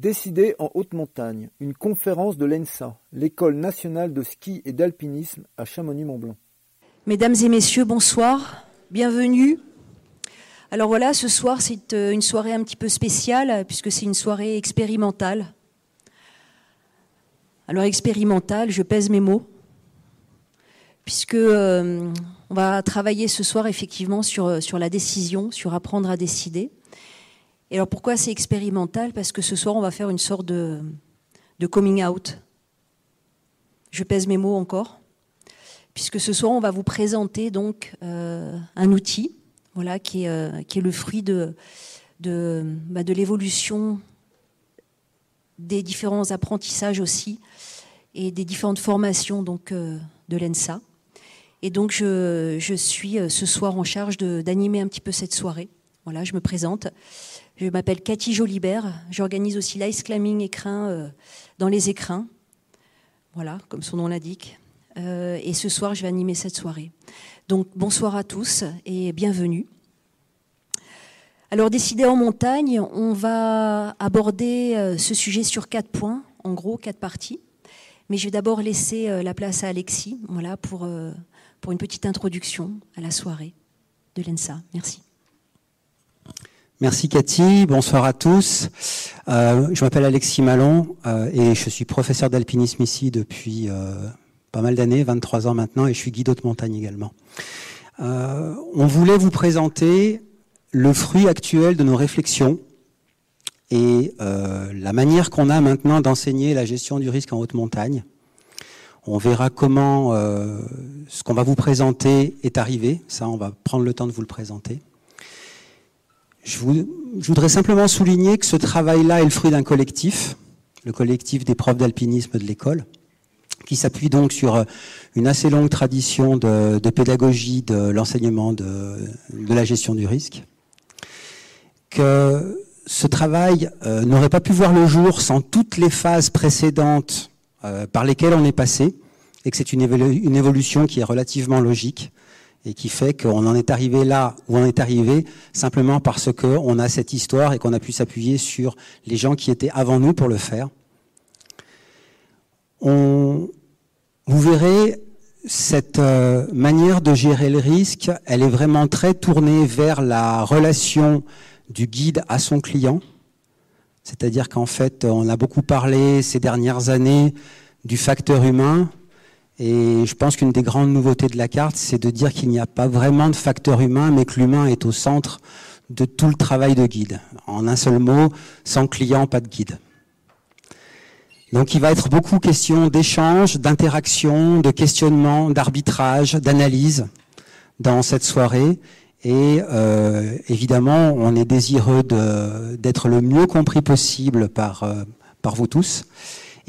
Décider en haute montagne, une conférence de l'ENSA, l'école nationale de ski et d'alpinisme à Chamonix-Mont-Blanc. Mesdames et messieurs, bonsoir, bienvenue. Alors voilà, ce soir c'est euh, une soirée un petit peu spéciale puisque c'est une soirée expérimentale. Alors expérimentale, je pèse mes mots, puisque euh, on va travailler ce soir effectivement sur, euh, sur la décision, sur apprendre à décider. Et alors pourquoi c'est expérimental? Parce que ce soir, on va faire une sorte de, coming out. Je pèse mes mots encore. Puisque ce soir, on va vous présenter donc euh, un outil voilà, qui, est, euh, le fruit de, de, bah, de l'évolution des différents apprentissages aussi et des différentes formations donc, euh, de l'ENSA. Et donc, je, je, suis ce soir en charge d'animer un petit peu cette soirée. Voilà, je me présente. Je m'appelle Cathy Jolibert. J'organise aussi l'ice climbing écrin euh, dans les écrins. Voilà, comme son nom l'indique. Euh, et ce soir, je vais animer cette soirée. Donc, bonsoir à tous et bienvenue. Alors, décider en montagne, on va aborder euh, ce sujet sur quatre points, en gros, quatre parties. Mais je vais d'abord laisser la place à Alexis voilà, pour, pour une petite introduction à la soirée de l'ENSA. Merci. Merci Cathy, bonsoir à tous. Euh, je m'appelle Alexis Malon euh, et je suis professeur d'alpinisme ici depuis euh, pas mal d'années, 23 ans maintenant, et je suis guide de montagne également. On voulait vous présenter le fruit actuel de nos réflexions et la manière qu'on a maintenant d'enseigner la gestion du risque en haute montagne. On verra comment ce qu'on va vous présenter est arrivé, ça on va prendre le temps de vous le présenter. Je, voudrais simplement souligner que ce travail-là est le fruit d'un collectif, le collectif des profs d'alpinisme de l'école, qui s'appuie donc sur euh, une assez longue tradition de, pédagogie de l'enseignement de, la gestion du risque. Que ce travail euh, n'aurait pas pu voir le jour sans toutes les phases précédentes euh, par lesquelles on est passé, et que c'est une, une évolution qui est relativement logique et qui fait qu'on en est arrivé là où on est arrivé simplement parce qu'on a cette histoire et qu'on a pu s'appuyer sur les gens qui étaient avant nous pour le faire. Vous verrez, cette euh, manière de gérer le risque, elle est vraiment très tournée vers la relation du guide à son client. C'est-à-dire qu'en fait, on a beaucoup parlé ces dernières années du facteur humain, et je pense qu'une des grandes nouveautés de la carte, c'est de dire qu'il n'y a pas vraiment de facteur humain, mais que l'humain est au centre de tout le travail de guide. En un seul mot, sans client, pas de guide. Donc il va être beaucoup question d'échange, d'interaction, de questionnement, d'arbitrage, d'analyse dans cette soirée. Et euh, évidemment, on est désireux d'être le mieux compris possible par, euh, par vous tous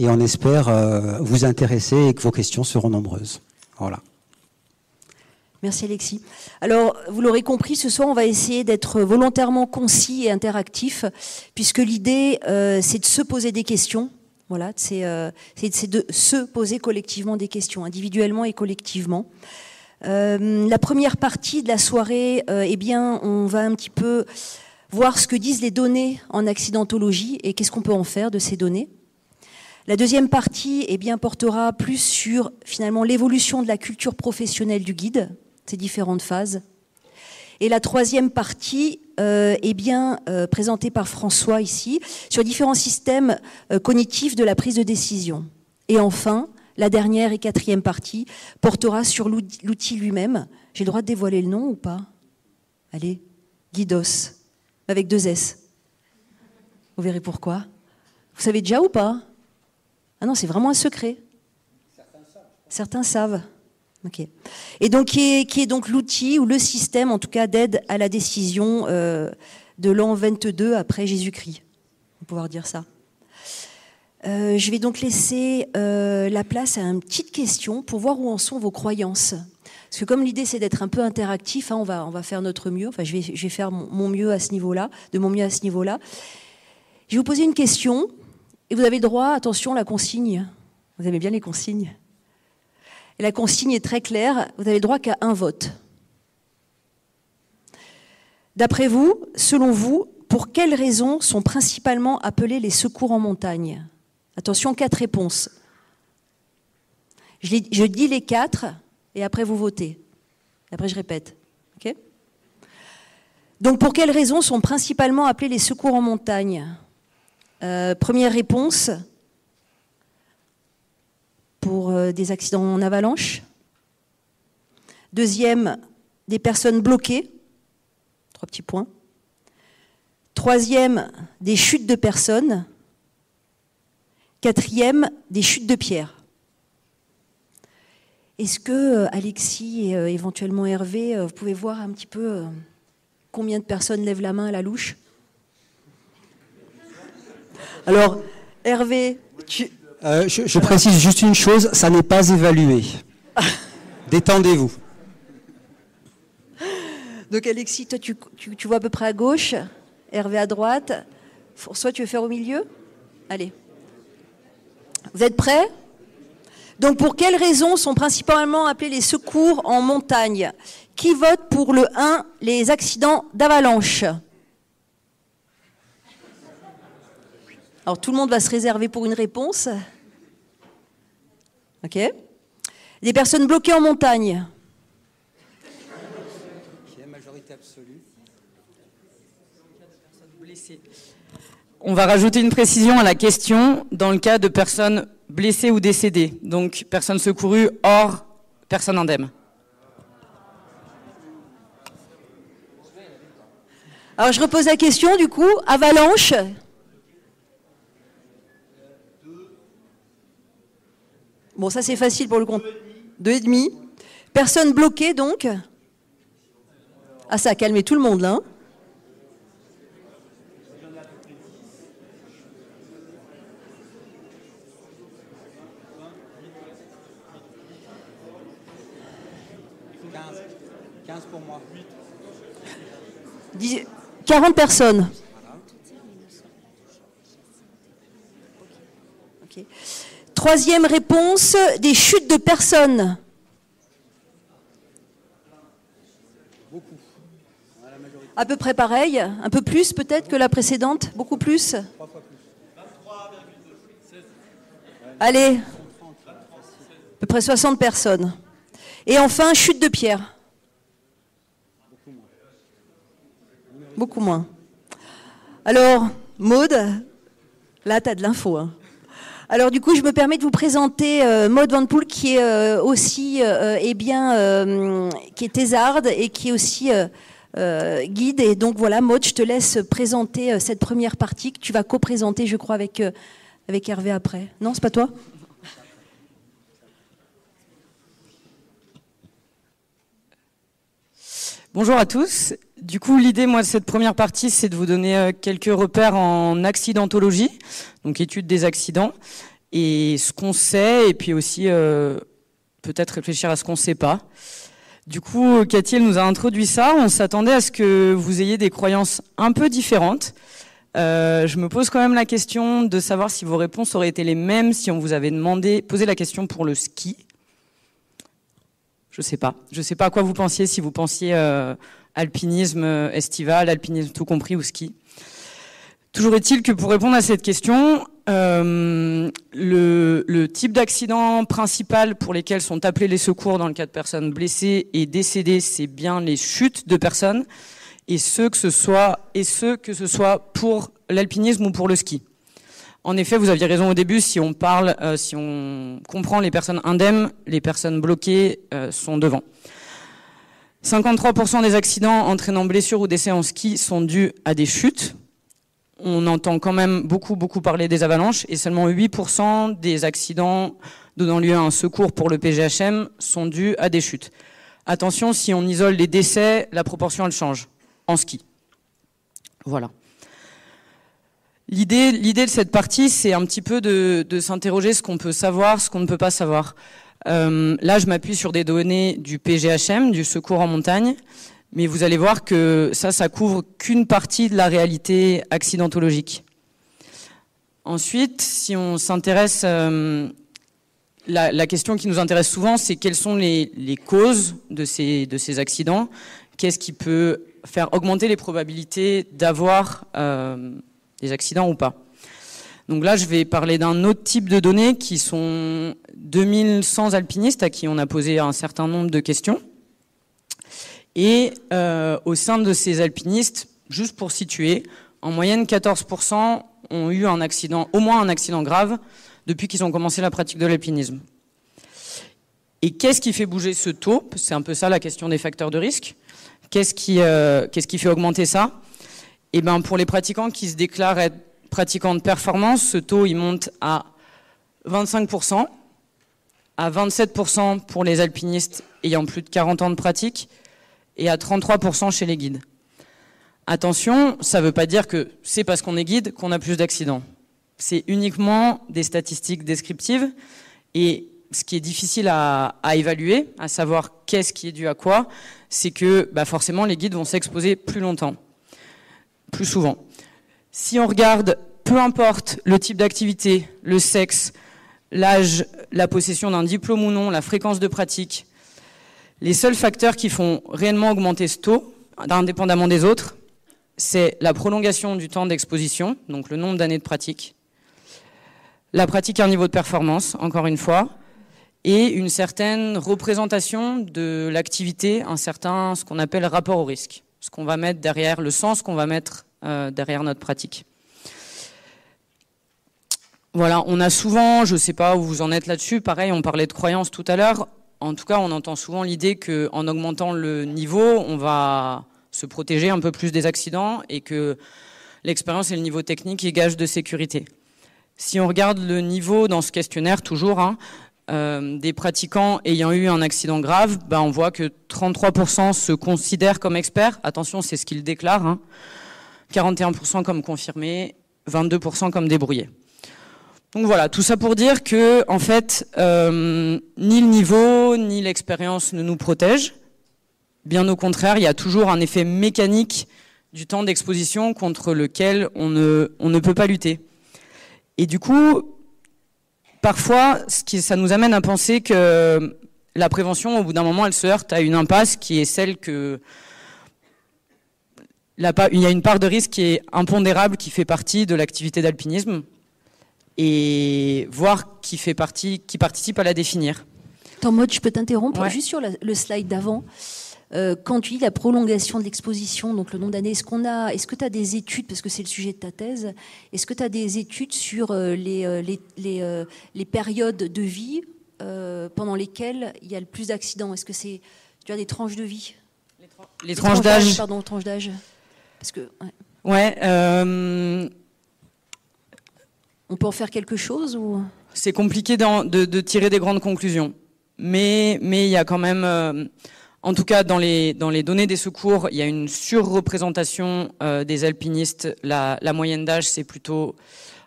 et on espère euh, vous intéresser et que vos questions seront nombreuses. Voilà. Merci Alexis. Alors, vous l'aurez compris, ce soir, on va essayer d'être volontairement concis et interactif, puisque l'idée, euh, c'est de se poser des questions. Voilà, euh, c'est de se poser collectivement des questions, individuellement et collectivement. la première partie de la soirée, eh bien, on va un petit peu voir ce que disent les données en accidentologie et qu'est-ce qu'on peut en faire de ces données. La deuxième partie eh bien, portera plus sur finalement l'évolution de la culture professionnelle du guide, ces différentes phases. Et la troisième partie euh, est bien euh, présentée par François ici, sur différents systèmes euh, cognitifs de la prise de décision. Et enfin, la dernière et quatrième partie portera sur l'outil lui-même. J'ai le droit de dévoiler le nom ou pas? Allez, Guidos, avec deux S. Vous verrez pourquoi. Vous savez déjà ou pas? Ah non, c'est vraiment un secret. Certains savent. Ok. Et donc, qui est, donc l'outil ou le système, en tout cas, d'aide à la décision euh, de l'an 22 après Jésus-Christ? On va pouvoir dire ça. Euh, je vais donc laisser euh, la place à une petite question pour voir où en sont vos croyances. Parce que comme l'idée c'est d'être un peu interactif, hein, on, va, on va faire notre mieux. Enfin, je vais faire mon mieux à ce niveau-là, de mon mieux à ce niveau-là. Je vais vous poser une question et vous avez droit, attention, la consigne. Vous aimez bien les consignes. La consigne est très claire, vous n'avez droit qu'à un vote. D'après vous, selon vous, pour quelles raisons sont principalement appelés les secours en montagne? Attention, quatre réponses. Je, dis les quatre et après vous votez. Après je répète. Donc pour quelles raisons sont principalement appelés les secours en montagne? Euh, Première réponse, pour euh, des accidents en avalanche. Deuxième, des personnes bloquées. Trois petits points. Troisième, des chutes de personnes. Quatrième, des chutes de pierres. Est-ce que euh, Alexis et éventuellement Hervé, vous pouvez voir un petit peu combien de personnes lèvent la main à la louche? Alors, Hervé, tu... Euh, je, je, précise juste une chose, ça n'est pas évalué. Détendez-vous. Donc Alexis, toi tu, tu, tu, vois à peu près à gauche, Hervé à droite. François, tu veux faire au milieu Allez. Vous êtes prêts? Donc pour quelles raisons sont principalement appelés les secours en montagne? Qui vote pour le 1, les accidents d'avalanche? Alors tout le monde va se réserver pour une réponse. Ok Des personnes bloquées en montagne. majorité absolue. On va rajouter une précision à la question dans le cas de personnes blessées ou décédées. Donc personnes secourues hors personnes indemnes. Alors je repose la question du coup, avalanche, Bon, ça c'est facile pour le compte. Deux et demi. Personne bloquée donc. Ah, ça a calmé tout le monde là. Hein. pour moi. 40 personnes. Ok. Troisième réponse, des chutes de personnes. Beaucoup. À peu près pareil, un peu plus peut-être que la précédente, beaucoup plus. Allez, à peu près 60 personnes. Et enfin, chute de pierre. Beaucoup moins. Alors, Maude, là, tu as de l'info. Hein. Alors du coup, je me permets de vous présenter euh, Maud Van Poel, qui est euh, aussi, euh, eh bien, euh, qui est thésarde et qui est aussi guide. Et donc voilà, Maud, je te laisse présenter cette première partie que tu vas co-présenter, je crois, avec avec Hervé après. Non, c'est pas toi? Bonjour à tous. Du coup, l'idée, moi, de cette première partie, c'est de vous donner euh, quelques repères en accidentologie, donc étude des accidents, et ce qu'on sait, et puis aussi euh, peut-être réfléchir à ce qu'on ne sait pas. Du coup, Cathy, elle nous a introduit ça. On s'attendait à ce que vous ayez des croyances un peu différentes. Euh, je me pose quand même la question de savoir si vos réponses auraient été les mêmes si on vous avait demandé, posé la question pour le ski. Je sais pas. Je sais pas à quoi vous pensiez, si vous pensiez euh, alpinisme estival, alpinisme tout compris ou ski. Toujours est-il que pour répondre à cette question, euh, le, type d'accident principal pour lesquels sont appelés les secours dans le cas de personnes blessées et décédées, c'est bien les chutes de personnes, et ce que ce soit pour l'alpinisme ou pour le ski. En effet, vous aviez raison au début, si on parle, euh, si on comprend les personnes indemnes, les personnes bloquées euh, sont devant. 53% des accidents entraînant blessures ou décès en ski sont dus à des chutes. On entend quand même beaucoup, beaucoup parler des avalanches et seulement 8% des accidents donnant lieu à un secours pour le PGHM sont dus à des chutes. Attention, si on isole les décès, la proportion elle change en ski. Voilà. L'idée, de cette partie, c'est un petit peu de s'interroger ce qu'on peut savoir, ce qu'on ne peut pas savoir. Euh, là, je m'appuie sur des données du PGHM, du secours en montagne, mais vous allez voir que ça, ça couvre qu'une partie de la réalité accidentologique. Ensuite, si on s'intéresse, euh, la, question qui nous intéresse souvent, c'est quelles sont les, causes de ces, de ces accidents, qu'est-ce qui peut faire augmenter les probabilités d'avoir euh, des accidents ou pas? Donc là, je vais parler d'un autre type de données qui sont 2100 alpinistes à qui on a posé un certain nombre de questions. Et euh, au sein de ces alpinistes, juste pour situer, en moyenne 14% ont eu un accident, au moins un accident grave, depuis qu'ils ont commencé la pratique de l'alpinisme. Et qu'est-ce qui fait bouger ce taux? C'est un peu ça la question des facteurs de risque. Qu'est-ce qui, euh, qu'est-ce qui fait augmenter ça? Eh ben, pour les pratiquants qui se déclarent être pratiquants de performance, ce taux il monte à 25%, à 27% pour les alpinistes ayant plus de 40 ans de pratique, et à 33% chez les guides. Attention, ça ne veut pas dire que c'est parce qu'on est guide qu'on a plus d'accidents. C'est uniquement des statistiques descriptives et ce qui est difficile à, évaluer, à savoir qu'est-ce qui est dû à quoi, c'est que bah forcément les guides vont s'exposer plus longtemps, plus souvent. Si on regarde, peu importe le type d'activité, le sexe, l'âge, la possession d'un diplôme ou non, la fréquence de pratique, les seuls facteurs qui font réellement augmenter ce taux, indépendamment des autres, c'est la prolongation du temps d'exposition, donc le nombre d'années de pratique, la pratique à un niveau de performance, encore une fois, et une certaine représentation de l'activité, un certain, ce qu'on appelle rapport au risque, ce qu'on va mettre derrière, le sens qu'on va mettre derrière notre pratique. Voilà, on a souvent, je ne sais pas où vous en êtes là-dessus, pareil, on parlait de croyances tout à l'heure, en tout cas, on entend souvent l'idée qu'en augmentant le niveau, on va se protéger un peu plus des accidents et que l'expérience et le niveau technique est gage de sécurité. Si on regarde le niveau dans ce questionnaire, toujours, hein, euh, des pratiquants ayant eu un accident grave, ben on voit que 33% se considèrent comme experts. Attention, c'est ce qu'ils déclarent. Hein. 41% comme confirmés, 22% comme débrouillés. Donc voilà, tout ça pour dire que en fait, euh, ni le niveau ni l'expérience ne nous protègent. Bien au contraire, il y a toujours un effet mécanique du temps d'exposition contre lequel on ne, peut pas lutter. Et du coup, parfois, ça nous amène à penser que la prévention, au bout d'un moment, elle se heurte à une impasse qui est celle que la, il y a une part de risque qui est impondérable, qui fait partie de l'activité d'alpinisme, et voir qui fait partie, qui participe à la définir. Tant mode, je peux t'interrompre juste sur le slide d'avant. Euh, quand tu dis la prolongation de l'exposition, donc le nombre d'années, est-ce qu'on a, est-ce que tu as des études, parce que c'est le sujet de ta thèse, est-ce que tu as des études sur euh, les, euh, les, les, les, périodes de vie pendant lesquelles il y a le plus d'accidents? Est-ce que c'est, tu as des tranches de vie? Les, tranches d'âge. Pardon, tranches d'âge. Parce que. Ouais. On peut en faire quelque chose ou? C'est compliqué de, de, tirer des grandes conclusions, mais mais il y a quand même en tout cas, dans les, dans les données des secours, il y a une surreprésentation euh, des alpinistes. La, la moyenne d'âge, c'est plutôt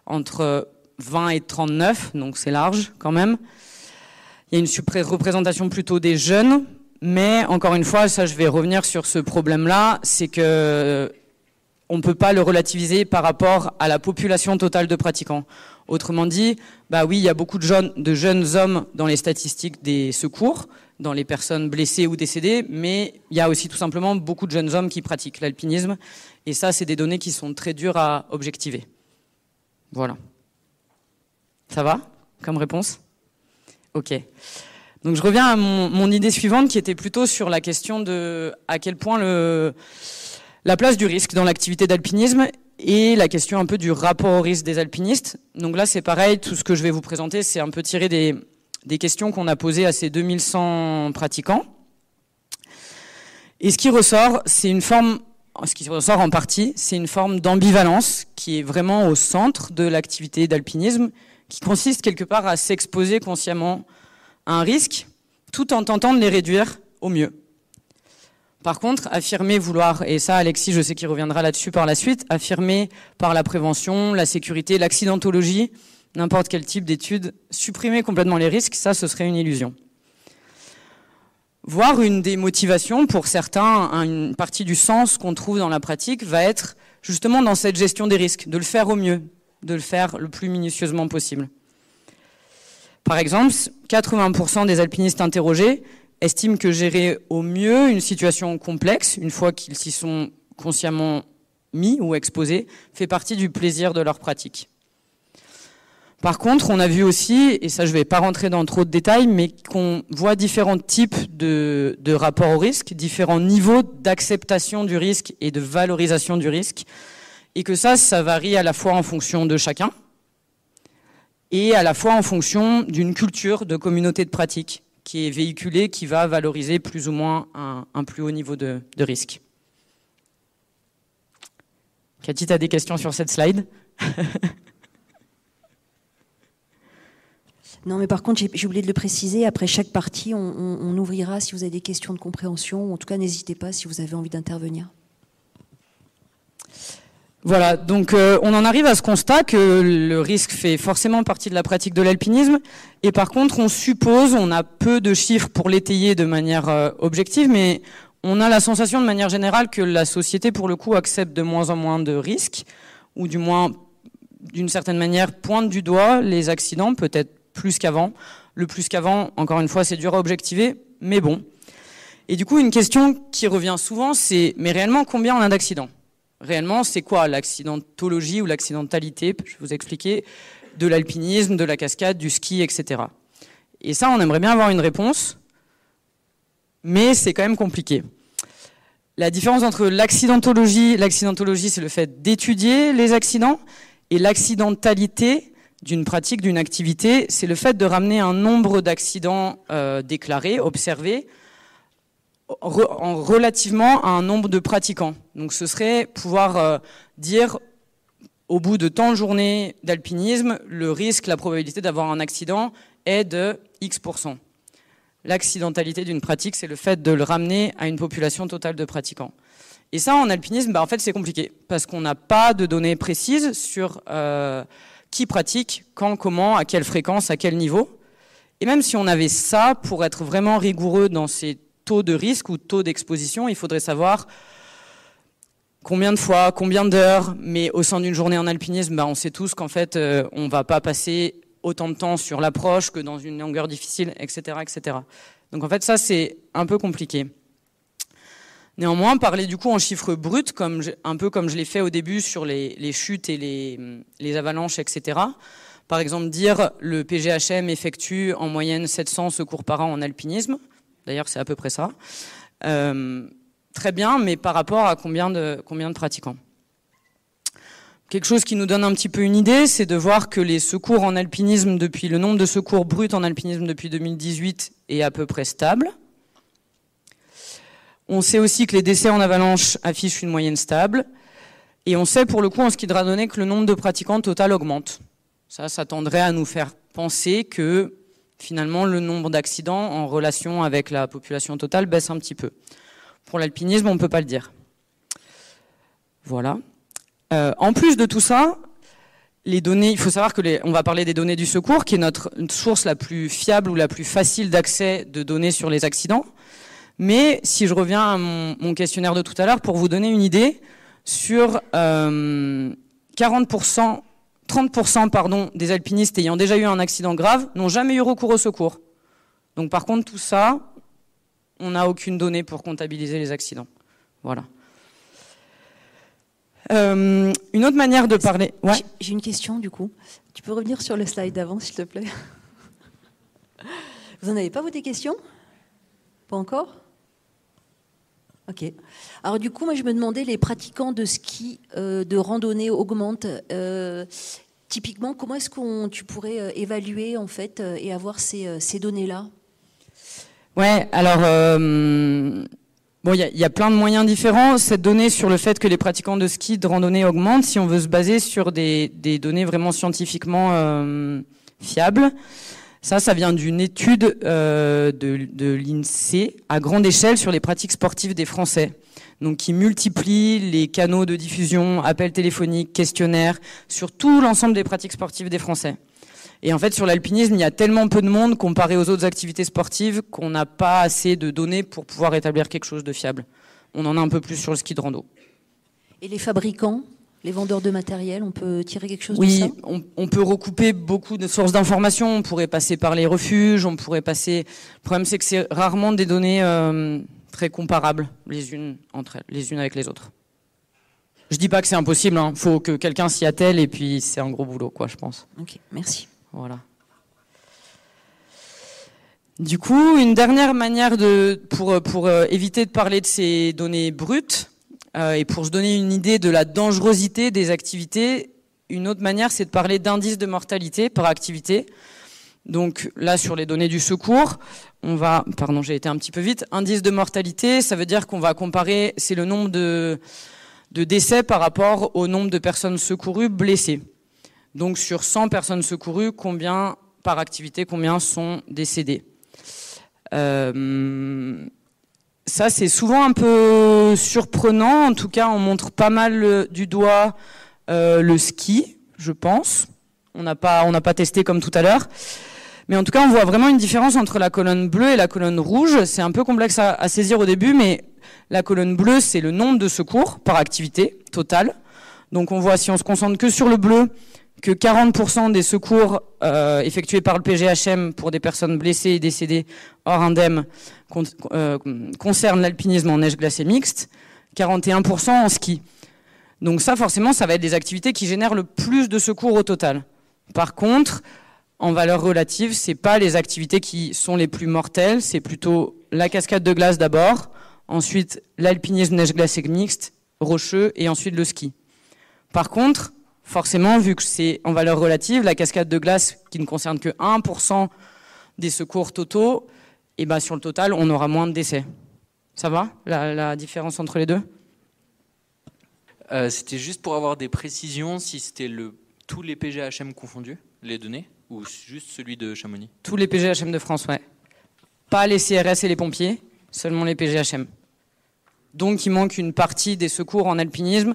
entre 20 et 39, donc c'est large quand même. Il y a une surreprésentation plutôt des jeunes, mais encore une fois, ça je vais revenir sur ce problème-là, c'est que on ne peut pas le relativiser par rapport à la population totale de pratiquants. Autrement dit, bah oui, il y a beaucoup de jeunes, hommes dans les statistiques des secours, dans les personnes blessées ou décédées, mais il y a aussi tout simplement beaucoup de jeunes hommes qui pratiquent l'alpinisme. Et ça, c'est des données qui sont très dures à objectiver. Voilà. Ça va comme réponse? Ok. Donc je reviens à mon, idée suivante qui était plutôt sur la question de à quel point le, la place du risque dans l'activité d'alpinisme et la question un peu du rapport au risque des alpinistes. Donc là c'est pareil, tout ce que je vais vous présenter c'est un peu tiré des, questions qu'on a posées à ces 2100 pratiquants. Et ce qui ressort, c'est une forme, ce qui ressort en partie, c'est une forme d'ambivalence qui est vraiment au centre de l'activité d'alpinisme, qui consiste quelque part à s'exposer consciemment à un risque, tout en tentant de les réduire au mieux. Par contre, affirmer vouloir, et ça Alexis, je sais qu'il reviendra là-dessus par la suite, affirmer par la prévention, la sécurité, l'accidentologie, n'importe quel type d'étude, supprimer complètement les risques, ça, ce serait une illusion. Voir une des motivations pour certains, une partie du sens qu'on trouve dans la pratique va être justement dans cette gestion des risques, de le faire au mieux, de le faire le plus minutieusement possible. Par exemple, 80% des alpinistes interrogés estiment que gérer au mieux une situation complexe, une fois qu'ils s'y sont consciemment mis ou exposés, fait partie du plaisir de leur pratique. Par contre, on a vu aussi, et ça je ne vais pas rentrer dans trop de détails, mais qu'on voit différents types de, de rapports au risque, différents niveaux d'acceptation du risque et de valorisation du risque, et que ça, ça varie à la fois en fonction de chacun, et à la fois en fonction d'une culture de communauté de pratique qui est véhiculée, qui va valoriser plus ou moins un, plus haut niveau de, risque. Cathy, tu as des questions sur cette slide? Non, mais par contre, j'ai oublié de le préciser. Après chaque partie, on, ouvrira si vous avez des questions de compréhension. En tout cas, n'hésitez pas si vous avez envie d'intervenir. Voilà, donc euh, on en arrive à ce constat que le risque fait forcément partie de la pratique de l'alpinisme. Et par contre, on suppose, on a peu de chiffres pour l'étayer de manière euh, objective, mais on a la sensation de manière générale que la société, pour le coup, accepte de moins en moins de risques, ou du moins, d'une certaine manière, pointe du doigt les accidents, peut-être plus qu'avant. Le plus qu'avant, encore une fois, c'est dur à objectiver, mais bon. Et du coup, une question qui revient souvent, c'est mais réellement combien on a d'accidents? Réellement, c'est quoi l'accidentologie ou l'accidentalité Je vais vous expliquer de l'alpinisme, de la cascade, du ski, etc. Et ça, on aimerait bien avoir une réponse, mais c'est quand même compliqué. La différence entre l'accidentologie, l'accidentologie, c'est le fait d'étudier les accidents, et l'accidentalité, d'une pratique, d'une activité, c'est le fait de ramener un nombre d'accidents euh, déclarés, observés, en relativement à un nombre de pratiquants. Donc ce serait pouvoir euh, dire, au bout de tant de journées d'alpinisme, le risque, la probabilité d'avoir un accident est de X%. L'accidentalité d'une pratique, c'est le fait de le ramener à une population totale de pratiquants. Et ça, en alpinisme, bah, en fait, c'est compliqué, parce qu'on n'a pas de données précises sur... Euh, qui pratique, quand, comment, à quelle fréquence, à quel niveau. Et même si on avait ça, pour être vraiment rigoureux dans ces taux de risque ou taux d'exposition, il faudrait savoir combien de fois, combien d'heures, mais au sein d'une journée en alpinisme, bah, on sait tous qu'en fait, euh, on va pas passer autant de temps sur l'approche que dans une longueur difficile, etc., etc. Donc en fait, ça, c'est un peu compliqué. Néanmoins, parler du coup en chiffres bruts, un peu comme je l'ai fait au début sur les, les chutes et les, les, avalanches, etc. Par exemple, dire le PGHM effectue en moyenne 700 secours par an en alpinisme. D'ailleurs, c'est à peu près ça. Euh, très bien, mais par rapport à combien de, pratiquants? Quelque chose qui nous donne un petit peu une idée, c'est de voir que les secours en alpinisme depuis le nombre de secours bruts en alpinisme depuis 2018 est à peu près stable. On sait aussi que les décès en avalanche affichent une moyenne stable. Et on sait pour le coup en ski de randonnée que le nombre de pratiquants total augmente. Ça, ça tendrait à nous faire penser que finalement le nombre d'accidents en relation avec la population totale baisse un petit peu. Pour l'alpinisme, on ne peut pas le dire. Voilà. Euh, en plus de tout ça, les données, il faut savoir que les, on va parler des données du secours, qui est notre source la plus fiable ou la plus facile d'accès de données sur les accidents. Mais si je reviens à mon, questionnaire de tout à l'heure, pour vous donner une idée, sur euh, 40%, 30% pardon, des alpinistes ayant déjà eu un accident grave n'ont jamais eu recours au secours. Donc par contre, tout ça, on n'a aucune donnée pour comptabiliser les accidents. Voilà. Euh, une autre manière de parler. Ouais. J'ai une question du coup. Tu peux revenir sur le slide d'avant, s'il te plaît? Vous n'en avez pas, vous, des questions? Pas encore? Ok. Alors du coup, moi je me demandais, les pratiquants de ski, euh, de randonnée augmentent. Euh, typiquement, comment est-ce que tu pourrais euh, évaluer en fait et avoir ces, données-là? Ouais. Alors. Il y, a plein de moyens différents. Cette donnée sur le fait que les pratiquants de ski de randonnée augmentent, si on veut se baser sur des, données vraiment scientifiquement fiables, ça, ça vient d'une étude euh, de, de l'INSEE à grande échelle sur les pratiques sportives des Français. Donc, qui multiplie les canaux de diffusion, appels téléphoniques, questionnaires, sur tout l'ensemble des pratiques sportives des Français. Et en fait, sur l'alpinisme, il y a tellement peu de monde comparé aux autres activités sportives qu'on n'a pas assez de données pour pouvoir établir quelque chose de fiable. On en a un peu plus sur le ski de rando. Et les fabricants? Les vendeurs de matériel, on peut tirer quelque chose oui, de ça on, on, peut recouper beaucoup de sources d'informations. On pourrait passer par les refuges, on pourrait passer. Le problème, c'est que c'est rarement des données euh, très comparables les unes entre elles, les unes avec les autres. Je dis pas que c'est impossible. Il hein. faut que quelqu'un s'y attelle et puis c'est un gros boulot, quoi, je pense. Ok, merci. Voilà. Du coup, une dernière manière de pour pour euh, éviter de parler de ces données brutes et pour se donner une idée de la dangerosité des activités, une autre manière, c'est de parler d'indice de mortalité par activité. Donc là, sur les données du secours, on va, pardon, j'ai été un petit peu vite. Indice de mortalité, ça veut dire qu'on va comparer, c'est le nombre de, de décès par rapport au nombre de personnes secourues blessées. Donc sur 100 personnes secourues, combien par activité, combien sont décédées? Euh, ça, c'est souvent un peu surprenant. En tout cas, on montre pas mal euh, du doigt euh, le ski, je pense. On n'a pas, on n'a pas testé comme tout à l'heure. Mais en tout cas, on voit vraiment une différence entre la colonne bleue et la colonne rouge. C'est un peu complexe à, à saisir au début, mais la colonne bleue, c'est le nombre de secours par activité totale. Donc on voit, si on se concentre que sur le bleu, que 40% des secours euh, effectués par le PGHM pour des personnes blessées et décédées hors indemne euh, concernent l'alpinisme en neige glacée mixte, 41% en ski. Donc ça, forcément, ça va être des activités qui génèrent le plus de secours au total. Par contre, en valeur relative, c'est pas les activités qui sont les plus mortelles, c'est plutôt la cascade de glace d'abord, ensuite l'alpinisme neige glacée mixte, rocheux, et ensuite le ski. Par contre, forcément, vu que c'est en valeur relative, la cascade de glace qui ne concerne que 1% des secours totaux, et eh ben sur le total, on aura moins de décès. Ça va, la, la différence entre les deux? Euh, C'était juste pour avoir des précisions, si c'était le, tous les PGHM confondus, les données, ou juste celui de Chamonix? Tous les PGHM de France, ouais. Pas les CRS et les pompiers, seulement les PGHM. Donc il manque une partie des secours en alpinisme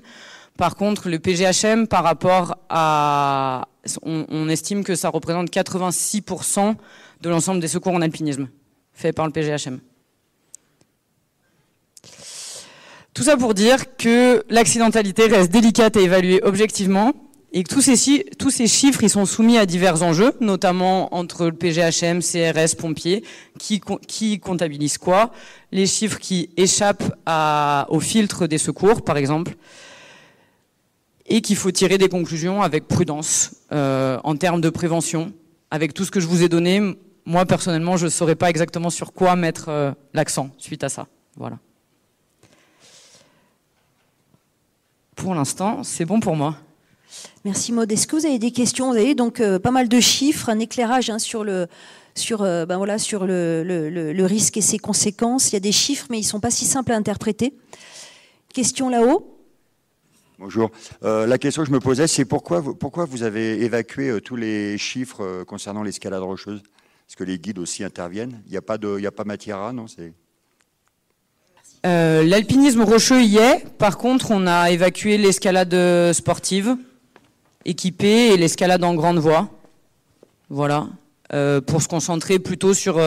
par contre, le PGHM, par rapport à, on, estime que ça représente 86% de l'ensemble des secours en alpinisme fait par le PGHM. Tout ça pour dire que l'accidentalité reste délicate à évaluer objectivement et que tous ces, chiffres ils sont soumis à divers enjeux, notamment entre le PGHM, CRS, pompiers, qui, comptabilisent quoi, les chiffres qui échappent au filtre des secours, par exemple, et qu'il faut tirer des conclusions avec prudence euh, en termes de prévention. Avec tout ce que je vous ai donné, moi personnellement, je ne saurais pas exactement sur quoi mettre euh, l'accent suite à ça. Voilà. Pour l'instant, c'est bon pour moi. Merci Maud. Est-ce que vous avez des questions? Vous avez donc euh, pas mal de chiffres, un éclairage hein, sur le sur ben voilà sur le, le, le, risque et ses conséquences. Il y a des chiffres, mais ils sont pas si simples à interpréter. Question là-haut. Bonjour. Euh, la question que je me posais, c'est pourquoi vous, avez évacué euh, tous les chiffres euh, concernant l'escalade rocheuse? Est-ce que les guides aussi interviennent Il n'y a pas de, il a pas non C'est L'alpinisme rocheux y est. Par contre, on a évacué l'escalade sportive équipée et l'escalade en grande voie. Voilà. Pour se concentrer plutôt sur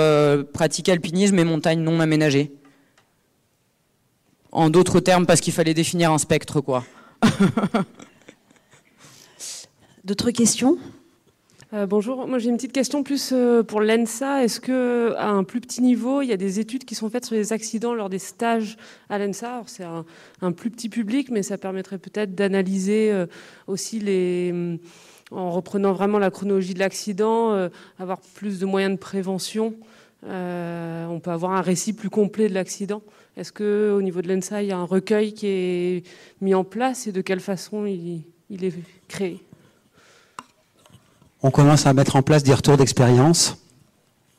pratique alpinisme et montagne non aménagée. En d'autres termes, parce qu'il fallait définir un spectre, quoi. D'autres questions? Euh, bonjour, moi j'ai une petite question plus euh, pour l'ENSA. Est-ce que à un plus petit niveau, il y a des études qui sont faites sur les accidents lors des stages à l'ENSA? C'est un, plus petit public, mais ça permettrait peut-être d'analyser euh, aussi les, en reprenant vraiment la chronologie de l'accident, avoir plus de moyens de prévention. Euh, on peut avoir un récit plus complet de l'accident. Est-ce que au niveau de l'ENSA, il y a un recueil qui est mis en place et de quelle façon il, est créé? On commence à mettre en place des retours d'expérience.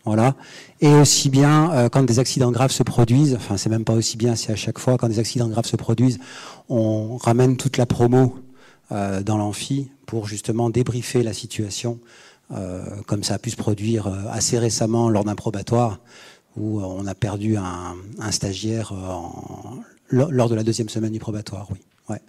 Voilà. Et aussi bien euh, quand des accidents graves se produisent, enfin c'est même pas aussi bien si à chaque fois quand des accidents graves se produisent, on ramène toute la promo euh, dans l'amphi pour justement débriefer la situation, comme ça a pu se produire euh, assez récemment lors d'un probatoire où on a perdu un, stagiaire lors de la deuxième semaine du probatoire, oui. Ouais.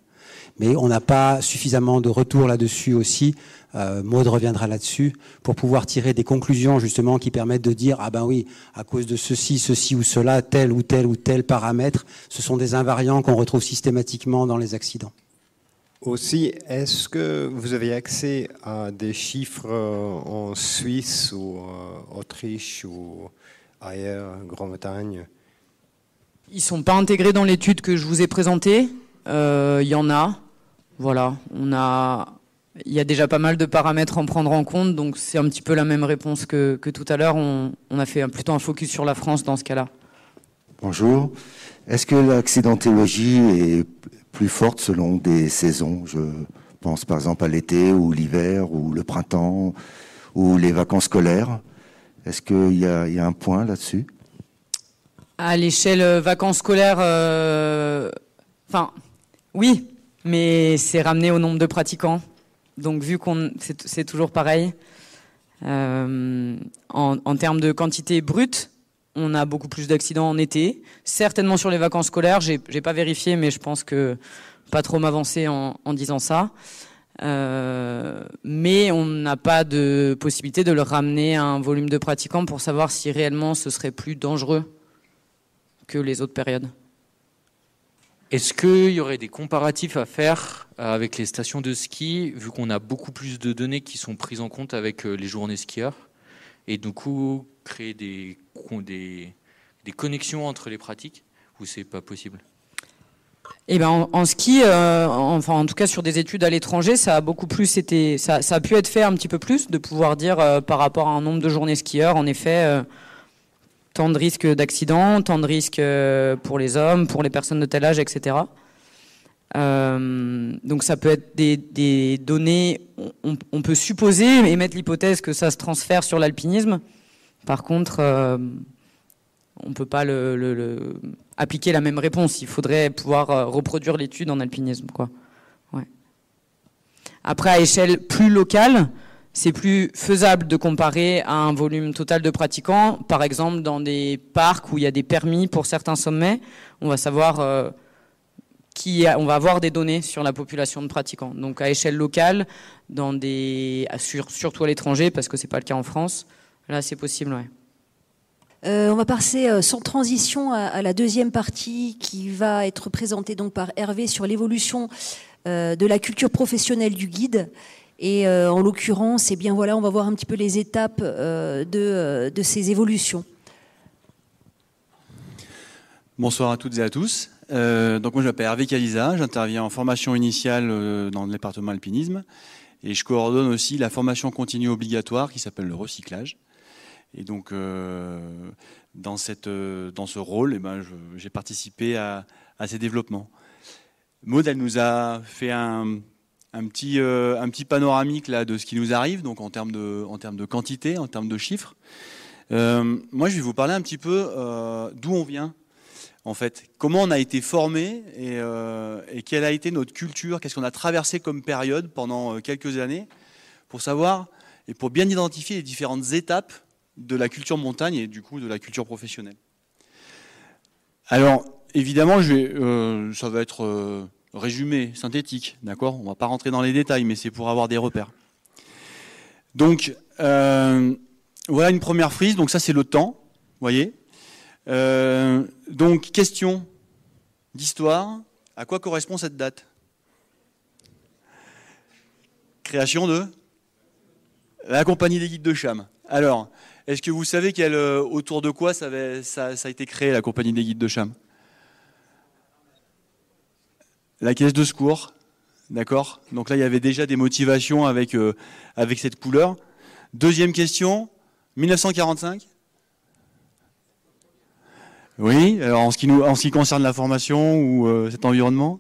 Mais on n'a pas suffisamment de retours là-dessus aussi. Euh, Maud reviendra là-dessus pour pouvoir tirer des conclusions justement qui permettent de dire ah ben oui, à cause de ceci, ceci ou cela, tel ou tel ou tel paramètre, ce sont des invariants qu'on retrouve systématiquement dans les accidents. Aussi, est-ce que vous avez accès à des chiffres en Suisse ou Autriche ou ailleurs, Grande-Bretagne? Ils ne sont pas intégrés dans l'étude que je vous ai présentée. Il y en a. Voilà, on a il y a déjà pas mal de paramètres à en prendre en compte, donc c'est un petit peu la même réponse que, tout à l'heure. On, a fait plutôt un focus sur la France dans ce cas-là. Bonjour. Est-ce que l'accidentologie est plus forte selon des saisons Je pense par exemple à l'été ou l'hiver ou le printemps ou les vacances scolaires. Est-ce qu'il y, a un point là-dessus? À l'échelle euh, vacances scolaires, euh, enfin, oui, mais c'est ramené au nombre de pratiquants. Donc vu qu'on c'est toujours pareil, euh, en, termes de quantité brute, on a beaucoup plus d'accidents en été. Certainement sur les vacances scolaires, j'ai pas vérifié, mais je pense que pas trop m'avancer en, disant ça. Euh, mais on n'a pas de possibilité de le ramener à un volume de pratiquants pour savoir si réellement ce serait plus dangereux que les autres périodes. Est-ce qu'il y aurait des comparatifs à faire euh, avec les stations de ski, vu qu'on a beaucoup plus de données qui sont prises en compte avec euh, les journées skieurs, et du coup créer des, connexions entre les pratiques, ou c'est pas possible? Eh ben en, ski, euh, enfin en tout cas sur des études à l'étranger, ça a beaucoup plus été, ça, a pu être fait un petit peu plus, de pouvoir dire par rapport à un nombre de journées skieurs, en effet, tant de risques d'accident, tant de risques euh, pour les hommes, pour les personnes de tel âge, etc. Euh, donc ça peut être des, données, on, peut supposer et mettre l'hypothèse que ça se transfère sur l'alpinisme. Par contre, euh, on ne peut pas appliquer la même réponse. Il faudrait pouvoir reproduire l'étude en alpinisme. Après, à échelle plus locale, c'est plus faisable de comparer à un volume total de pratiquants. Par exemple, dans des parcs où il y a des permis pour certains sommets, on va savoir euh, qui on va avoir des données sur la population de pratiquants. Donc à échelle locale, surtout à l'étranger, parce que c'est pas le cas en France, là c'est possible. Euh, on va passer euh, sans transition à, la deuxième partie qui va être présentée donc par Hervé sur l'évolution de la culture professionnelle du guide et euh, en l'occurrence, eh bien voilà, on va voir un petit peu les étapes euh, euh, de, ces évolutions. Bonsoir à toutes et à tous. donc moi je m'appelle Hervé Caliza, j'interviens en formation initiale dans le département alpinisme et je coordonne aussi la formation continue obligatoire qui s'appelle le recyclage. Et donc dans, cette, dans ce rôle, eh ben, j'ai participé à, ces développements. Maud, elle nous a fait un, petit, euh, un petit panoramique là, de ce qui nous arrive, donc en termes de, en termes de quantité, en termes de chiffres. Euh, moi, je vais vous parler un petit peu euh, d'où on vient, en fait. Comment on a été formé et quelle a été notre culture, qu'est-ce qu'on a traversé comme période pendant quelques années, pour savoir et pour bien identifier les différentes étapes de la culture montagne et du coup de la culture professionnelle. Alors, évidemment, vais, ça va être résumé, synthétique, d'accord? On ne va pas rentrer dans les détails, mais c'est pour avoir des repères. Donc, euh, voilà une première frise. Donc ça, c'est le temps, voyez? Euh, Donc, question d'histoire. À quoi correspond cette date? Création de la compagnie des guides de Cham. Alors, est-ce que vous savez euh, autour de quoi ça, a été créé, la compagnie des guides de Cham? La caisse de secours, d'accord? Donc là, il y avait déjà des motivations avec, euh, cette couleur. Deuxième question, 1945 Oui, alors en ce qui, nous, en ce qui concerne la formation ou euh, cet environnement?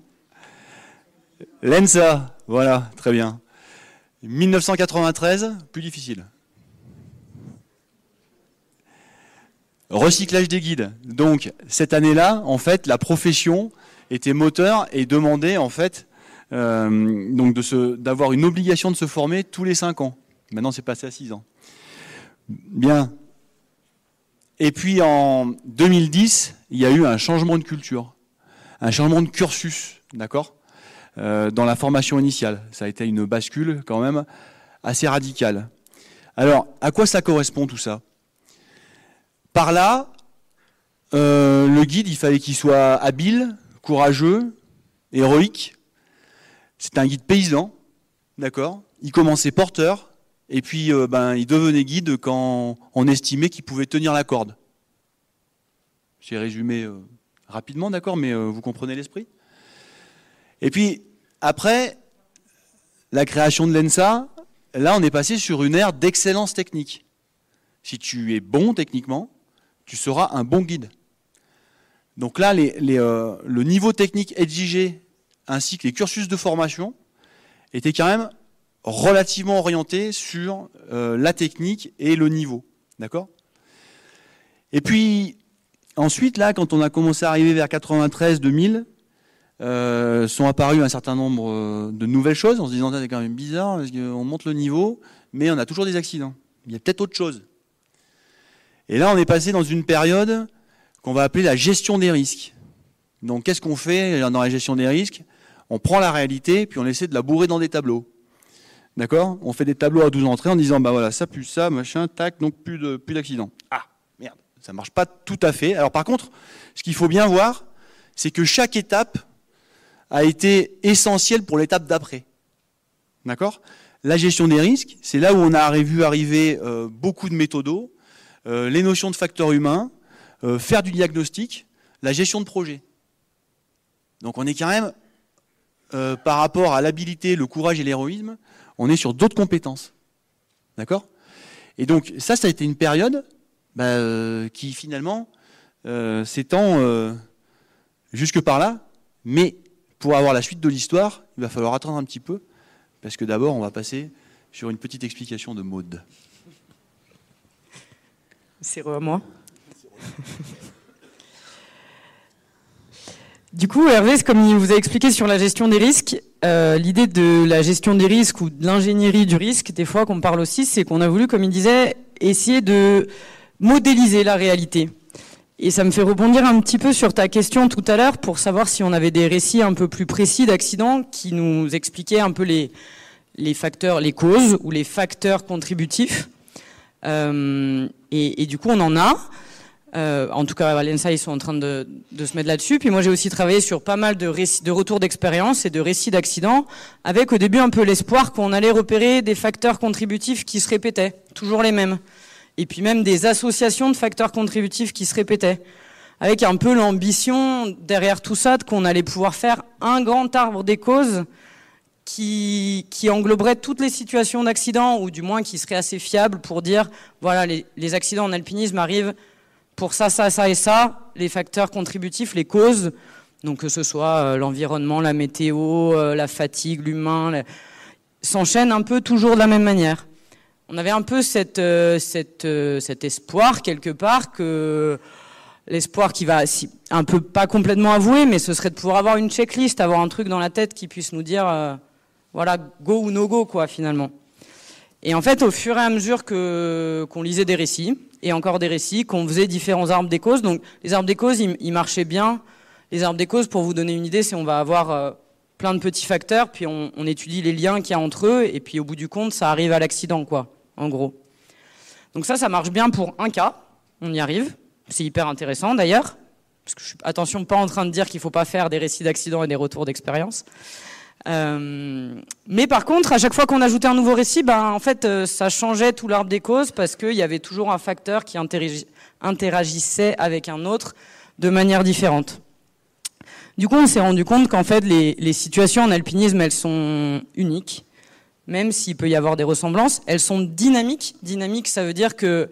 L'ENSA, voilà, très bien. 1993, plus difficile. Recyclage des guides. Donc, cette année-là, en fait, la profession était moteur et demandait en fait euh, d'avoir une obligation de se former tous les 5 ans. Maintenant, c'est passé à 6 ans. Bien. Et puis en 2010, il y a eu un changement de culture, un changement de cursus, d'accord, euh, dans la formation initiale. Ça a été une bascule quand même assez radicale. Alors, à quoi ça correspond tout ça? Par là, euh, le guide, il fallait qu'il soit habile, courageux, héroïque. C'était un guide paysan, d'accord? Il commençait porteur, et puis euh, ben, il devenait guide quand on estimait qu'il pouvait tenir la corde. J'ai résumé euh, rapidement, d'accord, mais vous comprenez l'esprit? Et puis, après, la création de l'ENSA, là, on est passé sur une ère d'excellence technique. Si tu es bon techniquement, tu seras un bon guide. Donc là, le niveau technique exigé ainsi que les cursus de formation étaient quand même relativement orientés sur euh, la technique et le niveau. D'accord? Et puis, ensuite, là, quand on a commencé à arriver vers 93-2000, euh, sont apparues un certain nombre euh, de nouvelles choses en se disant c'est quand même bizarre parce qu'on monte le niveau, mais on a toujours des accidents. Il y a peut-être autre chose. Et là, on est passé dans une période qu'on va appeler la gestion des risques. Donc, qu'est-ce qu'on fait dans la gestion des risques? On prend la réalité, puis on essaie de la bourrer dans des tableaux. D'accord? On fait des tableaux à 12 entrées en disant, bah voilà, ça plus ça, machin, tac, donc plus de plus d'accidents. Ah, merde, ça marche pas tout à fait. Alors par contre, ce qu'il faut bien voir, c'est que chaque étape a été essentielle pour l'étape d'après. D'accord? La gestion des risques, c'est là où on a vu arriver euh, beaucoup de méthodos, euh, les notions de facteurs humains, euh, faire du diagnostic, la gestion de projet. Donc on est quand même, par rapport à l'habilité, le courage et l'héroïsme, on est sur d'autres compétences. D'accord? Et donc ça, ça a été une période bah, euh, qui finalement euh, s'étend euh, jusque par là, mais pour avoir la suite de l'histoire, il va falloir attendre un petit peu, parce que d'abord, on va passer sur une petite explication de mode. C'est à moi. Du coup, Hervé, comme il vous a expliqué sur la gestion des risques, euh, l'idée de la gestion des risques ou de l'ingénierie du risque, des fois qu'on parle aussi, c'est qu'on a voulu, comme il disait, essayer de modéliser la réalité. Et ça me fait rebondir un petit peu sur ta question tout à l'heure pour savoir si on avait des récits un peu plus précis d'accidents qui nous expliquaient un peu les, les facteurs, les causes ou les facteurs contributifs. Euh, et, du coup, on en a. Euh, en tout cas, à ils sont en train de, se mettre là-dessus. Puis moi, j'ai aussi travaillé sur pas mal de, de retours d'expérience et de récits d'accidents, avec au début un peu l'espoir qu'on allait repérer des facteurs contributifs qui se répétaient, toujours les mêmes. Et puis même des associations de facteurs contributifs qui se répétaient, avec un peu l'ambition derrière tout ça qu'on allait pouvoir faire un grand arbre des causes qui, engloberait toutes les situations d'accident, ou du moins qui serait assez fiable pour dire, voilà, les, accidents en alpinisme arrivent pour ça, ça, ça et ça, les facteurs contributifs, les causes, donc que ce soit euh, l'environnement, la météo, euh, la fatigue, l'humain, s'enchaînent un peu toujours de la même manière. On avait un peu euh, cet espoir quelque part que l'espoir qui va un peu pas complètement avoué, mais ce serait de pouvoir avoir une checklist, avoir un truc dans la tête qui puisse nous dire voilà go ou no go quoi finalement. Et en fait, au fur et à mesure qu'on lisait des récits, et encore des récits, qu'on faisait différents arbres des causes. Donc les arbres des causes, ils, marchaient bien. Les arbres des causes, pour vous donner une idée, c'est on va avoir euh, plein de petits facteurs, puis on, étudie les liens qu'il y a entre eux, et puis au bout du compte, ça arrive à l'accident, quoi, en gros. Donc ça, ça marche bien pour un cas, on y arrive. C'est hyper intéressant d'ailleurs, parce que je suis, attention, pas en train de dire qu'il faut pas faire des récits d'accidents et des retours d'expérience. Euh, mais par contre, à chaque fois qu'on ajoutait un nouveau récit, ben, en fait, euh, ça changeait tout l'arbre des causes parce qu'il y avait toujours un facteur qui interagissait avec un autre de manière différente. Du coup, on s'est rendu compte qu'en fait, les, situations en alpinisme, elles sont uniques, même s'il peut y avoir des ressemblances. Elles sont dynamiques. Dynamique, ça veut dire que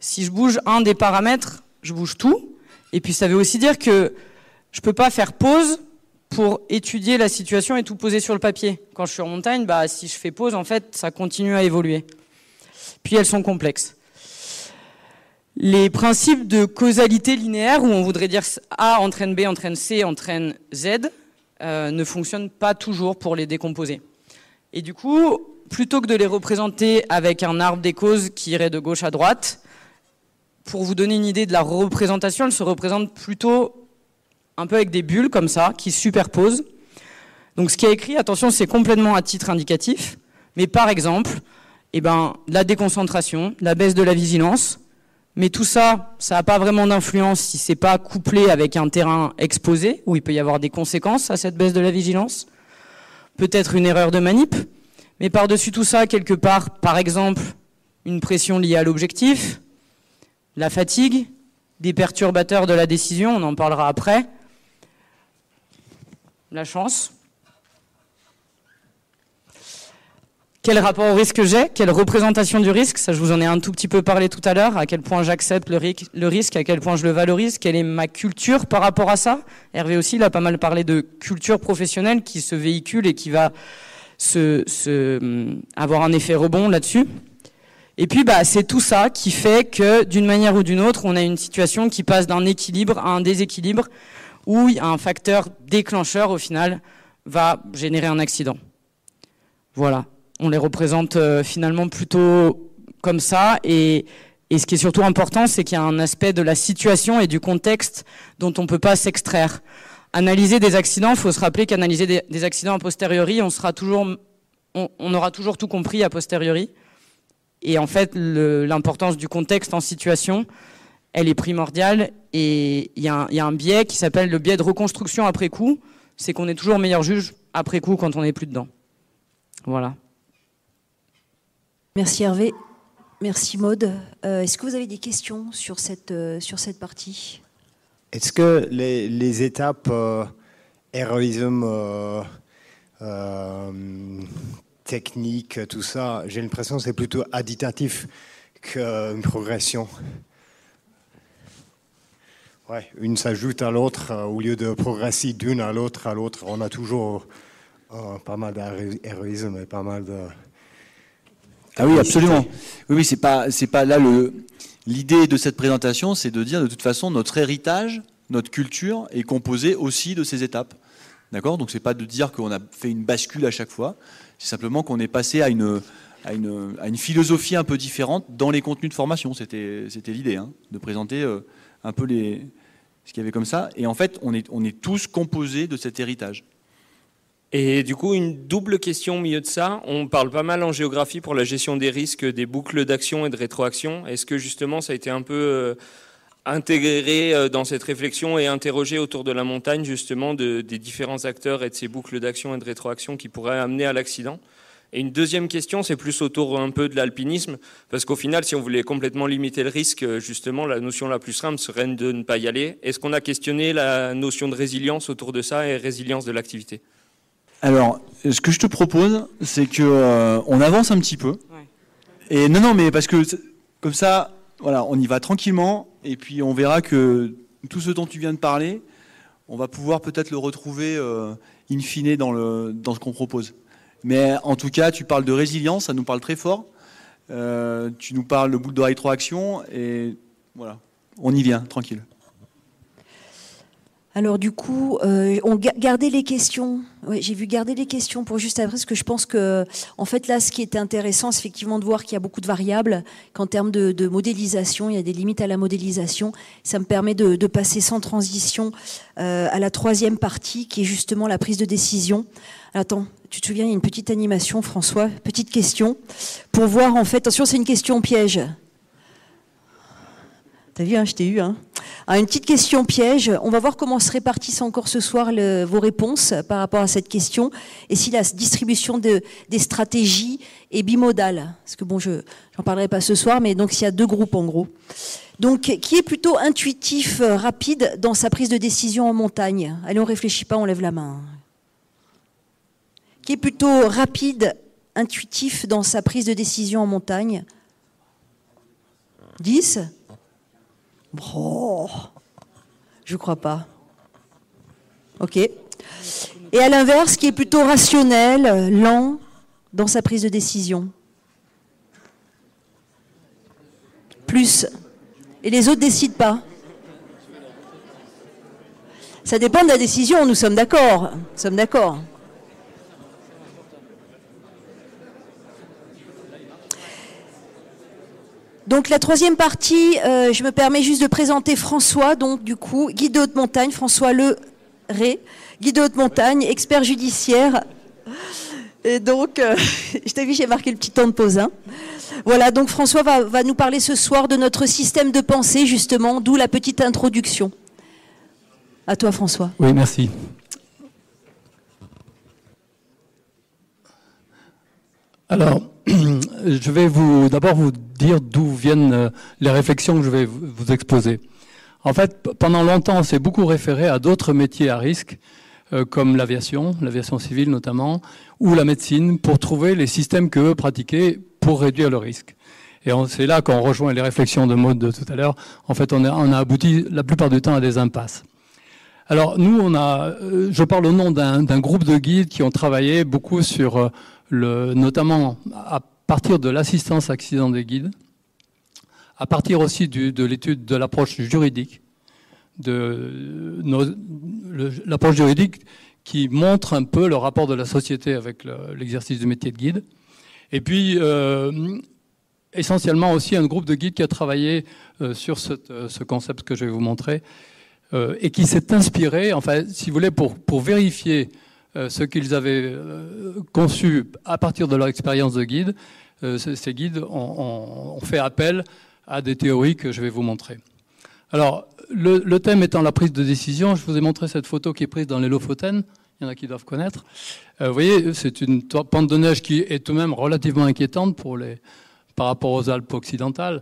si je bouge un des paramètres, je bouge tout. Et puis, ça veut aussi dire que je peux pas faire pause pour étudier la situation et tout poser sur le papier. Quand je suis en montagne, bah, si je fais pause, en fait, ça continue à évoluer. Puis elles sont complexes. Les principes de causalité linéaire, où on voudrait dire A entraîne B, entraîne C, entraîne Z, euh, ne fonctionnent pas toujours pour les décomposer. Et du coup, plutôt que de les représenter avec un arbre des causes qui irait de gauche à droite, pour vous donner une idée de la représentation, elle se représente plutôt un peu avec des bulles comme ça, qui superposent. Donc ce qui est écrit, attention, c'est complètement à titre indicatif, mais par exemple, eh ben, la déconcentration, la baisse de la vigilance, mais tout ça, ça n'a pas vraiment d'influence si c'est pas couplé avec un terrain exposé, où il peut y avoir des conséquences à cette baisse de la vigilance. peut-être une erreur de manip, mais par-dessus tout ça, quelque part, par exemple, une pression liée à l'objectif, la fatigue, des perturbateurs de la décision, on en parlera après, la chance. Quel rapport au risque j'ai? Quelle représentation du risque? Ça, je vous en ai un tout petit peu parlé tout à l'heure. À quel point j'accepte le, risque, à quel point je le valorise, quelle est ma culture par rapport à ça? Hervé aussi, il a pas mal parlé de culture professionnelle qui se véhicule et qui va hum, avoir un effet rebond là-dessus. Et puis, bah, c'est tout ça qui fait que, d'une manière ou d'une autre, on a une situation qui passe d'un équilibre à un déséquilibre, où un facteur déclencheur, au final, va générer un accident. Voilà. On les représente euh, finalement plutôt comme ça. Et, ce qui est surtout important, c'est qu'il y a un aspect de la situation et du contexte dont on ne peut pas s'extraire. Analyser des accidents, il faut se rappeler qu'analyser des, accidents a posteriori, on, sera toujours, on aura toujours tout compris a posteriori. Et en fait, l'importance du contexte en situation, elle est primordiale. Et il y, a un biais qui s'appelle le biais de reconstruction après coup. C'est qu'on est toujours meilleur juge après coup quand on n'est plus dedans. Voilà. Merci Hervé. Merci Maude. Euh, est-ce que vous avez des questions sur cette, euh, sur cette partie? Est-ce que les, étapes euh, héroïsme, euh, technique, tout ça, j'ai l'impression que c'est plutôt additatif qu'une progression. Ouais, une s'ajoute à l'autre, euh, au lieu de progresser d'une à l'autre, à l'autre, on a toujours euh, pas mal d'héroïsme et pas mal de... Ah oui, absolument. Oui, oui, c'est pas, c'est pas là le. L'idée de cette présentation, c'est de dire de toute façon notre héritage, notre culture est composée aussi de ces étapes. D'accord? Donc c'est pas de dire qu'on a fait une bascule à chaque fois. C'est simplement qu'on est passé à une, à une, à, une, philosophie un peu différente dans les contenus de formation. C'était l'idée, hein, de présenter euh, un peu les, ce qu'il y avait comme ça. Et en fait, on est, on est tous composés de cet héritage. Et du coup, une double question au milieu de ça. On parle pas mal en géographie pour la gestion des risques, des boucles d'action et de rétroaction. Est-ce que justement, ça a été un peu euh, intégré euh, dans cette réflexion et interrogé autour de la montagne justement de, des différents acteurs et de ces boucles d'action et de rétroaction qui pourraient amener à l'accident? Et une deuxième question, c'est plus autour un peu de l'alpinisme, parce qu'au final, si on voulait complètement limiter le risque, euh, justement, la notion la plus simple serait de ne pas y aller. Est-ce qu'on a questionné la notion de résilience autour de ça et résilience de l'activité? Alors, ce que je te propose, c'est que euh, on avance un petit peu. Et non, non, mais parce que comme ça, voilà, on y va tranquillement. Et puis on verra que tout ce dont tu viens de parler, on va pouvoir peut-être le retrouver euh, in fine dans, le, dans ce qu'on propose. Mais en tout cas, tu parles de résilience, ça nous parle très fort. Euh, tu nous parles de boucle de rétroaction et voilà, on y vient, tranquille. Alors du coup, euh, on gardait les questions. j'ai vu garder les questions pour juste après, parce que je pense que, en fait, là, ce qui était intéressant, c'est effectivement de voir qu'il y a beaucoup de variables, qu'en termes de, modélisation, il y a des limites à la modélisation. Ça me permet de, passer sans transition euh, à la troisième partie, qui est justement la prise de décision. Attends, tu te souviens, il y a une petite animation, François, petite question, pour voir en fait. Attention, c'est une question piège. T'as vu, hein, je t'ai eu. Hein. une petite question piège. On va voir comment se répartissent encore ce soir vos réponses par rapport à cette question et si la distribution de, des stratégies est bimodale. Parce que bon, je n'en parlerai pas ce soir, mais donc il y a deux groupes en gros. Donc, qui est plutôt intuitif, euh, rapide dans sa prise de décision en montagne? Allez, on réfléchit pas, on lève la main. Qui est plutôt rapide, intuitif dans sa prise de décision en montagne 10 Oh, je crois pas. Ok. Et à l'inverse, qui est plutôt rationnel, lent dans sa prise de décision. Plus. Et les autres décident pas. Ça dépend de la décision, nous sommes d'accord. Nous sommes d'accord. Donc la troisième partie, euh, je me permets juste de présenter François, donc du coup, guide de haute montagne, François Le Ré, guide de haute montagne, expert judiciaire. Et donc, euh, je t'ai vu, j'ai marqué le petit temps de pause. Hein. Voilà, donc François va, va, nous parler ce soir de notre système de pensée, justement, d'où la petite introduction. À toi, François. Oui, merci. Alors, je vais vous d'abord vous dire d'où viennent euh, les réflexions que je vais vous exposer. En fait, pendant longtemps, on s'est beaucoup référé à d'autres métiers à risque, euh, comme l'aviation, l'aviation civile notamment, ou la médecine, pour trouver les systèmes que eux pratiquaient pour réduire le risque. Et c'est là qu'on rejoint les réflexions de mode de tout à l'heure. En fait, on a, on a, abouti la plupart du temps à des impasses. Alors nous, on a, euh, je parle au nom d'un groupe de guides qui ont travaillé beaucoup sur notamment à partir de l'assistance accident des guides, à partir aussi de l'étude de l'approche juridique, de l'approche juridique qui montre un peu le rapport de la société avec l'exercice du métier de guide. Et puis, euh, essentiellement aussi un groupe de guides qui a travaillé euh, sur euh, ce concept que je vais vous montrer et qui s'est inspiré, enfin, si vous voulez, pour, vérifier ce qu'ils avaient euh, conçu à partir de leur expérience de guide. Euh, ces guides ont, fait appel à des théories que je vais vous montrer. Alors, le, thème étant la prise de décision, je vous ai montré cette photo qui est prise dans les Lofoten. Il y en a qui doivent connaître. vous voyez, c'est une pente de neige qui est tout de même relativement inquiétante pour les, par rapport aux Alpes occidentales,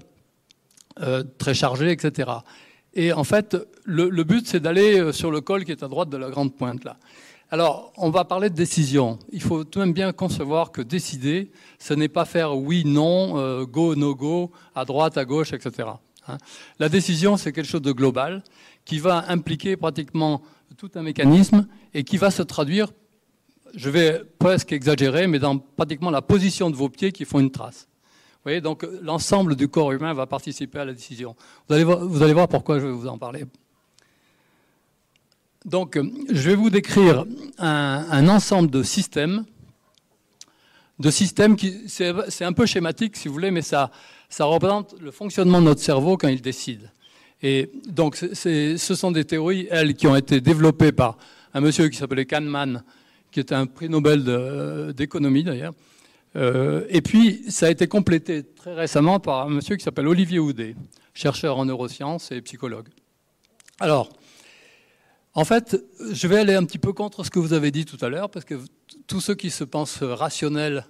très chargées, etc. Et en fait, le but, c'est d'aller sur le col qui est à droite de la grande pointe là. Alors, on va parler de décision. Il faut tout de même bien concevoir que décider, ce n'est pas faire oui, non, euh, go, no go, à droite, à gauche, etc. Hein. La décision, c'est quelque chose de global qui va impliquer pratiquement tout un mécanisme et qui va se traduire, je vais presque exagérer, mais dans pratiquement la position de vos pieds qui font une trace. Vous voyez, donc l'ensemble du corps humain va participer à la décision. Vous allez voir, vous allez voir pourquoi je vais vous en parler. Donc, je vais vous décrire un, ensemble de systèmes, de systèmes qui, c'est un peu schématique si vous voulez, mais ça, représente le fonctionnement de notre cerveau quand il décide. Et donc, ce sont des théories, elles, qui ont été développées par un monsieur qui s'appelait Kahneman, qui était un prix Nobel d'économie d'ailleurs. Euh, et puis, ça a été complété très récemment par un monsieur qui s'appelle Olivier Houdet, chercheur en neurosciences et psychologue. Alors, en fait, je vais aller un petit peu contre ce que vous avez dit tout à l'heure, parce que tous ceux qui se pensent rationnels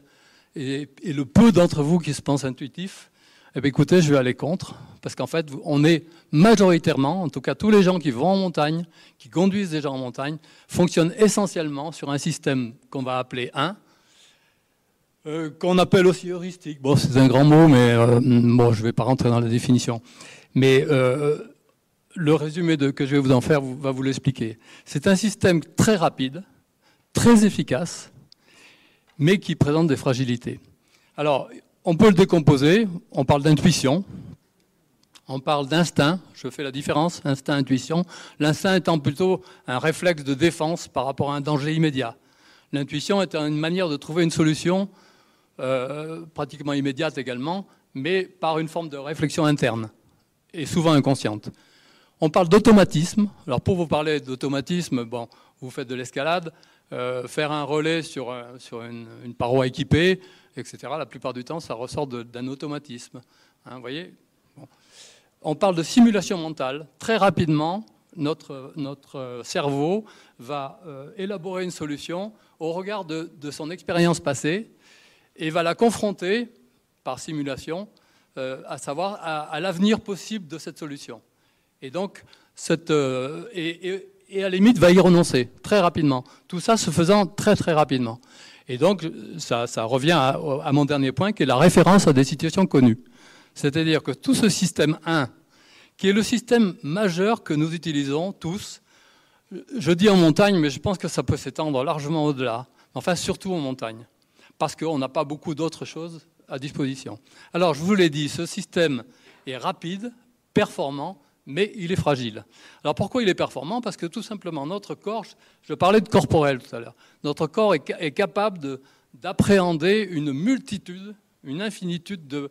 et, le peu d'entre vous qui se pensent intuitifs, eh écoutez, je vais aller contre, parce qu'en fait, on est majoritairement, en tout cas tous les gens qui vont en montagne, qui conduisent des gens en montagne, fonctionnent essentiellement sur un système qu'on va appeler 1, euh, qu'on appelle aussi heuristique. Bon, c'est un grand mot, mais euh, je ne vais pas rentrer dans la définition. Mais euh, le résumé que je vais vous en faire va vous l'expliquer. C'est un système très rapide, très efficace, mais qui présente des fragilités. Alors, on peut le décomposer, on parle d'intuition, on parle d'instinct, je fais la différence, instinct-intuition. L'instinct étant plutôt un réflexe de défense par rapport à un danger immédiat. L'intuition est une manière de trouver une solution euh, pratiquement immédiate également, mais par une forme de réflexion interne, et souvent inconsciente. On parle d'automatisme. Alors pour vous parler d'automatisme, bon, vous faites de l'escalade, euh, faire un relais sur, sur une, paroi équipée, etc. La plupart du temps, ça ressort d'un automatisme. Hein, voyez? On parle de simulation mentale. Très rapidement, notre, notre cerveau va euh, élaborer une solution au regard de, son expérience passée et va la confronter par simulation, euh, à savoir à l'avenir possible de cette solution. Et donc, euh, et, à la limite, va y renoncer très rapidement. Tout ça se faisant très très rapidement. Et donc, ça, revient à, mon dernier point, qui est la référence à des situations connues. C'est-à-dire que tout ce système 1, qui est le système majeur que nous utilisons tous, je dis en montagne, mais je pense que ça peut s'étendre largement au-delà, enfin surtout en montagne, parce qu'on n'a pas beaucoup d'autres choses à disposition. Alors, je vous l'ai dit, ce système est rapide, performant, mais il est fragile. Alors pourquoi il est performant? Parce que tout simplement, notre corps, je parlais de corporel tout à l'heure, notre corps est, capable d'appréhender une multitude, une infinitude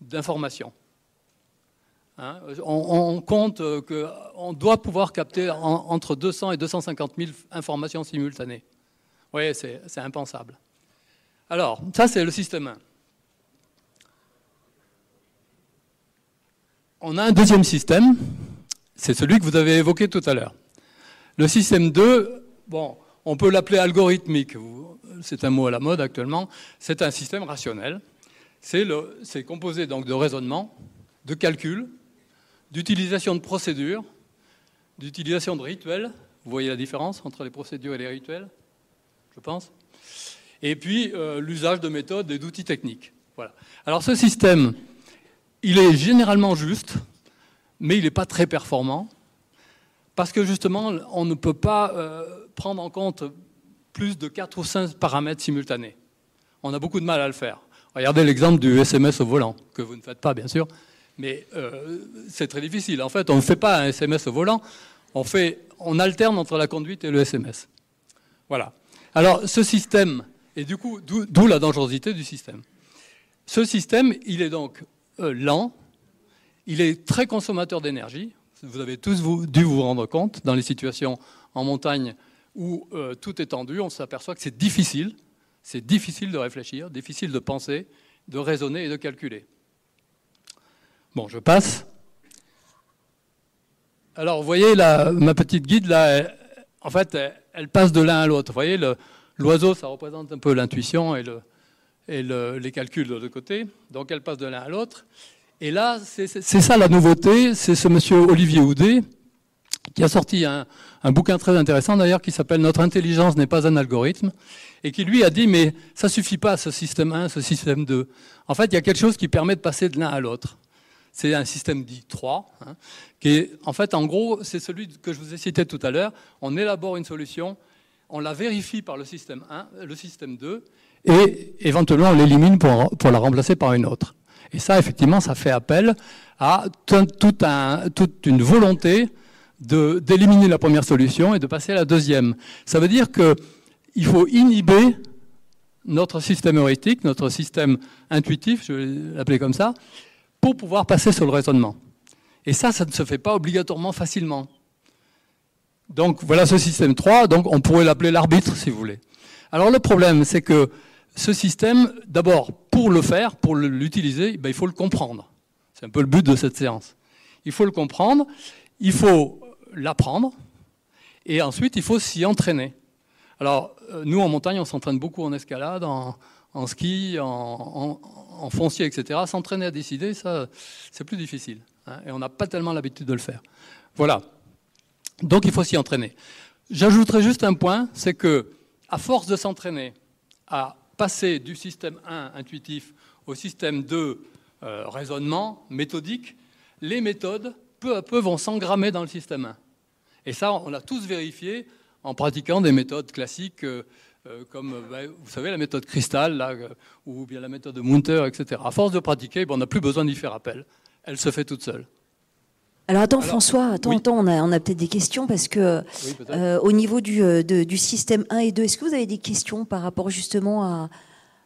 d'informations. Hein, on, compte qu'on doit pouvoir capter entre 200 et 250 000 informations simultanées. Vous voyez, c'est impensable. Alors, ça c'est le système 1. On a un deuxième système, c'est celui que vous avez évoqué tout à l'heure. Le système 2, bon, on peut l'appeler algorithmique, c'est un mot à la mode actuellement, c'est un système rationnel. C'est composé donc de raisonnement, de calcul, d'utilisation de procédures, d'utilisation de rituels. Vous voyez la différence entre les procédures et les rituels, je pense. Et puis euh, l'usage de méthodes et d'outils techniques. Voilà. Alors ce système, il est généralement juste, mais il n'est pas très performant, parce que justement, on ne peut pas euh, prendre en compte plus de 4 ou 5 paramètres simultanés. On a beaucoup de mal à le faire. Regardez l'exemple du SMS au volant, que vous ne faites pas, bien sûr, mais euh, c'est très difficile. En fait, on ne fait pas un SMS au volant, on, on alterne entre la conduite et le SMS. Voilà. Alors, ce système, et du coup, d'où la dangerosité du système. Ce système, il est donc lent, il est très consommateur d'énergie. Vous avez tous dû vous rendre compte dans les situations en montagne où euh, tout est tendu, on s'aperçoit que c'est difficile, c'est difficile de réfléchir, difficile de penser, de raisonner et de calculer. Bon, je passe. Alors, vous voyez, ma petite guide, là, en fait, elle, passe de l'un à l'autre. Vous voyez, l'oiseau, ça représente un peu l'intuition et, les calculs de l'autre côté. Donc, elle passe de l'un à l'autre. Et là, c'est ça la nouveauté, c'est ce monsieur Olivier Houdet qui a sorti un, bouquin très intéressant d'ailleurs qui s'appelle Notre intelligence n'est pas un algorithme et qui lui a dit mais ça suffit pas ce système 1, ce système 2. En fait, il y a quelque chose qui permet de passer de l'un à l'autre. C'est un système dit 3, hein, qui est, en fait, en gros, c'est celui que je vous ai cité tout à l'heure. On élabore une solution, on la vérifie par le système 1, le système 2, et éventuellement on l'élimine pour, la remplacer par une autre. Et ça, effectivement, ça fait appel à toute une volonté d'éliminer la première solution et de passer à la deuxième. Ça veut dire qu'il faut inhiber notre système heurétique, notre système intuitif, je vais l'appeler comme ça, pour pouvoir passer sur le raisonnement. Et ça, ça ne se fait pas obligatoirement facilement. Donc voilà ce système 3, donc on pourrait l'appeler l'arbitre si vous voulez. Alors le problème, c'est que ce système, d'abord, pour le faire, pour l'utiliser, ben, il faut le comprendre. C'est un peu le but de cette séance. Il faut le comprendre, il faut l'apprendre, et ensuite il faut s'y entraîner. Alors, euh, nous en montagne, on s'entraîne beaucoup en escalade, en, ski, en, foncier, etc. S'entraîner à décider, ça, c'est plus difficile. Hein, et on n'a pas tellement l'habitude de le faire. Voilà. Donc il faut s'y entraîner. J'ajouterai juste un point, c'est que à force de s'entraîner à passer du système 1 intuitif au système 2 euh, raisonnement méthodique, les méthodes peu à peu vont s'engrammer dans le système 1. Et ça, on l'a tous vérifié en pratiquant des méthodes classiques euh, euh, comme, ben, vous savez, la méthode cristal là, ou bien la méthode de Munter, etc. À force de pratiquer, ben, on n'a plus besoin d'y faire appel. Elle se fait toute seule. Alors attends François, attends, attends, on a, on a peut-être des questions parce que au niveau du, du, système 1 et 2, est-ce que vous avez des questions par rapport justement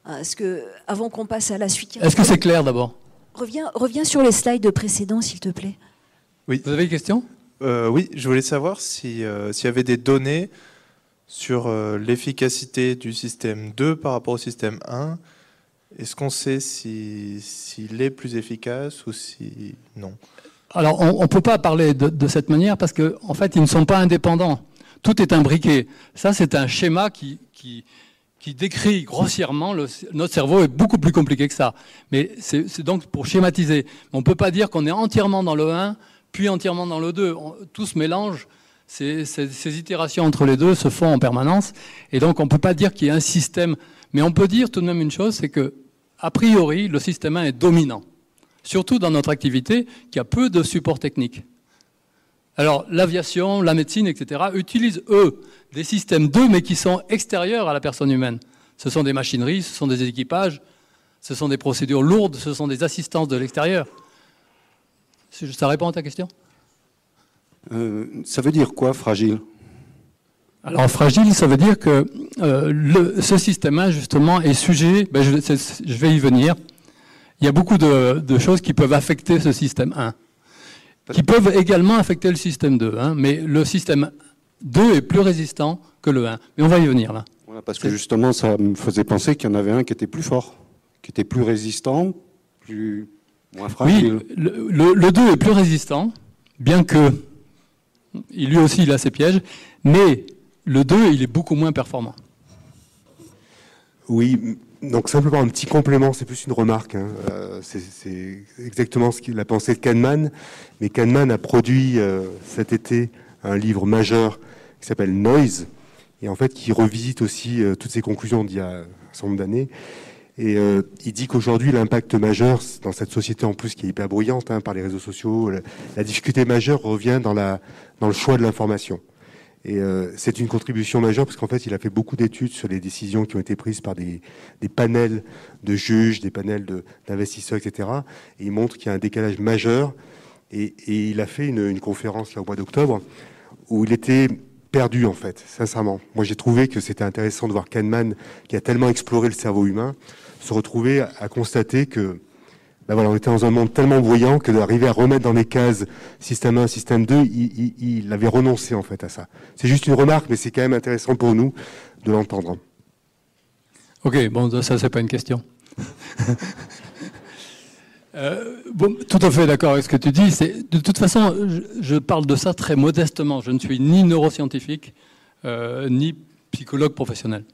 à, ce que, avant qu'on passe à la suite Est-ce que c'est clair d'abord? Reviens, reviens sur les slides précédents s'il te plaît. Oui. Vous avez des questions? Euh, Oui, je voulais savoir euh, s'il y avait des données sur euh, l'efficacité du système 2 par rapport au système 1. Est-ce qu'on sait s'il est plus efficace ou si non? Alors, on ne peut pas parler de, cette manière parce qu'en en fait, ils ne sont pas indépendants. Tout est imbriqué. Ça, c'est un schéma qui, décrit grossièrement notre cerveau est beaucoup plus compliqué que ça. Mais c'est donc pour schématiser. On ne peut pas dire qu'on est entièrement dans le 1 puis entièrement dans le 2. tout se mélange. Ces, ces, itérations entre les deux se font en permanence. Et donc, on ne peut pas dire qu'il y a un système. Mais on peut dire tout de même une chose, c'est que, a priori, le système 1 est dominant. Surtout dans notre activité, qui a peu de support technique. Alors, l'aviation, la médecine, etc., utilisent, eux, des systèmes 2, mais qui sont extérieurs à la personne humaine. Ce sont des machineries, ce sont des équipages, ce sont des procédures lourdes, ce sont des assistances de l'extérieur. Ça répond à ta question? Euh, Ça veut dire quoi, fragile? Alors fragile, ça veut dire que euh, ce système justement, est sujet, ben, je, vais y venir, il y a beaucoup de, choses qui peuvent affecter ce système 1, qui peuvent également affecter le système 2, hein, mais le système 2 est plus résistant que le 1. Mais on va y venir là. Voilà, parce que justement, ça me faisait penser qu'il y en avait un qui était plus fort, qui était plus résistant, plus, oui, le, 2 est plus résistant, bien que lui aussi il a ses pièges, mais le 2, il est beaucoup moins performant. Oui, donc simplement un petit complément, c'est plus une remarque. Hein. Euh, c'est exactement ce qu'il a pensé de Kahneman. Mais Kahneman a produit euh, cet été un livre majeur qui s'appelle Noise, et en fait qui revisite aussi euh, toutes ses conclusions d'il y a un certain nombre d'années. Et il dit qu'aujourd'hui, l'impact majeur dans cette société en plus qui est hyper bruyante hein, par les réseaux sociaux, la, la, difficulté majeure revient dans, la, dans le choix de l'information. Et euh, c'est une contribution majeure parce qu'en fait, il a fait beaucoup d'études sur les décisions qui ont été prises par des, panels de juges, des panels d'investisseurs, etc. Et il montre qu'il y a un décalage majeur. Et, il a fait une, conférence là au mois d'octobre où il était perdu en fait, sincèrement. Moi, j'ai trouvé que c'était intéressant de voir Kahneman, qui a tellement exploré le cerveau humain, se retrouver à constater que ben voilà, on était dans un monde tellement bruyant que d'arriver à remettre dans les cases système 1, système 2, il, il, il avait renoncé en fait à ça. C'est juste une remarque, mais c'est quand même intéressant pour nous de l'entendre. Ok, bon, ça c'est pas une question. euh, bon, tout à fait d'accord avec ce que tu dis. C'est de toute façon, je, je, parle de ça très modestement. Je ne suis ni neuroscientifique euh, ni psychologue professionnel.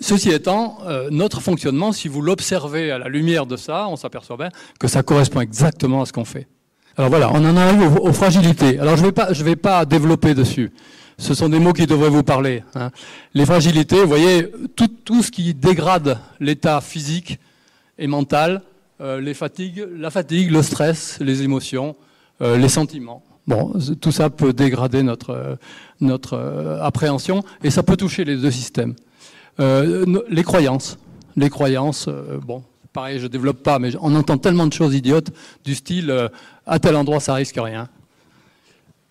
Ceci étant, euh, notre fonctionnement, si vous l'observez à la lumière de ça, on s'aperçoit bien que ça correspond exactement à ce qu'on fait. Alors voilà, on en arrive aux, fragilités. Alors je ne vais, pas, développer dessus. Ce sont des mots qui devraient vous parler. Hein. Les fragilités, vous voyez, tout, ce qui dégrade l'état physique et mental, euh, les fatigues, la fatigue, le stress, les émotions, euh, les sentiments. Bon, tout ça peut dégrader notre, appréhension et ça peut toucher les deux systèmes. Euh, les croyances. Les croyances, euh, bon, pareil, je développe pas, mais on entend tellement de choses idiotes du style euh, à tel endroit ça risque rien.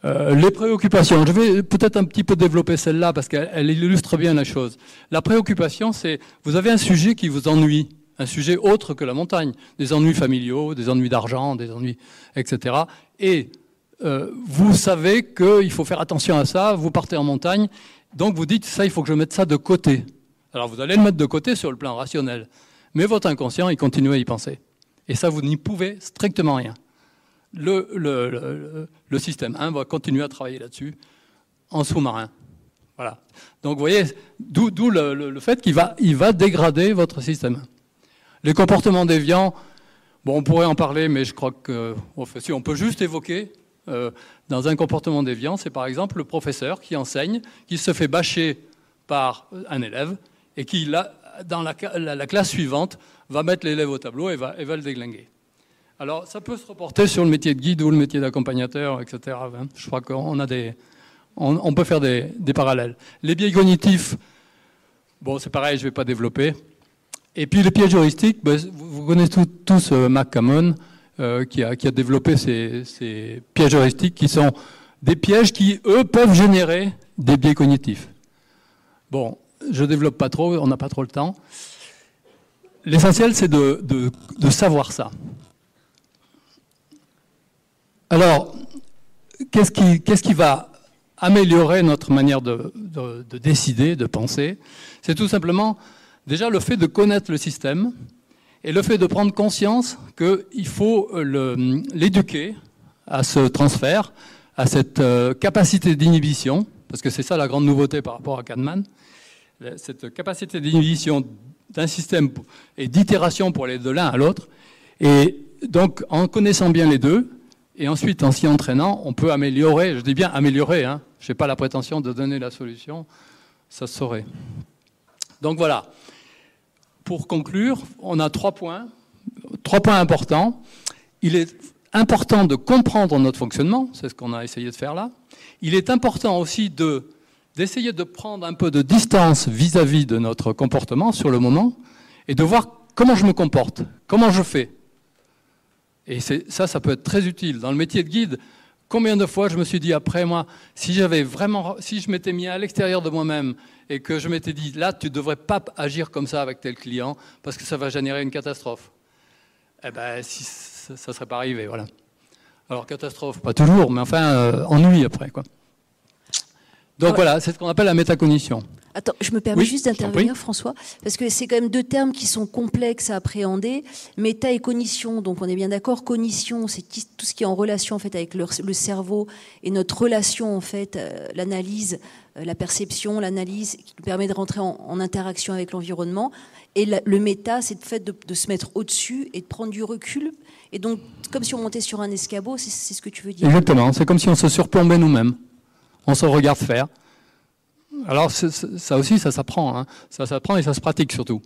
Les préoccupations, je vais peut-être un petit peu développer celle-là parce qu'elle illustre bien la chose. La préoccupation, c'est vous avez un sujet qui vous ennuie, un sujet autre que la montagne, des ennuis familiaux, des ennuis d'argent, des ennuis, etc. Et vous savez qu'il faut faire attention à ça, vous partez en montagne, donc vous dites ça, il faut que je mette ça de côté. Alors vous allez le mettre de côté sur le plan rationnel. Mais votre inconscient, il continue à y penser. Et ça, vous n'y pouvez strictement rien. Le, système 1 va continuer à travailler là-dessus en sous-marin. Voilà. Donc vous voyez, d'où le, fait qu'il va, il va dégrader votre système. Les comportements déviants, bon, on pourrait en parler, mais je crois que si on peut juste évoquer, euh, dans un comportement déviant, c'est par exemple le professeur qui enseigne, qui se fait bâcher par un élève, et qui, là, dans la, la, la classe suivante, va mettre l'élève au tableau et va, le déglinguer. Alors, ça peut se reporter sur le métier de guide ou le métier d'accompagnateur, etc. Je crois qu'on a des, on, peut faire des, parallèles. Les biais cognitifs, bon, c'est pareil, je ne vais pas développer. Et puis les pièges heuristiques, ben, vous, connaissez tous, euh, McCammon, euh, qui, a, qui, a, développé ces, ces pièges heuristiques, qui sont des pièges qui, eux, peuvent générer des biais cognitifs. Bon, je ne développe pas trop, on n'a pas trop le temps. L'essentiel, c'est de, savoir ça. Alors, qu'est-ce qui, va améliorer notre manière de, de décider, de penser? C'est tout simplement déjà le fait de connaître le système et le fait de prendre conscience qu'il faut l'éduquer à ce transfert, à cette euh, capacité d'inhibition, parce que c'est ça la grande nouveauté par rapport à Kahneman, cette capacité d'inhibition d'un système et d'itération pour aller de l'un à l'autre. Et donc, en connaissant bien les deux, et ensuite en s'y entraînant, on peut améliorer, je dis bien améliorer, hein, je n'ai pas la prétention de donner la solution, ça se saurait. Donc voilà. Pour conclure, on a trois points, trois points importants. Il est important de comprendre notre fonctionnement, c'est ce qu'on a essayé de faire là. Il est important aussi de d'essayer de prendre un peu de distance vis-à-vis -vis de notre comportement sur le moment et de voir comment je me comporte, comment je fais. Et ça, ça peut être très utile. Dans le métier de guide, combien de fois je me suis dit après moi, si j'avais vraiment, si je m'étais mis à l'extérieur de moi-même et que je m'étais dit là, tu ne devrais pas agir comme ça avec tel client parce que ça va générer une catastrophe. Eh ben, si ça ne serait pas arrivé, voilà. Alors catastrophe, pas toujours, mais enfin euh, ennui après quoi. Donc voilà, c'est ce qu'on appelle la métacognition. Attends, je me permets Oui, juste d'intervenir. François, parce que c'est quand même deux termes qui sont complexes à appréhender. Méta et cognition, donc on est bien d'accord. Cognition, c'est tout ce qui est en relation en fait avec le, le cerveau et notre relation en fait, euh, l'analyse, euh, la perception, l'analyse, qui nous permet de rentrer en, en interaction avec l'environnement. Et la- le méta, c'est le fait de, de se mettre au-dessus et de prendre du recul. Et donc, comme si on montait sur un escabeau, c'est ce que tu veux dire. Exactement, c'est comme si on se surplombait nous-mêmes. On se regarde faire. Alors ça aussi, ça s'apprend. hein. Ça s'apprend et ça se pratique surtout.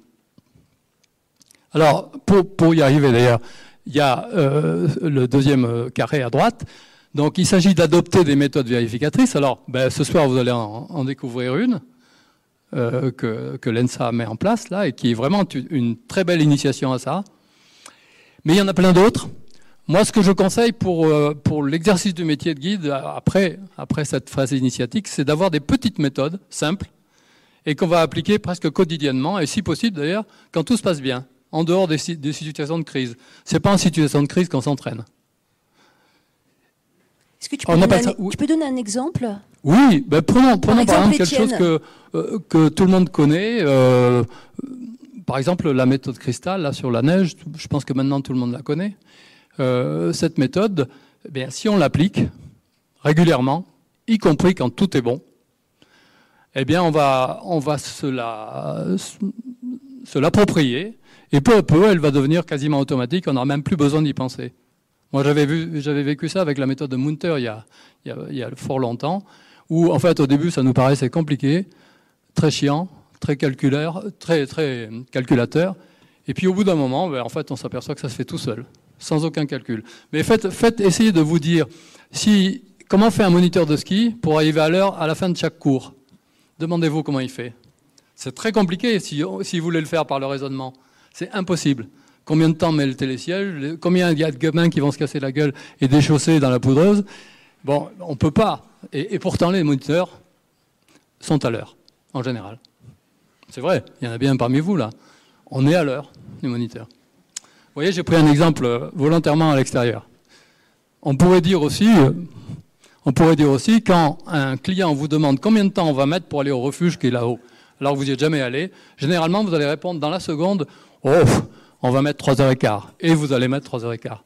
Alors, pour, y arriver d'ailleurs, il y a euh, le deuxième euh, carré à droite. Donc il s'agit d'adopter des méthodes vérificatrices. Alors, ben, ce soir, vous allez en, découvrir une euh, que, que l'ENSA met en place là et qui est vraiment une très belle initiation à ça. Mais il y en a plein d'autres. Moi, ce que je conseille pour, euh, pour l'exercice du métier de guide, euh, après, après cette phase initiatique, c'est d'avoir des petites méthodes simples et qu'on va appliquer presque quotidiennement, et si possible d'ailleurs, quand tout se passe bien, en dehors des, si- des situations de crise. C'est pas en situation de crise qu'on s'entraîne. Est-ce que tu peux, On donner un, ça- oui. tu peux donner un exemple? Oui, ben prenons, prenons par exemple, exemple quelque chose que, euh, que tout le monde connaît. euh, par exemple, la méthode cristal, là, sur la neige, je pense que maintenant tout le monde la connaît. Euh, cette méthode, eh bien, si on l'applique régulièrement, y compris quand tout est bon, eh bien, on va, on va se la- l'approprier, et peu à peu, elle va devenir quasiment automatique, on n'aura même plus besoin d'y penser. Moi, j'avais vécu ça avec la méthode de Munter il y a, il y a, il y a fort longtemps, où en fait, au début, ça nous paraissait compliqué, très chiant, très très très calculateur, et puis au bout d'un moment, ben, en fait, on s'aperçoit que ça se fait tout seul, sans aucun calcul. Mais faites, essayez de vous dire comment fait un moniteur de ski pour arriver à l'heure à la fin de chaque cours? Demandez-vous comment il fait. C'est très compliqué si, vous voulez le faire par le raisonnement. C'est impossible. Combien de temps met le télésiège Combien il y a de gamins qui vont se casser la gueule et déchausser dans la poudreuse? Bon, on ne peut pas. Et pourtant, les moniteurs sont à l'heure, en général. C'est vrai, il y en a bien parmi vous là. On est à l'heure, les moniteurs. Vous voyez, j'ai pris un exemple euh, volontairement à l'extérieur. On pourrait dire aussi, euh, on pourrait dire aussi, quand un client vous demande combien de temps on va mettre pour aller au refuge qui est là-haut, alors que vous n'y êtes jamais allé, généralement vous allez répondre dans la seconde, oh, on va mettre 3 heures et quart, et vous allez mettre 3 heures et quart.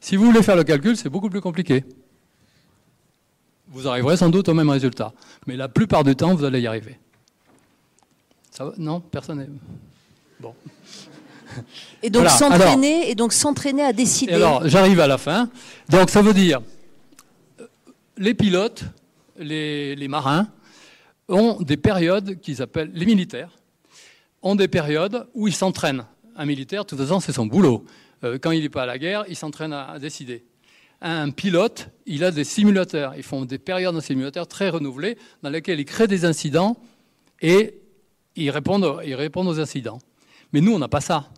Si vous voulez faire le calcul, c'est beaucoup plus compliqué. Vous arriverez sans doute au même résultat, mais la plupart du temps, vous allez y arriver. Ça va? Non? Personne n'est... Bon. Et donc Voilà, s'entraîner et donc s'entraîner à décider. Alors, j'arrive à la fin. Donc, ça veut dire, les pilotes, les, les marins, ont des périodes qu'ils appellent, les militaires, ont des périodes où ils s'entraînent. Un militaire, de toute façon, c'est son boulot. Euh, Quand il n'est pas à la guerre, il s'entraîne à, à décider. Un pilote, il a des simulateurs. Ils font des périodes de simulateurs très renouvelées dans lesquelles ils créent des incidents et ils répondent, ils répondent aux incidents. Mais nous, on n'a pas ça.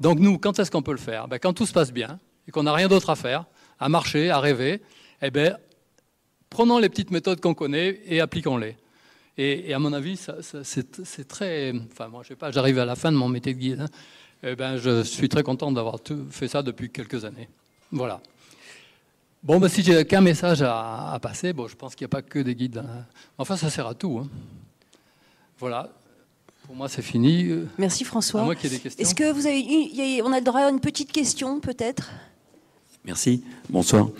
Donc nous, quand est-ce qu'on peut le faire ben, Quand tout se passe bien et qu'on n'a rien d'autre à faire, à marcher, à rêver, eh ben, prenons les petites méthodes qu'on connaît et appliquons-les. Et, à mon avis, c'est très... Enfin, moi, je sais pas, j'arrive à la fin de mon métier de guide. hein. Eh ben, je suis très content d'avoir fait ça depuis quelques années. Voilà. Bon, ben, si j'ai qu'un message à, à passer, bon, je pense qu'il n'y a pas que des guides. hein. Enfin, ça sert à tout. hein. Voilà. Pour moi, c'est fini. Merci François. Moi. Est-ce que vous avez une, on a le droit à une petite question peut-être? Merci, bonsoir.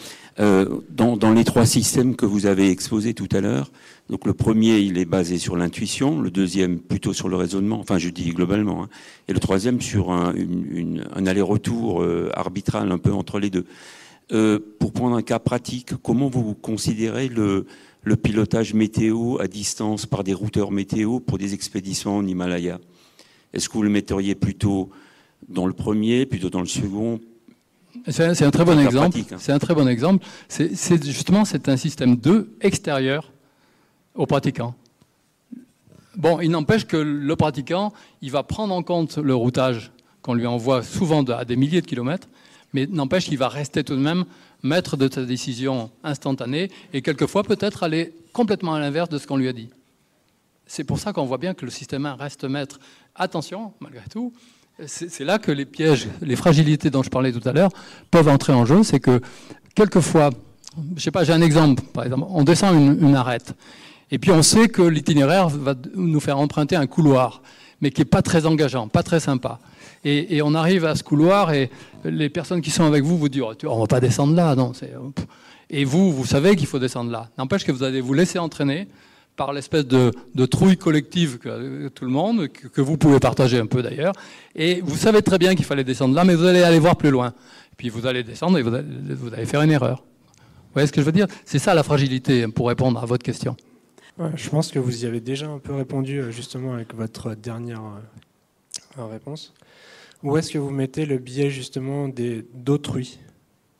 Euh, dans, dans les trois systèmes que vous avez exposés tout à l'heure, donc le premier, il est basé sur l'intuition, le deuxième plutôt sur le raisonnement, enfin je dis globalement, hein, et le troisième sur un, une- une- un aller-retour euh, arbitral un peu entre les deux. Euh, pour prendre un cas pratique, comment vous considérez le, le pilotage météo à distance par des routeurs météo pour des expéditions en Himalaya Est-ce que vous le metteriez plutôt dans le premier, plutôt dans le second? C'est un, c'est un très bon exemple. hein. C'est un très bon exemple. C'est justement c'est un système 2 extérieur au pratiquant. Bon, il n'empêche que le pratiquant, il va prendre en compte le routage qu'on lui envoie souvent à des milliers de kilomètres, mais n'empêche qu'il va rester tout de même maître de sa décision instantanée et quelquefois peut-être aller complètement à l'inverse de ce qu'on lui a dit. C'est pour ça qu'on voit bien que le système 1 reste maître. Attention, malgré tout, c'est là que les pièges, les fragilités dont je parlais tout à l'heure peuvent entrer en jeu. C'est que quelquefois, je sais pas, j'ai un exemple, par exemple, on descend une, une arête Et puis on sait que l'itinéraire va nous faire emprunter un couloir, mais qui n'est pas très engageant, pas très sympa. Et, on arrive à ce couloir et les personnes qui sont avec vous vous disent oh, on va pas descendre là, non. Et vous, vous savez qu'il faut descendre là. N'empêche que vous allez vous laisser entraîner par l'espèce de, trouille collective que, tout le monde, que, vous pouvez partager un peu d'ailleurs. Et vous savez très bien qu'il fallait descendre là, mais vous allez aller voir plus loin. Puis vous allez descendre et vous allez, faire une erreur. Vous voyez ce que je veux dire? C'est ça la fragilité pour répondre à votre question. je pense que vous y avez déjà un peu répondu euh, justement avec votre dernière euh, réponse. Où est-ce que vous mettez le biais justement d'autrui?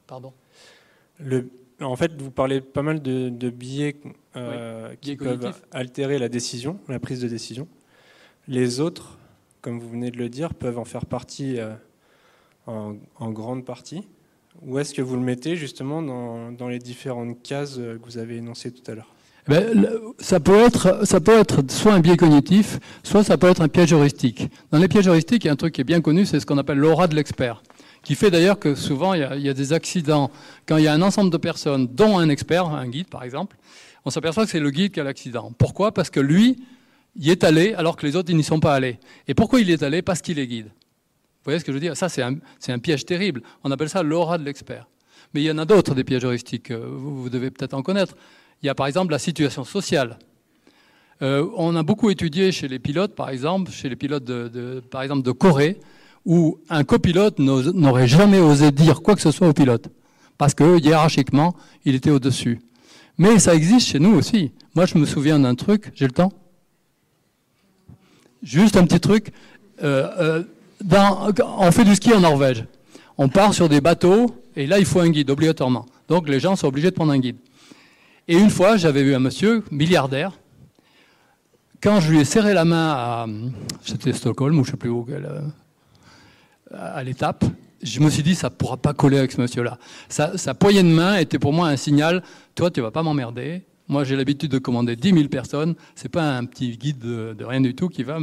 Pardon? Le, En fait, vous parlez pas mal de, biais euh, qui peuvent altérer la décision, la prise de décision. Les autres, comme vous venez de le dire, peuvent en faire partie euh, en, grande partie. Où est-ce que vous le mettez justement dans, dans les différentes cases que vous avez énoncées tout à l'heure? Ben, ça, peut être, ça peut être soit un biais cognitif, soit ça peut être un piège heuristique. Dans les pièges heuristiques, il y a un truc qui est bien connu, c'est ce qu'on appelle l'aura de l'expert, qui fait d'ailleurs que souvent il y, a, des accidents. Quand il y a un ensemble de personnes, dont un expert, un guide par exemple, on s'aperçoit que c'est le guide qui a l'accident. Pourquoi? Parce que lui, y est allé alors que les autres n'y sont pas allés. Et pourquoi il y est allé? Parce qu'il est guide. Vous voyez ce que je veux dire? Ça, c'est un, piège terrible. On appelle ça l'aura de l'expert. Mais il y en a d'autres, des pièges heuristiques. Vous, vous devez peut-être en connaître. Il y a par exemple la situation sociale. Euh, on a beaucoup étudié chez les pilotes, par exemple, chez les pilotes de, par exemple de Corée, où un copilote n'aurait jamais osé dire quoi que ce soit au pilote, parce que hiérarchiquement, il était au-dessus. Mais ça existe chez nous aussi. Moi, je me souviens d'un truc, j'ai le temps? Juste un petit truc. Euh, euh, on fait du ski en Norvège. On part sur des bateaux, et là, il faut un guide, obligatoirement. Donc les gens sont obligés de prendre un guide. Et une fois, j'avais vu un monsieur milliardaire. Quand je lui ai serré la main à, c'était Stockholm ou je sais plus où, euh, à l'étape, je me suis dit, ça ne pourra pas coller avec ce monsieur-là. Sa, poignée de main était pour moi un signal, toi, tu ne vas pas m'emmerder. Moi, j'ai l'habitude de commander 10 000 personnes. Ce n'est pas un petit guide de, rien du tout qui va...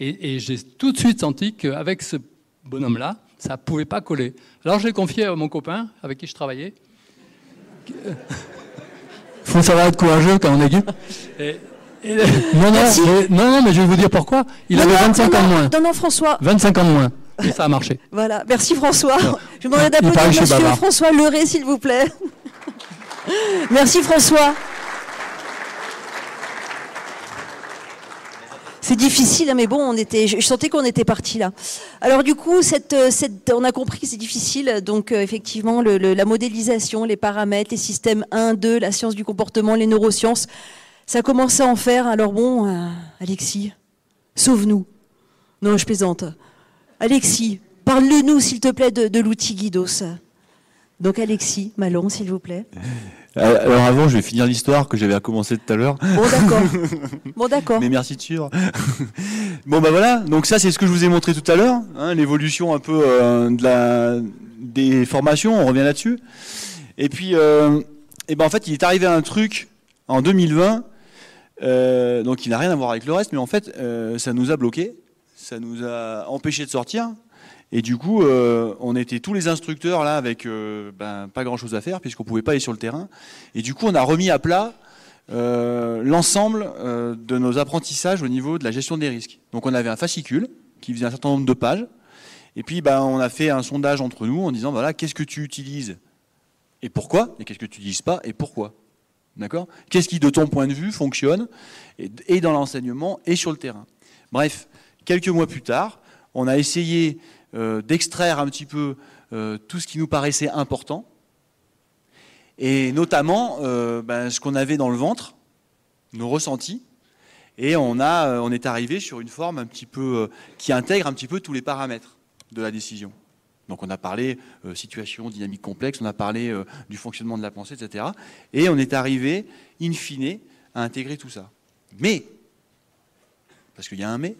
Et, et j'ai tout de suite senti qu'avec ce bonhomme-là, ça ne pouvait pas coller. Alors, je l'ai confié à mon copain avec qui je travaillais faut savoir être courageux quand on est non, non, mais, non, non, mais je vais vous dire pourquoi. Il avait 25 ans de moins. Non, non, François. 25 ans de moins. Et ça a marché. Voilà, merci François. Je vous demanderai d'applaudir monsieur François Leray, s'il vous plaît. merci François. Difficile, hein, mais bon, on était, je, sentais qu'on était parti là. Alors du coup, cette, euh, on a compris que c'est difficile. Donc euh, effectivement, la modélisation, les paramètres, les systèmes 1, 2, la science du comportement, les neurosciences, ça commence à en faire. Alors bon, euh, Alexis, sauve-nous. Non, je plaisante. Alexis, parle-nous, s'il te plaît, de l'outil Guidos. Donc Alexis Malon, s'il vous plaît. Alors avant, je vais finir l'histoire que j'avais commencé tout à l'heure. Bon d'accord. Bon d'accord. Mais merci de suivre. bon bah voilà. Donc ça, c'est ce que je vous ai montré tout à l'heure, hein, l'évolution un peu euh, de la des formations. On revient là-dessus. Et puis, euh, et ben en fait, il est arrivé un truc en 2020. Euh, donc il n'a rien à voir avec le reste, mais en fait, ça nous a bloqué, ça nous a empêché de sortir. Et du coup, euh, on était tous les instructeurs là avec euh, ben, pas grand chose à faire puisqu'on pouvait pas aller sur le terrain. Et du coup, on a remis à plat euh, l'ensemble de nos apprentissages au niveau de la gestion des risques. Donc, on avait un fascicule qui faisait un certain nombre de pages. Et puis, ben, on a fait un sondage entre nous en disant voilà, qu'est-ce que tu utilises et pourquoi Et qu'est-ce que tu n'utilises pas et pourquoi D'accord? Qu'est-ce qui, de ton point de vue, fonctionne et dans l'enseignement et sur le terrain? Bref, quelques mois plus tard, on a essayé d'extraire un petit peu euh, tout ce qui nous paraissait important, et notamment euh, ben, ce qu'on avait dans le ventre, nos ressentis, et on, a, on est arrivé sur une forme un petit peu qui intègre un petit peu tous les paramètres de la décision. Donc on a parlé situation dynamique complexe, on a parlé du fonctionnement de la pensée, etc. Et on est arrivé, in fine, à intégrer tout ça. Mais, parce qu'il y a un mais,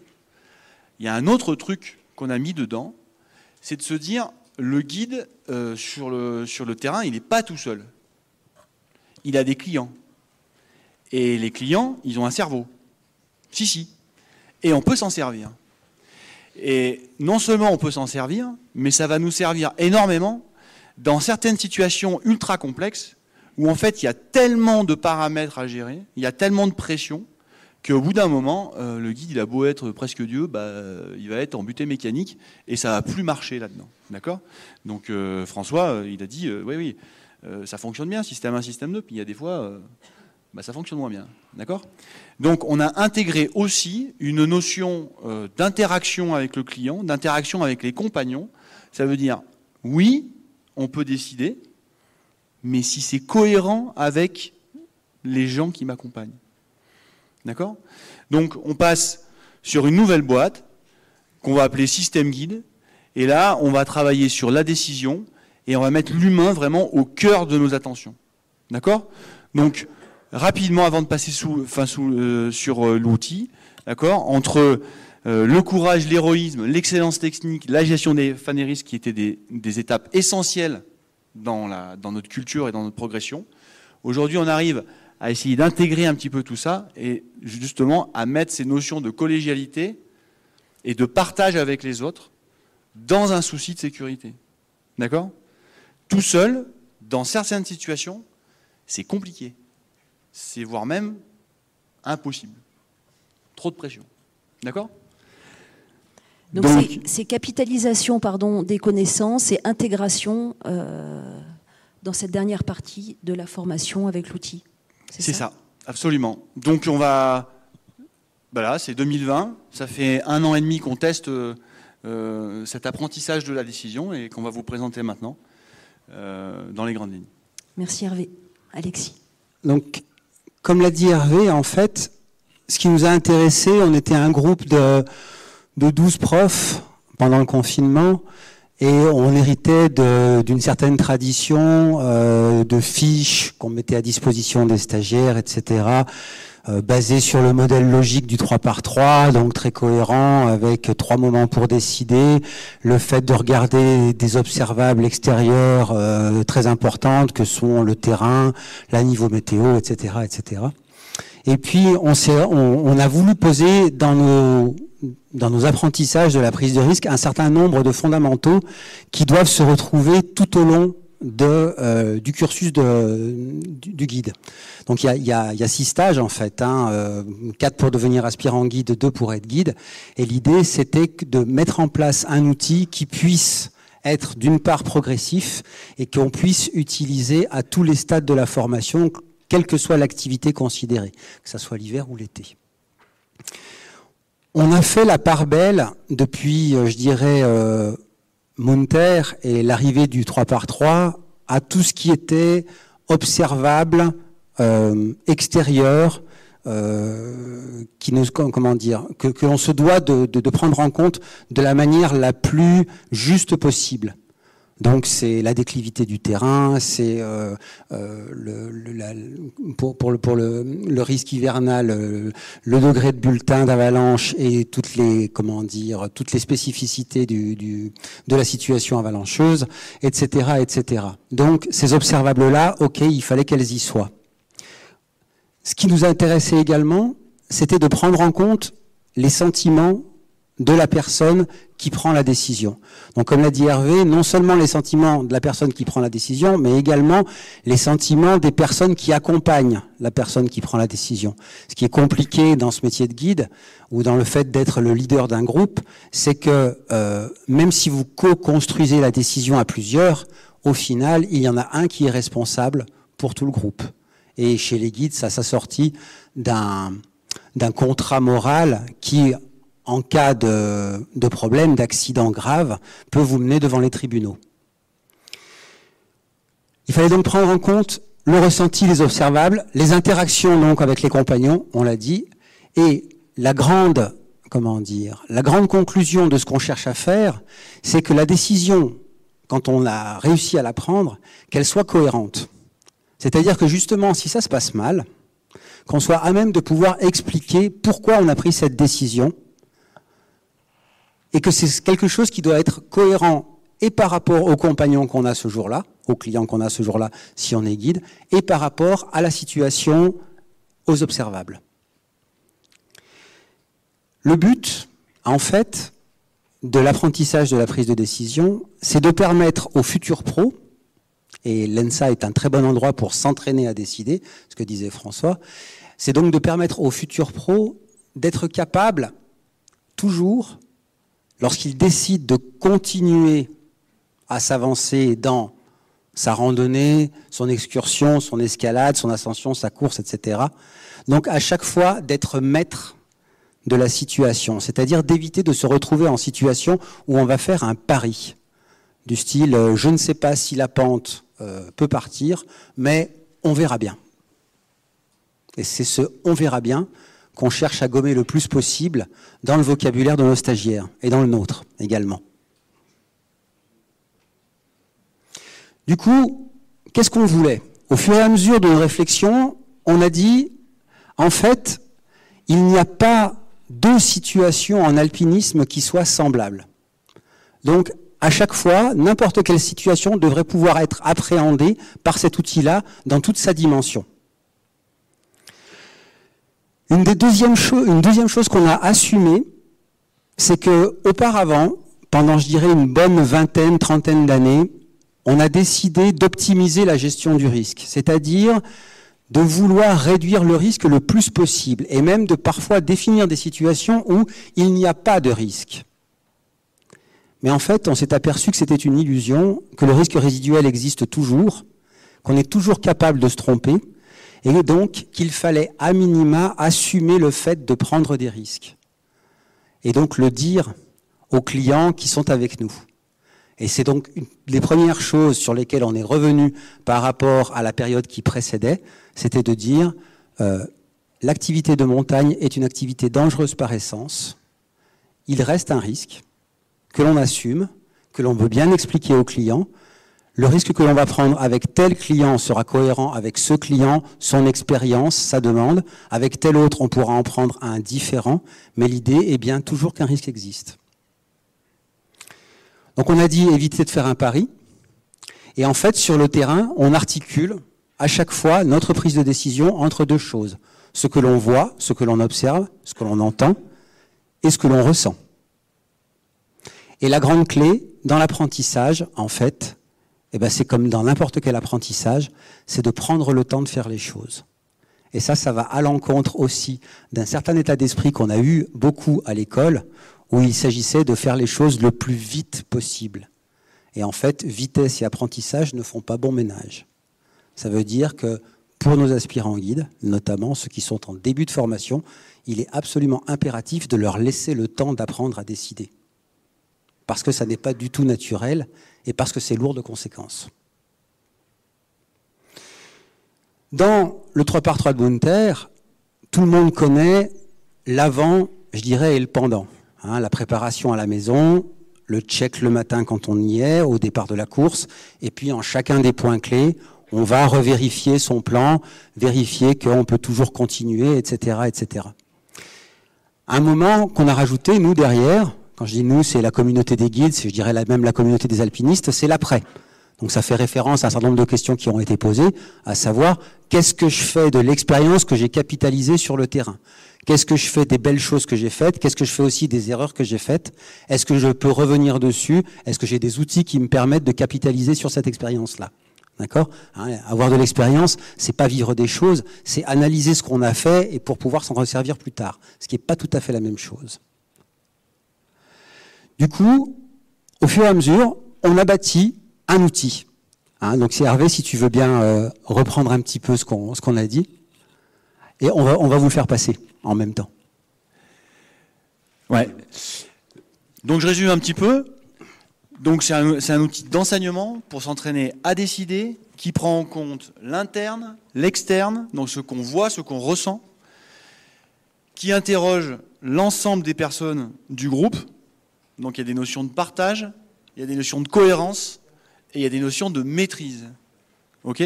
il y a un autre truc qu'on a mis dedans, c'est de se dire, le guide euh, sur, le, terrain, il n'est pas tout seul. Il a des clients. Et les clients, ils ont un cerveau. Si, si. Et on peut s'en servir. Et non seulement on peut s'en servir, mais ça va nous servir énormément dans certaines situations ultra complexes où en fait il y a tellement de paramètres à gérer, il y a tellement de pression, qu'au bout d'un moment, euh, le guide, il a beau être presque Dieu, bah, il va être en butée mécanique et ça va plus marcher là-dedans. D'accord? Donc euh, François, euh, il a dit, oui, oui, ça fonctionne bien, système 1, système 2, puis il y a des fois, bah, ça fonctionne moins bien. D'accord? Donc on a intégré aussi une notion d'interaction avec le client, d'interaction avec les compagnons. Ça veut dire, oui, on peut décider, mais si c'est cohérent avec les gens qui m'accompagnent. D'accord? Donc on passe sur une nouvelle boîte qu'on va appeler système guide. Et là, on va travailler sur la décision et on va mettre l'humain vraiment au cœur de nos attentions. D'accord? Donc rapidement, avant de passer euh, sur euh, l'outil, d'accord? Entre euh, le courage, l'héroïsme, l'excellence technique, la gestion des fanéristes qui étaient des, étapes essentielles dans, dans notre culture et dans notre progression. Aujourd'hui, on arrive à essayer d'intégrer un petit peu tout ça et justement à mettre ces notions de collégialité et de partage avec les autres dans un souci de sécurité. D'accord? Tout seul, dans certaines situations, c'est compliqué. C'est voire même impossible. Trop de pression. D'accord? Donc, c'est capitalisation pardon, des connaissances et intégration euh, dans cette dernière partie de la formation avec l'outil. C'est ça, absolument. Donc on va, voilà, c'est 2020, ça fait un an et demi qu'on teste euh, cet apprentissage de la décision et qu'on va vous présenter maintenant euh, dans les grandes lignes. Merci Hervé. Alexis. Donc, comme l'a dit Hervé, en fait, ce qui nous a intéressé, on était un groupe de, de 12 profs pendant le confinement et on héritait d'une certaine tradition euh, de fiches qu'on mettait à disposition des stagiaires, etc., euh, basées sur le modèle logique du 3 par 3, donc très cohérent, avec trois moments pour décider, le fait de regarder des observables extérieurs euh, très importantes que sont le terrain, la niveau météo, etc., etc. Et puis on, on, on a voulu poser dans nos dans nos apprentissages de la prise de risque un certain nombre de fondamentaux qui doivent se retrouver tout au long euh, du cursus du, guide. Donc il y a, six stages en fait, hein, euh, quatre pour devenir aspirant guide, deux pour être guide. Et l'idée c'était de mettre en place un outil qui puisse être d'une part progressif et qu'on puisse utiliser à tous les stades de la formation, quelle que soit l'activité considérée, que ce soit l'hiver ou l'été. On a fait la part belle depuis, euh, je dirais, euh, et l'arrivée du 3 par 3 à tout ce qui était observable, euh, extérieur, euh, qui nous, comment dire, que, que l'on se doit de, de, prendre en compte de la manière la plus juste possible. Donc c'est la déclivité du terrain, c'est euh, euh, le, pour, le, pour le, risque hivernal, euh, le, degré de bulletin d'avalanche et toutes les comment dire toutes les spécificités du, de la situation avalancheuse, etc., etc. Donc ces observables là, ok, il fallait qu'elles y soient. Ce qui nous intéressait également, c'était de prendre en compte les sentiments de la personne qui prend la décision. Donc comme l'a dit Hervé, non seulement les sentiments de la personne qui prend la décision, mais également les sentiments des personnes qui accompagnent la personne qui prend la décision. Ce qui est compliqué dans ce métier de guide ou dans le fait d'être le leader d'un groupe, c'est que euh, même si vous co-construisez la décision à plusieurs, au final, il y en a un qui est responsable pour tout le groupe. Et chez les guides, ça s'assortit d'un d'un contrat moral qui en cas de, de problème, d'accident grave, peut vous mener devant les tribunaux. Il fallait donc prendre en compte le ressenti des observables, les interactions donc avec les compagnons, on l'a dit, et la grande, comment dire, la grande conclusion de ce qu'on cherche à faire, c'est que la décision, quand on a réussi à la prendre, qu'elle soit cohérente. C'est-à-dire que justement, si ça se passe mal, qu'on soit à même de pouvoir expliquer pourquoi on a pris cette décision, et que c'est quelque chose qui doit être cohérent et par rapport aux compagnons qu'on a ce jour-là, aux clients qu'on a ce jour-là si on est guide, et par rapport à la situation aux observables. Le but, en fait, de l'apprentissage de la prise de décision, c'est de permettre aux futurs pros et l'ENSA est un très bon endroit pour s'entraîner à décider, ce que disait François, c'est donc de permettre aux futurs pros d'être capables, toujours, lorsqu'ils décident de continuer à s'avancer dans sa randonnée, son excursion, son escalade, son ascension, sa course, etc. Donc à chaque fois d'être maître de la situation, c'est-à-dire d'éviter de se retrouver en situation où on va faire un pari du style euh, je ne sais pas si la pente euh, peut partir, mais on verra bien. Et c'est ce on verra bien qu'on cherche à gommer le plus possible dans le vocabulaire de nos stagiaires et dans le nôtre également. Du coup, qu'est-ce qu'on voulait? Au fur et à mesure de nos réflexions, on a dit, en fait, il n'y a pas deux situations en alpinisme qui soient semblables. Donc, à chaque fois, n'importe quelle situation devrait pouvoir être appréhendée par cet outil-là dans toute sa dimension. Une, deuxième chose qu'on a assumée, c'est que auparavant, pendant je dirais une bonne vingtaine, trentaine d'années, on a décidé d'optimiser la gestion du risque, c'est-à-dire de vouloir réduire le risque le plus possible et même de parfois définir des situations où il n'y a pas de risque. Mais en fait, on s'est aperçu que c'était une illusion, que le risque résiduel existe toujours, qu'on est toujours capable de se tromper, et donc qu'il fallait à minima assumer le fait de prendre des risques. Et donc le dire aux clients qui sont avec nous. Et c'est donc une, les premières choses sur lesquelles on est revenu par rapport à la période qui précédait, c'était de dire euh, l'activité de montagne est une activité dangereuse par essence. Il reste un risque que l'on assume, que l'on veut bien expliquer aux clients. Le risque que l'on va prendre avec tel client sera cohérent avec ce client, son expérience, sa demande. Avec tel autre, on pourra en prendre un différent. Mais l'idée est bien toujours qu'un risque existe. Donc on a dit éviter de faire un pari. Et en fait, sur le terrain, on articule à chaque fois notre prise de décision entre deux choses. Ce que l'on voit, ce que l'on observe, ce que l'on entend et ce que l'on ressent. Et la grande clé dans l'apprentissage, en fait, eh ben c'est comme dans n'importe quel apprentissage, c'est de prendre le temps de faire les choses. Et ça, ça va à l'encontre aussi d'un certain état d'esprit qu'on a eu beaucoup à l'école, où il s'agissait de faire les choses le plus vite possible. Et en fait, vitesse et apprentissage ne font pas bon ménage. Ça veut dire que pour nos aspirants guides, notamment ceux qui sont en début de formation, il est absolument impératif de leur laisser le temps d'apprendre à décider. Parce que ça n'est pas du tout naturel et parce que c'est lourd de conséquences. Dans le 3 par 3 de Bunter, tout le monde connaît l'avant, je dirais, et le pendant. Hein, la préparation à la maison, le check le matin quand on y est, au départ de la course, et puis en chacun des points clés, on va revérifier son plan, vérifier qu'on peut toujours continuer, etc., etc. Un moment qu'on a rajouté, nous, derrière, quand je dis nous, c'est la communauté des guides, je dirais même la communauté des alpinistes, c'est l'après. Donc ça fait référence à un certain nombre de questions qui ont été posées, à savoir qu'est-ce que je fais de l'expérience que j'ai capitalisée sur le terrain? Qu'est-ce que je fais des belles choses que j'ai faites? Qu'est-ce que je fais aussi des erreurs que j'ai faites? Est-ce que je peux revenir dessus? Est-ce que j'ai des outils qui me permettent de capitaliser sur cette expérience-là? D'accord? Hein, Avoir de l'expérience, c'est pas vivre des choses, c'est analyser ce qu'on a fait et pour pouvoir s'en resservir plus tard. Ce qui n'est pas tout à fait la même chose. Du coup, au fur et à mesure, on a bâti un outil. Hein, donc c'est Hervé, si tu veux bien euh, reprendre un petit peu ce qu'on a dit. Et on va, on va vous le faire passer en même temps. Ouais. Donc je résume un petit peu. Donc c'est un, un, outil d'enseignement pour s'entraîner à décider, qui prend en compte l'interne, l'externe, donc ce qu'on voit, ce qu'on ressent, qui interroge l'ensemble des personnes du groupe. Donc il y a des notions de partage, il y a des notions de cohérence et il y a des notions de maîtrise. OK?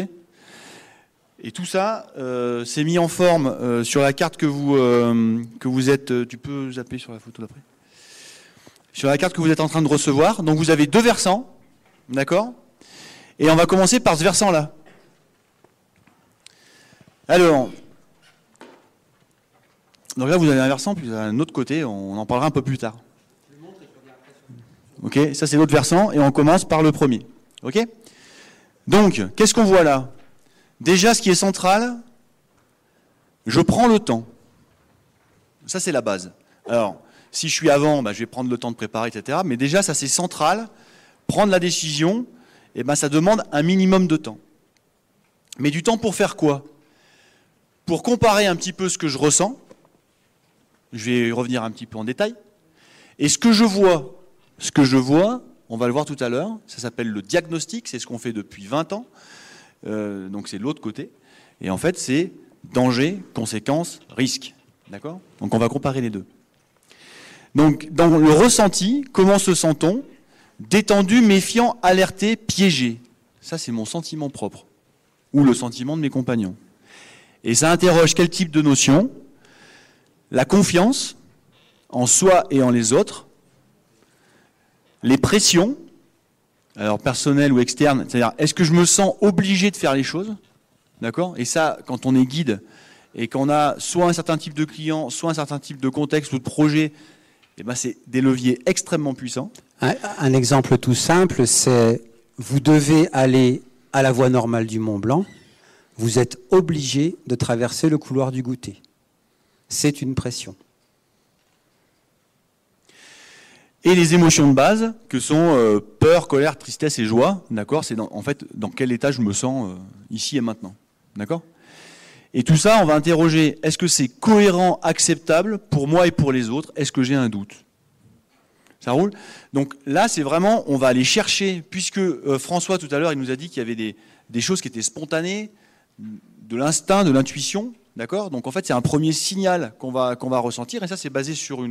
Et tout ça, euh, c'est mis en forme euh, sur la carte que vous, euh, que vous êtes. Tu peux zapper sur la photo d'après Sur la carte que vous êtes en train de recevoir. Donc vous avez deux versants, d'accord? Et on va commencer par ce versant-là. Alors, donc là vous avez un versant, puis un autre côté, on en parlera un peu plus tard. Ok, ça c'est l'autre versant, et on commence par le premier. Ok Donc, qu'est-ce qu'on voit là? Déjà, ce qui est central, je prends le temps. Ça, c'est la base. Alors, si je suis avant, bah, je vais prendre le temps de préparer, etc. Mais déjà, ça, c'est central. Prendre la décision, eh ben, ça demande un minimum de temps. Mais du temps pour faire quoi? Pour comparer un petit peu ce que je ressens. Je vais revenir un petit peu en détail. Et ce que je vois, ce que je vois, on va le voir tout à l'heure, ça s'appelle le diagnostic, c'est ce qu'on fait depuis 20 ans. Euh, donc c'est l'autre côté. Et en fait, c'est danger, conséquences, risque. D'accord? Donc on va comparer les deux. Donc dans le ressenti, comment se sent-on? Détendu, méfiant, alerté, piégé. Ça, c'est mon sentiment propre. Ou le sentiment de mes compagnons. Et ça interroge quel type de notion? La confiance en soi et en les autres. Les pressions, alors personnelles ou externes, c'est-à-dire est-ce que je me sens obligé de faire les choses D'accord? Et ça, quand on est guide et qu'on a soit un certain type de client, soit un certain type de contexte ou de projet, eh ben c'est des leviers extrêmement puissants. Un, exemple tout simple, c'est vous devez aller à la voie normale du Mont Blanc, vous êtes obligé de traverser le couloir du goûter. C'est une pression. Et les émotions de base, que sont euh, peur, colère, tristesse et joie, d'accord C'est en fait dans quel état je me sens euh, ici et maintenant, d'accord? Et tout ça, on va interroger est-ce que c'est cohérent, acceptable pour moi et pour les autres? Est-ce que j'ai un doute? Ça roule? Donc là, c'est vraiment, on va aller chercher, puisque euh, François tout à l'heure, il nous a dit qu'il y avait des, des, choses qui étaient spontanées, de l'instinct, de l'intuition, d'accord? Donc en fait, c'est un premier signal qu'on va, qu'on va ressentir, et ça, c'est basé sur,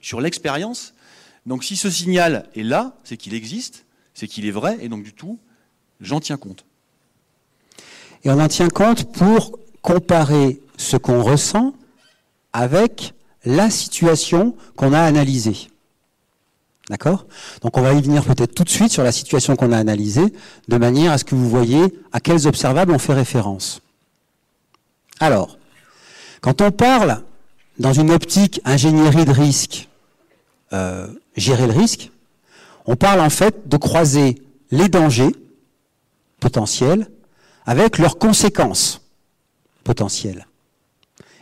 sur l'expérience. Donc si ce signal est là, c'est qu'il existe, c'est qu'il est vrai, et donc du tout, j'en tiens compte. Et on en tient compte pour comparer ce qu'on ressent avec la situation qu'on a analysée. D'accord? Donc on va y venir peut-être tout de suite sur la situation qu'on a analysée, de manière à ce que vous voyez à quels observables on fait référence. Alors, quand on parle dans une optique ingénierie de risque, euh, gérer le risque, on parle en fait de croiser les dangers potentiels avec leurs conséquences potentielles.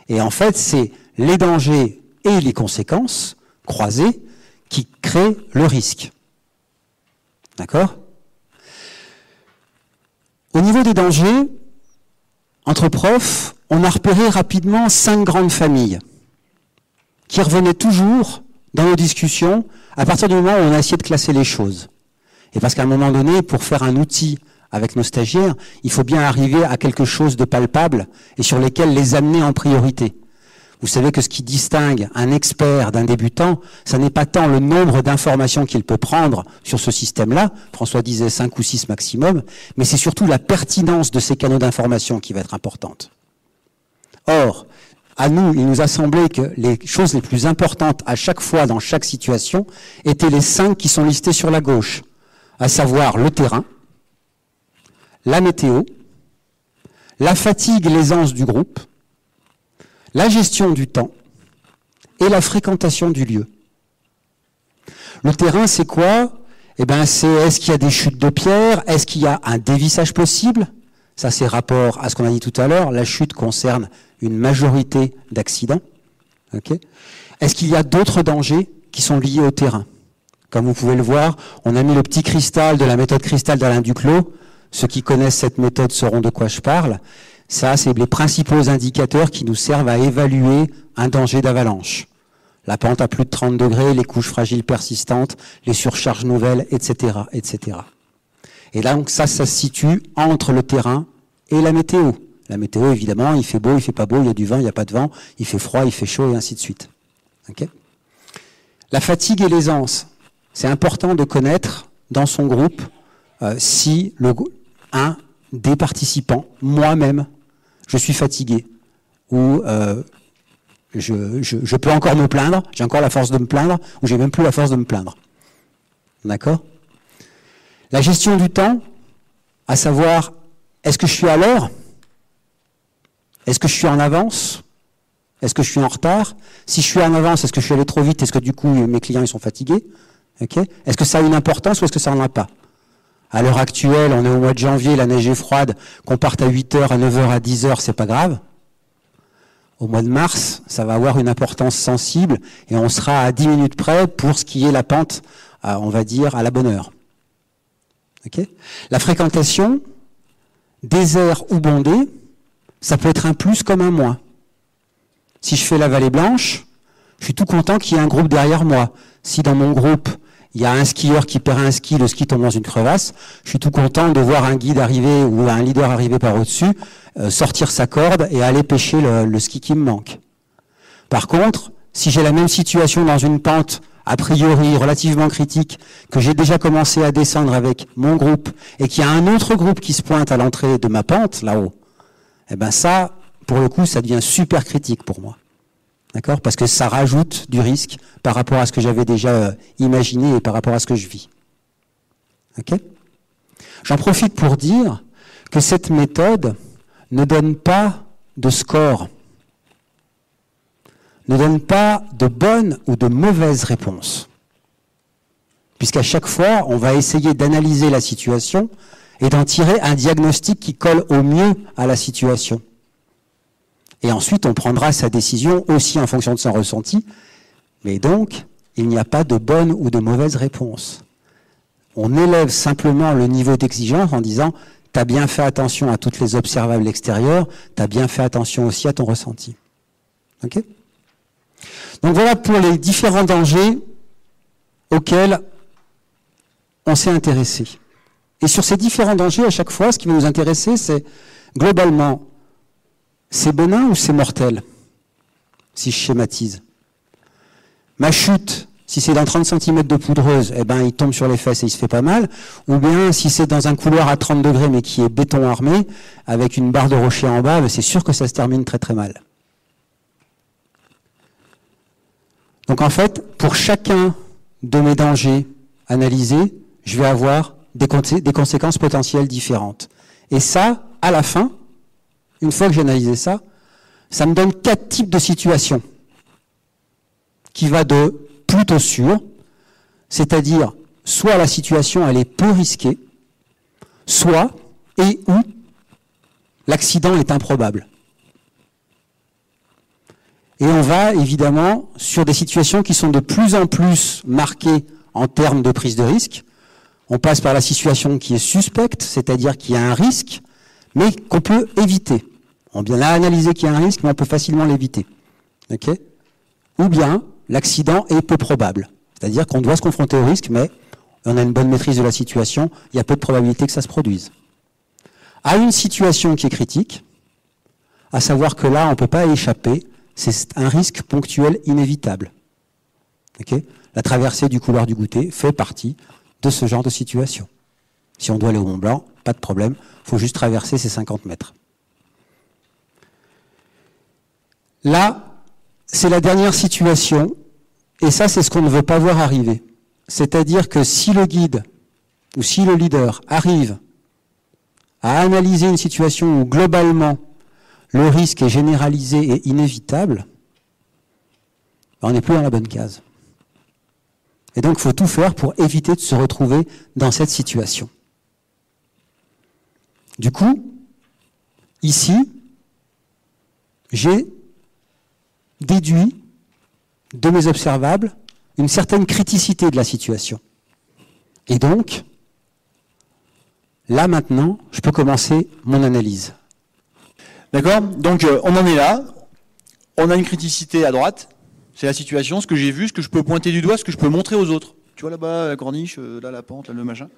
Et en fait, c'est les dangers et les conséquences croisées qui créent le risque. D'accord? Au niveau des dangers, entre profs, on a repéré rapidement cinq grandes familles qui revenaient toujours dans nos discussions à partir du moment où on a essayé de classer les choses. Et parce qu'à un moment donné, pour faire un outil avec nos stagiaires, il faut bien arriver à quelque chose de palpable et sur lesquels les amener en priorité. Vous savez que ce qui distingue un expert d'un débutant, ce n'est pas tant le nombre d'informations qu'il peut prendre sur ce système-là, François disait 5 ou 6 maximum, mais c'est surtout la pertinence de ces canaux d'information qui va être importante. Or, à nous, il nous a semblé que les choses les plus importantes à chaque fois dans chaque situation étaient les cinq qui sont listés sur la gauche, à savoir le terrain, la météo, la fatigue l'aisance du groupe, la gestion du temps et la fréquentation du lieu. Le terrain, c'est quoi? Eh ben, c'est est-ce qu'il y a des chutes de pierre? Est-ce qu'il y a un dévissage possible? Ça, c'est rapport à ce qu'on a dit tout à l'heure. La chute concerne une majorité d'accidents. Est-ce qu'il y a d'autres dangers qui sont liés au terrain? Comme vous pouvez le voir, on a mis le petit cristal de la méthode cristal d'Alain Duclos. Ceux qui connaissent cette méthode sauront de quoi je parle. Ça, c'est les principaux indicateurs qui nous servent à évaluer un danger d'avalanche. La pente à plus de 30 degrés, les couches fragiles persistantes, les surcharges nouvelles, etc., etc. Et là, donc, ça, ça se situe entre le terrain et la météo. La météo, évidemment, il fait beau, il fait pas beau, il y a du vent, il n'y a pas de vent, il fait froid, il fait chaud, et ainsi de suite. la fatigue et l'aisance. C'est important de connaître dans son groupe euh, si un des participants, moi-même, je suis fatigué, ou euh, je, je, peux encore me plaindre, j'ai encore la force de me plaindre, ou j'ai même plus la force de me plaindre. D'accord? La gestion du temps, à savoir, est-ce que je suis à l'heure? Est-ce que je suis en avance? Est-ce que je suis en retard? Si je suis en avance, est-ce que je suis allé trop vite? Est-ce que du coup mes clients ils sont fatigués? Est-ce que ça a une importance ou est-ce que ça n'en a pas? À l'heure actuelle, on est au mois de janvier, la neige est froide, qu'on parte à 8h, à 9h, à 10h, c'est pas grave. Au mois de mars, ça va avoir une importance sensible et on sera à 10 minutes près pour ce qui est la pente, on va dire, à la bonne heure. La fréquentation, désert ou bondé, ça peut être un plus comme un moins. Si je fais la vallée blanche, je suis tout content qu'il y ait un groupe derrière moi. Si dans mon groupe, il y a un skieur qui perd un ski, le ski tombe dans une crevasse, je suis tout content de voir un guide arriver ou un leader arriver par au-dessus, euh, sortir sa corde et aller pêcher le, ski qui me manque. Par contre, si j'ai la même situation dans une pente a priori relativement critique, que j'ai déjà commencé à descendre avec mon groupe, et qu'il y a un autre groupe qui se pointe à l'entrée de ma pente, là-haut, eh ben ça, pour le coup, ça devient super critique pour moi. D'accord? Parce que ça rajoute du risque par rapport à ce que j'avais déjà euh, imaginé et par rapport à ce que je vis. Ok? J'en profite pour dire que cette méthode ne donne pas de score, ne donne pas de bonnes ou de mauvaises réponses. Puisqu'à chaque fois, on va essayer d'analyser la situation et d'en tirer un diagnostic qui colle au mieux à la situation. Et ensuite, on prendra sa décision aussi en fonction de son ressenti. Mais donc, il n'y a pas de bonne ou de mauvaise réponse. On élève simplement le niveau d'exigence en disant, tu as bien fait attention à toutes les observables extérieures, tu as bien fait attention aussi à ton ressenti. Ok? Donc voilà pour les différents dangers auxquels on s'est intéressé. Et sur ces différents dangers, à chaque fois, ce qui va nous intéresser, c'est globalement c'est bénin ou c'est mortel Si je schématise. Ma chute, si c'est dans 30 cm de poudreuse, eh ben, il tombe sur les fesses et il se fait pas mal. Ou bien, si c'est dans un couloir à 30 degrés mais qui est béton armé, avec une barre de rocher en bas, ben, c'est sûr que ça se termine très très mal. Donc en fait, pour chacun de mes dangers analysés, je vais avoir des, conséquences potentielles différentes. Et ça, à la fin, une fois que j'ai analysé ça, ça me donne quatre types de situations qui va de plutôt sûr, c'est-à-dire soit la situation elle est peu risquée, soit et ou l'accident est improbable. Et on va évidemment sur des situations qui sont de plus en plus marquées en termes de prise de risque. On passe par la situation qui est suspecte, c'est-à-dire qu'il y a un risque, mais qu'on peut éviter. On bien a analysé qu'il y a un risque, mais on peut facilement l'éviter. Ou bien, l'accident est peu probable. C'est-à-dire qu'on doit se confronter au risque, mais on a une bonne maîtrise de la situation, il y a peu de probabilité que ça se produise. À une situation qui est critique, à savoir que là, on ne peut pas échapper, c'est un risque ponctuel inévitable. la traversée du couloir du goûter fait partie de ce genre de situation. Si on doit aller au Mont Blanc, pas de problème, il faut juste traverser ces 50 mètres. Là, c'est la dernière situation, et ça, c'est ce qu'on ne veut pas voir arriver. C'est-à-dire que si le guide ou si le leader arrive à analyser une situation où globalement le risque est généralisé et inévitable, ben, on n'est plus dans la bonne case. Et donc, il faut tout faire pour éviter de se retrouver dans cette situation. Du coup, ici, j'ai déduit de mes observables une certaine criticité de la situation. Et donc, là maintenant, je peux commencer mon analyse. D'accord? Donc euh, on en est là. On a une criticité à droite. C'est la situation, ce que j'ai vu, ce que je peux pointer du doigt, ce que je peux montrer aux autres. Tu vois là-bas, la corniche, euh, là la pente, là le machin.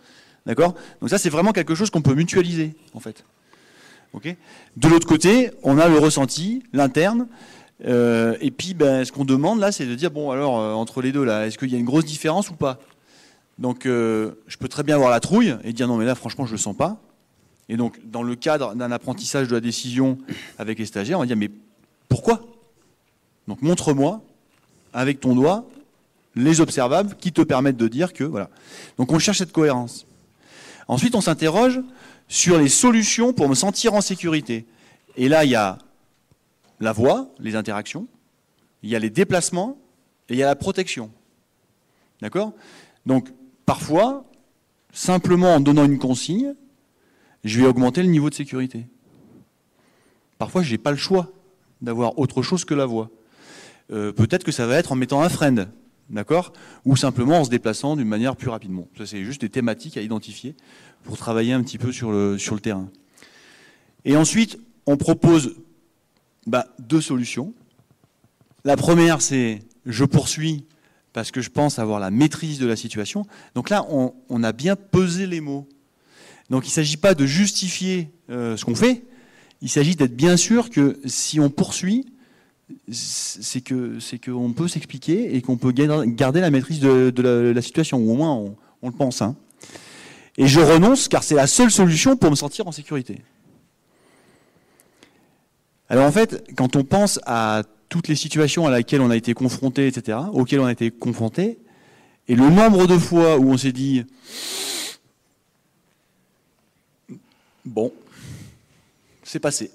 D'accord? Donc ça, c'est vraiment quelque chose qu'on peut mutualiser, en fait. Ok? De l'autre côté, on a le ressenti, l'interne, euh, et puis, ben, ce qu'on demande là, c'est de dire bon, alors euh, entre les deux là, est-ce qu'il y a une grosse différence ou pas? Donc, euh, je peux très bien avoir la trouille et dire non, mais là, franchement, je le sens pas. Et donc, dans le cadre d'un apprentissage de la décision avec les stagiaires, on va dire mais pourquoi? Donc, montre-moi avec ton doigt les observables qui te permettent de dire que voilà. Donc, on cherche cette cohérence. Ensuite, on s'interroge sur les solutions pour me sentir en sécurité. Et là, il y a la voix, les interactions, il y a les déplacements et il y a la protection. D'accord? Donc, parfois, simplement en donnant une consigne, je vais augmenter le niveau de sécurité. Parfois, je n'ai pas le choix d'avoir autre chose que la voix. Euh, peut-être que ça va être en mettant un friend, d'accord? Ou simplement en se déplaçant d'une manière plus rapidement. Ça, c'est juste des thématiques à identifier pour travailler un petit peu sur le, terrain. Et ensuite, on propose bah, deux solutions. La première, c'est je poursuis parce que je pense avoir la maîtrise de la situation. Donc là, on, a bien pesé les mots. Donc il ne s'agit pas de justifier euh, ce qu'on fait, il s'agit d'être bien sûr que si on poursuit, c'est que c'est qu'on peut s'expliquer et qu'on peut garder la maîtrise de, la, situation, ou au moins on, le pense. Hein. Et je renonce car c'est la seule solution pour me sentir en sécurité. Alors en fait, quand on pense à toutes les situations à laquelle on a été confronté, etc., auxquelles on a été confronté, et le nombre de fois où on s'est dit bon, c'est passé.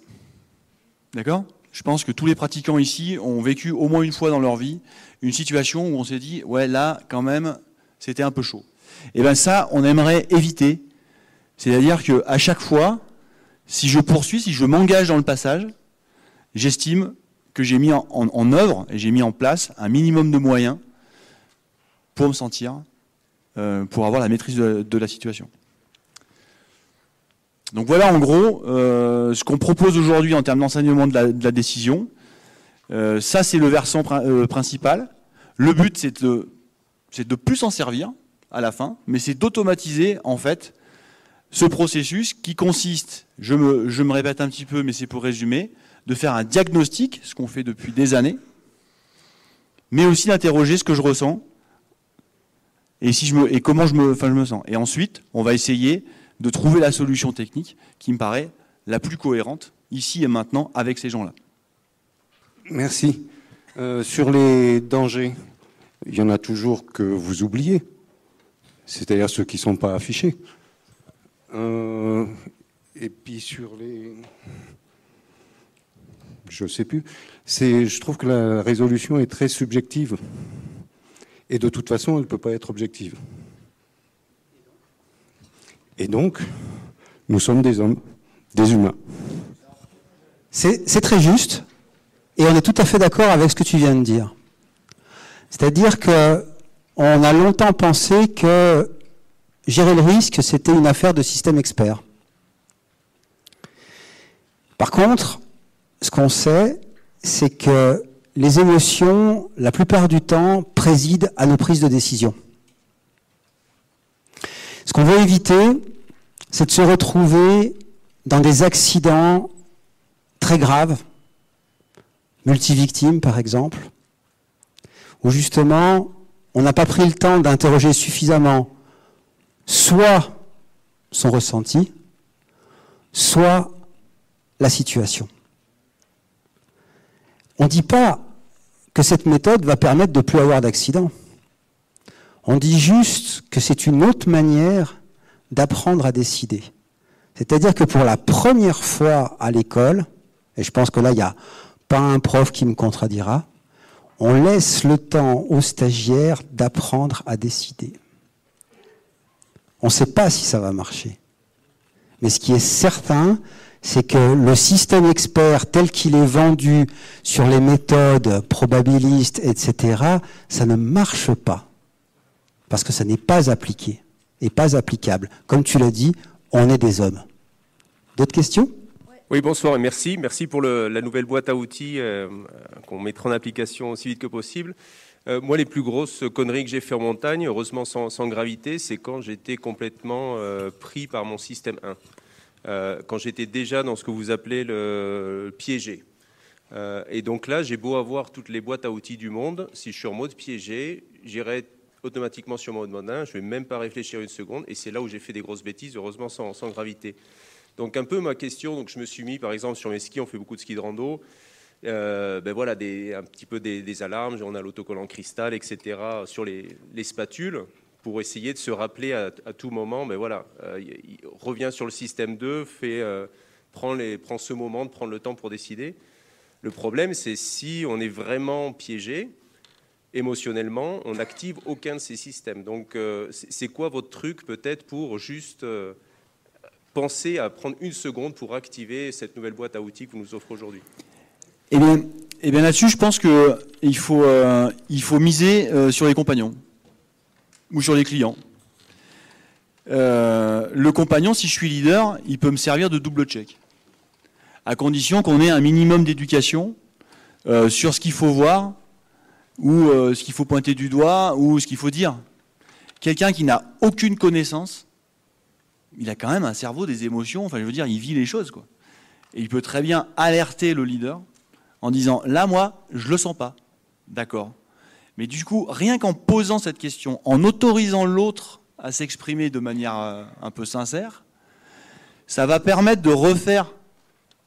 D'accord? Je pense que tous les pratiquants ici ont vécu au moins une fois dans leur vie une situation où on s'est dit ouais là quand même c'était un peu chaud. Et bien ça, on aimerait éviter. C'est-à-dire qu'à chaque fois, si je poursuis, si je m'engage dans le passage, j'estime que j'ai mis en, œuvre et j'ai mis en place un minimum de moyens pour me sentir, euh, pour avoir la maîtrise de, la situation. Donc voilà en gros euh, ce qu'on propose aujourd'hui en termes d'enseignement de, la, décision. Euh, ça c'est le versant principal. Le but c'est de, de plus s'en servir à la fin, mais c'est d'automatiser en fait ce processus qui consiste, je me, je me répète un petit peu, mais c'est pour résumer, de faire un diagnostic, ce qu'on fait depuis des années, mais aussi d'interroger ce que je ressens et, si je me, et comment je me, enfin, je me sens. Et ensuite, on va essayer de trouver la solution technique qui me paraît la plus cohérente ici et maintenant avec ces gens-là. Merci. Euh, sur les dangers, il y en a toujours que vous oubliez, c'est-à-dire ceux qui ne sont pas affichés. Euh, et puis sur les je ne sais plus. je trouve que la résolution est très subjective. Et de toute façon, elle ne peut pas être objective. Et donc, nous sommes des hommes, des humains. C'est très juste, et on est tout à fait d'accord avec ce que tu viens de dire. C'est-à-dire que on a longtemps pensé que gérer le risque, c'était une affaire de système expert. Par contre, ce qu'on sait, c'est que les émotions, la plupart du temps, président à nos prises de décision. Ce qu'on veut éviter, c'est de se retrouver dans des accidents très graves, multivictimes par exemple, où justement on n'a pas pris le temps d'interroger suffisamment soit son ressenti, soit la situation. On ne dit pas que cette méthode va permettre de ne plus avoir d'accidents. On dit juste que c'est une autre manière d'apprendre à décider. C'est-à-dire que pour la première fois à l'école, et je pense que là, il n'y a pas un prof qui me contredira, on laisse le temps aux stagiaires d'apprendre à décider. On ne sait pas si ça va marcher. Mais ce qui est certain, c'est que le système expert tel qu'il est vendu sur les méthodes probabilistes, etc., ça ne marche pas. Parce que ça n'est pas appliqué et pas applicable. Comme tu l'as dit, on est des hommes. D'autres questions? Oui, bonsoir et merci. Merci pour la nouvelle boîte à outils euh, qu'on mettra en application aussi vite que possible. Euh, moi, les plus grosses conneries que j'ai fait en montagne, heureusement sans, gravité, c'est quand j'étais complètement euh, pris par mon système 1. Euh, quand j'étais déjà dans ce que vous appelez le, piégé. Euh, et donc là, j'ai beau avoir toutes les boîtes à outils du monde, si je suis en mode piégé, j'irai automatiquement sur mode modin, je ne vais même pas réfléchir une seconde, et c'est là où j'ai fait des grosses bêtises, heureusement sans, gravité. Donc un peu ma question, donc je me suis mis par exemple sur mes skis, on fait beaucoup de ski de rando, euh, ben voilà, un petit peu des, alarmes, on a l'autocollant cristal, etc. sur les, les spatules pour essayer de se rappeler à, tout moment, mais voilà, euh, revient sur le système 2, fait, euh, prend, les, prend ce moment de prendre le temps pour décider. Le problème, c'est si on est vraiment piégé émotionnellement, on n'active aucun de ces systèmes. Donc, euh, c'est quoi votre truc peut-être pour juste euh, penser à prendre une seconde pour activer cette nouvelle boîte à outils que vous nous offrez aujourd'hui? Eh bien, eh bien là-dessus, je pense qu'il faut, euh, il faut miser sur les compagnons ou sur les clients. le compagnon, si je suis leader, il peut me servir de double check, à condition qu'on ait un minimum d'éducation sur ce qu'il faut voir ou euh, ce qu'il faut pointer du doigt, ou ce qu'il faut dire. Quelqu'un qui n'a aucune connaissance, il a quand même un cerveau, des émotions, enfin je veux dire, il vit les choses. Quoi. Et il peut très bien alerter le leader en disant, là moi, je le sens pas. D'accord. Mais du coup, rien qu'en posant cette question, en autorisant l'autre à s'exprimer de manière euh, un peu sincère, ça va permettre de refaire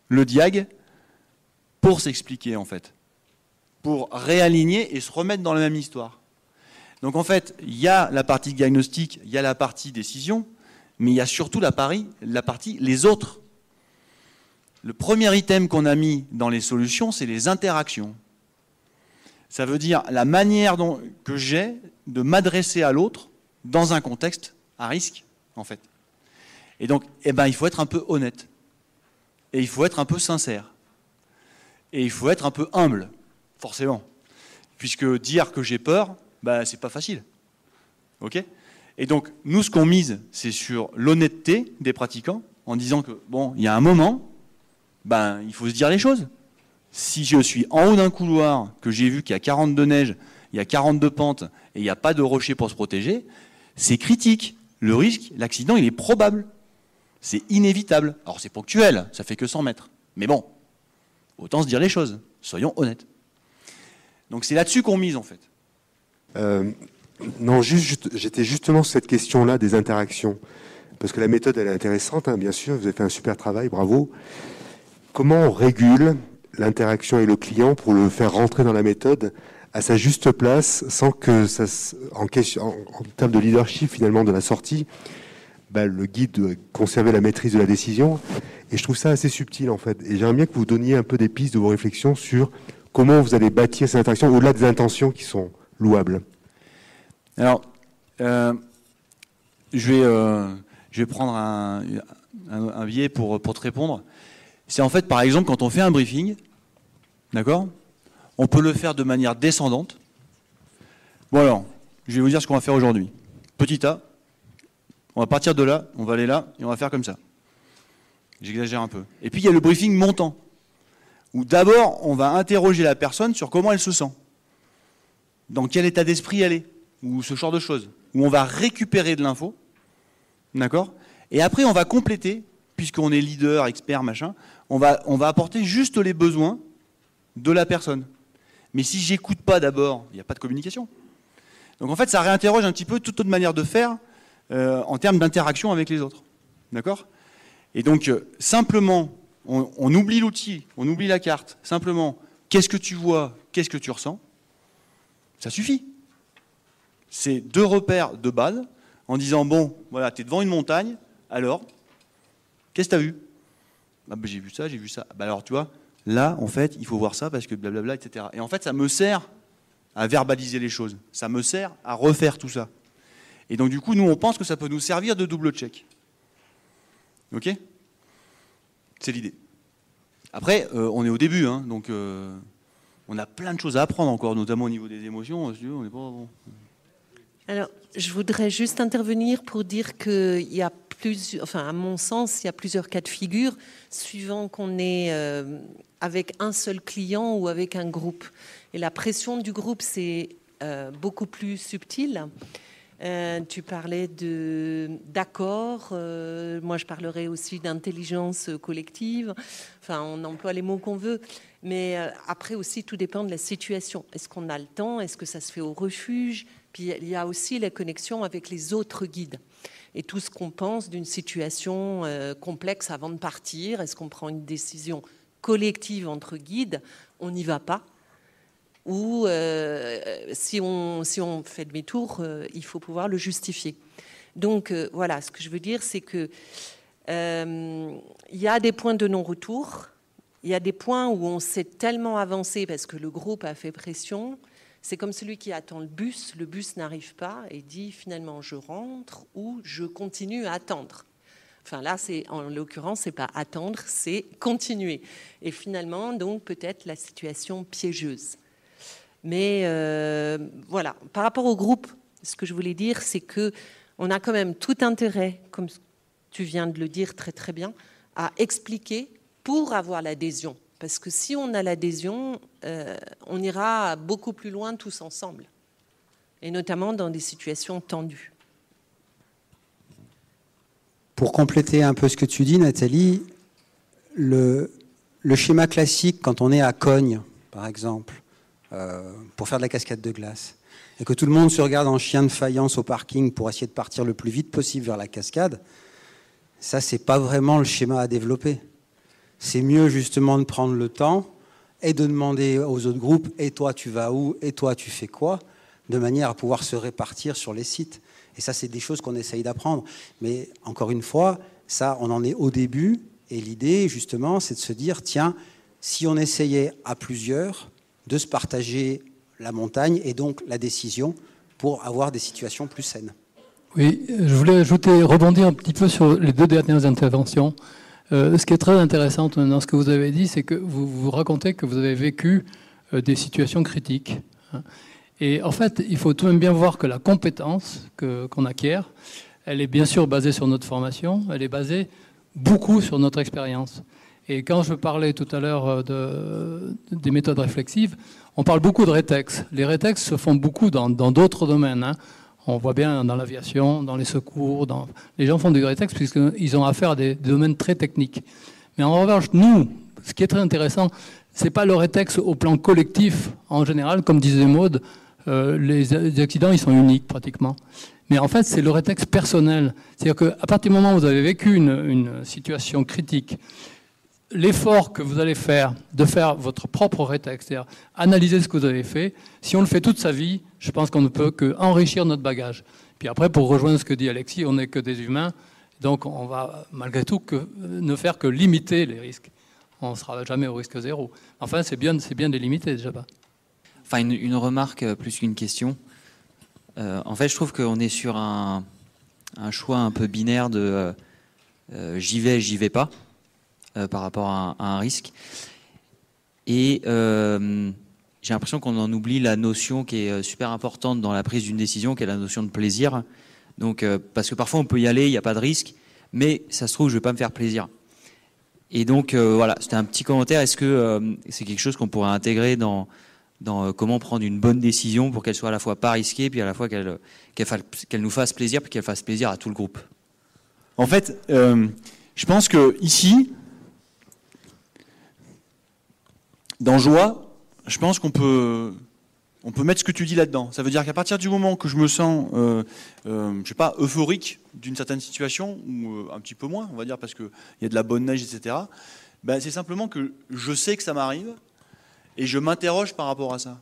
le diag pour s'expliquer en fait pour réaligner et se remettre dans la même histoire. Donc en fait, il y a la partie diagnostic, il y a la partie décision, mais il y a surtout la, partie les autres. Le premier item qu'on a mis dans les solutions, c'est les interactions. Ça veut dire la manière dont, que j'ai de m'adresser à l'autre dans un contexte à risque, en fait. Et donc, eh ben, il faut être un peu honnête. Et il faut être un peu sincère. Et il faut être un peu humble forcément. Puisque dire que j'ai peur, bah, c'est pas facile. OK? Et donc, nous, ce qu'on mise, c'est sur l'honnêteté des pratiquants, en disant que, bon, il y a un moment, ben, il faut se dire les choses. Si je suis en haut d'un couloir, que j'ai vu qu'il y a 42 neiges, il y a 42 pentes, et il n'y a pas de rocher pour se protéger, c'est critique. Le risque, l'accident, il est probable. C'est inévitable. Alors c'est ponctuel, ça fait que 100 mètres. Mais bon, autant se dire les choses. Soyons honnêtes. Donc c'est là-dessus qu'on mise en fait. Euh, non, juste, j'étais justement sur cette question-là des interactions. Parce que la méthode, elle est intéressante, hein, bien sûr, vous avez fait un super travail, bravo. Comment on régule l'interaction avec le client pour le faire rentrer dans la méthode à sa juste place, sans que ça, en, en, termes de leadership finalement de la sortie, bah, le guide doit conserver la maîtrise de la décision. Et je trouve ça assez subtil en fait. Et j'aimerais bien que vous donniez un peu des pistes de vos réflexions sur comment vous allez bâtir cette interaction au-delà des intentions qui sont louables Alors, euh, je, vais, euh, je vais prendre un, un, biais pour, pour te répondre. C'est en fait, par exemple, quand on fait un briefing, d'accord On peut le faire de manière descendante. Bon alors, je vais vous dire ce qu'on va faire aujourd'hui. Petit A, on va partir de là, on va aller là, et on va faire comme ça. J'exagère un peu. Et puis il y a le briefing montant où d'abord on va interroger la personne sur comment elle se sent, dans quel état d'esprit elle est, ou ce genre de choses, où on va récupérer de l'info, d'accord? Et après on va compléter, puisqu'on est leader, expert, machin, on va, on va apporter juste les besoins de la personne. Mais si j'écoute pas d'abord, il n'y a pas de communication. Donc en fait, ça réinterroge un petit peu toute autre manière de faire euh, en termes d'interaction avec les autres. D'accord? Et donc, euh, simplement on, oublie l'outil, on oublie la carte. Simplement, qu'est-ce que tu vois, qu'est-ce que tu ressens? Ça suffit. C'est deux repères de base en disant bon, voilà, tu es devant une montagne, alors, qu'est-ce que tu as vu? Ah, ben, J'ai vu ça, j'ai vu ça. Bah, alors, tu vois, là, en fait, il faut voir ça parce que blablabla, etc. Et en fait, ça me sert à verbaliser les choses. Ça me sert à refaire tout ça. Et donc, du coup, nous, on pense que ça peut nous servir de double check. OK? C'est l'idée. Après, euh, on est au début, hein, donc euh, on a plein de choses à apprendre encore, notamment au niveau des émotions. On est pas bon. Alors, je voudrais juste intervenir pour dire qu'il y a plusieurs, enfin, à mon sens, il y a plusieurs cas de figure, suivant qu'on est euh, avec un seul client ou avec un groupe. Et la pression du groupe, c'est beaucoup plus subtil. Euh, tu parlais d'accord. Euh, moi, je parlerai aussi d'intelligence collective. Enfin, on emploie les mots qu'on veut. Mais euh, après aussi, tout dépend de la situation. Est-ce qu'on a le temps? Est-ce que ça se fait au refuge? Puis il y a aussi la connexion avec les autres guides et tout ce qu'on pense d'une situation complexe avant de partir. Est-ce qu'on prend une décision collective entre guides? On n'y va pas ou euh, si, on, fait demi-tour, euh, il faut pouvoir le justifier. Donc euh, voilà, ce que je veux dire, c'est que il y a des points de non-retour, il y a des points où on s'est tellement avancé parce que le groupe a fait pression C'est comme celui qui attend le bus, le bus n'arrive pas et dit finalement je rentre ou je continue à attendre. Enfin là, en l'occurrence, c'est pas attendre, c'est continuer. Et finalement, donc peut-être la situation piégeuse. Mais euh, voilà, par rapport au groupe, ce que je voulais dire, c'est que on a quand même tout intérêt, comme tu viens de le dire très très bien, à expliquer pour avoir l'adhésion. Parce que si on a l'adhésion, euh, on ira beaucoup plus loin tous ensemble, et notamment dans des situations tendues. Pour compléter un peu ce que tu dis, Nathalie, le, le schéma classique, quand on est à Cogne, par exemple, euh, pour faire de la cascade de glace, et que tout le monde se regarde en chien de faïence au parking pour essayer de partir le plus vite possible vers la cascade, ça, c'est pas vraiment le schéma à développer c'est mieux justement de prendre le temps et de demander aux autres groupes et toi tu vas où? Et toi tu fais quoi? de manière à pouvoir se répartir sur les sites. Et ça, c'est des choses qu'on essaye d'apprendre. Mais encore une fois, ça, on en est au début. Et l'idée, justement, c'est de se dire, tiens, si on essayait à plusieurs de se partager la montagne et donc la décision pour avoir des situations plus saines. Oui, je voulais ajouter, rebondir un petit peu sur les deux dernières interventions. Euh, ce qui est très intéressant dans ce que vous avez dit, c'est que vous, vous racontez que vous avez vécu euh, des situations critiques. Hein. Et en fait, il faut tout de même bien voir que la compétence qu'on acquiert, elle est bien sûr basée sur notre formation, elle est basée beaucoup sur notre expérience. Et quand je parlais tout à l'heure euh, de, des méthodes réflexives, on parle beaucoup de rétex. Les rétex se font beaucoup dans d'autres domaines. Hein. On voit bien dans l'aviation, dans les secours, les gens font du rétex puisqu'ils ont affaire à des, domaines très techniques. Mais en revanche, nous, ce qui est très intéressant, c'est pas le rétex au plan collectif en général, comme disait Maude, euh, les, accidents ils sont uniques pratiquement. Mais en fait, c'est le rétex personnel. C'est-à-dire qu'à partir du moment où vous avez vécu une situation critique, l'effort que vous allez faire de faire votre propre rétex, c'est-à-dire analyser ce que vous avez fait, si on le fait toute sa vie, je pense qu'on ne peut qu'enrichir notre bagage. Puis après, pour rejoindre ce que dit Alexis, on n'est que des humains, donc on va malgré tout ne faire que limiter les risques. On ne sera jamais au risque zéro. Enfin, c'est bien, de limiter déjà pas. Enfin, une, remarque euh, plus qu'une question. Euh, en fait, je trouve qu'on est sur un, choix un peu binaire de euh, j'y vais, j'y vais pas. Euh, par rapport à, un risque. Et euh, j'ai l'impression qu'on en oublie la notion qui est euh, super importante dans la prise d'une décision, qui est la notion de plaisir. Donc, parce que parfois on peut y aller, il n'y a pas de risque, mais ça se trouve, je ne vais pas me faire plaisir. Et donc, voilà, c'était un petit commentaire. Est-ce que c'est quelque chose qu'on pourrait intégrer dans, dans comment prendre une bonne décision pour qu'elle soit à la fois pas risquée, puis à la fois qu'elle nous fasse plaisir, puis qu'elle fasse plaisir à tout le groupe? En fait, je pense que ici, Dans joie, je pense qu'on peut, on peut mettre ce que tu dis là-dedans. Ça veut dire qu'à partir du moment que je me sens, euh, euh, je sais pas, euphorique d'une certaine situation, ou euh, un petit peu moins, on va dire, parce qu'il y a de la bonne neige, etc., ben, c'est simplement que je sais que ça m'arrive, et je m'interroge par rapport à ça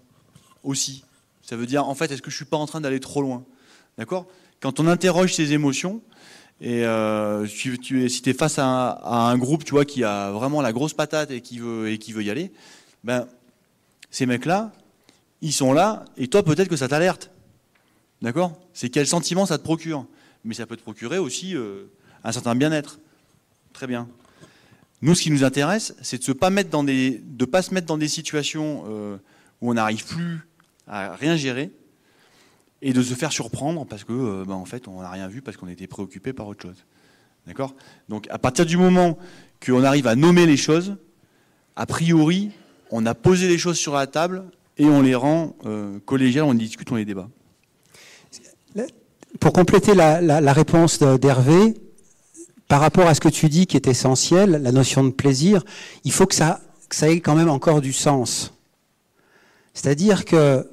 aussi. Ça veut dire, en fait, est-ce que je suis pas en train d'aller trop loin? D'accord? Quand on interroge ses émotions, et si tu es face à un, un, groupe tu vois, qui a vraiment la grosse patate et qui veut, et qui veut y aller, ben, ces mecs-là, ils sont là, et toi, peut-être que ça t'alerte. D'accord? C'est quel sentiment ça te procure. Mais ça peut te procurer aussi euh, un certain bien-être. Très bien. Nous, ce qui nous intéresse, c'est de ne pas, pas se mettre dans des situations euh, où on n'arrive plus à rien gérer et de se faire surprendre parce que, euh, ben, en fait, on n'a rien vu parce qu'on était préoccupé par autre chose. D'accord? Donc, à partir du moment qu'on arrive à nommer les choses, a priori, on a posé les choses sur la table et on les rend euh, collégiales, on discute, on les débat. Pour compléter la, réponse d'Hervé, par rapport à ce que tu dis qui est essentiel, la notion de plaisir, il faut que ça, ait quand même encore du sens. C'est-à-dire que,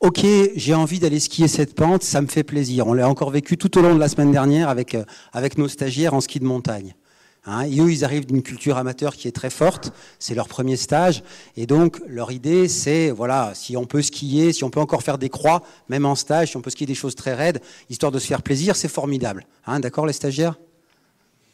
ok, j'ai envie d'aller skier cette pente, ça me fait plaisir. On l'a encore vécu tout au long de la semaine dernière avec, euh, avec nos stagiaires en ski de montagne. Hein, et eux, ils arrivent d'une culture amateur qui est très forte, c'est leur premier stage, et donc leur idée, c'est, voilà, si on peut skier, si on peut encore faire des croix, même en stage, si on peut skier des choses très raides, histoire de se faire plaisir, c'est formidable. Hein, D'accord, les stagiaires?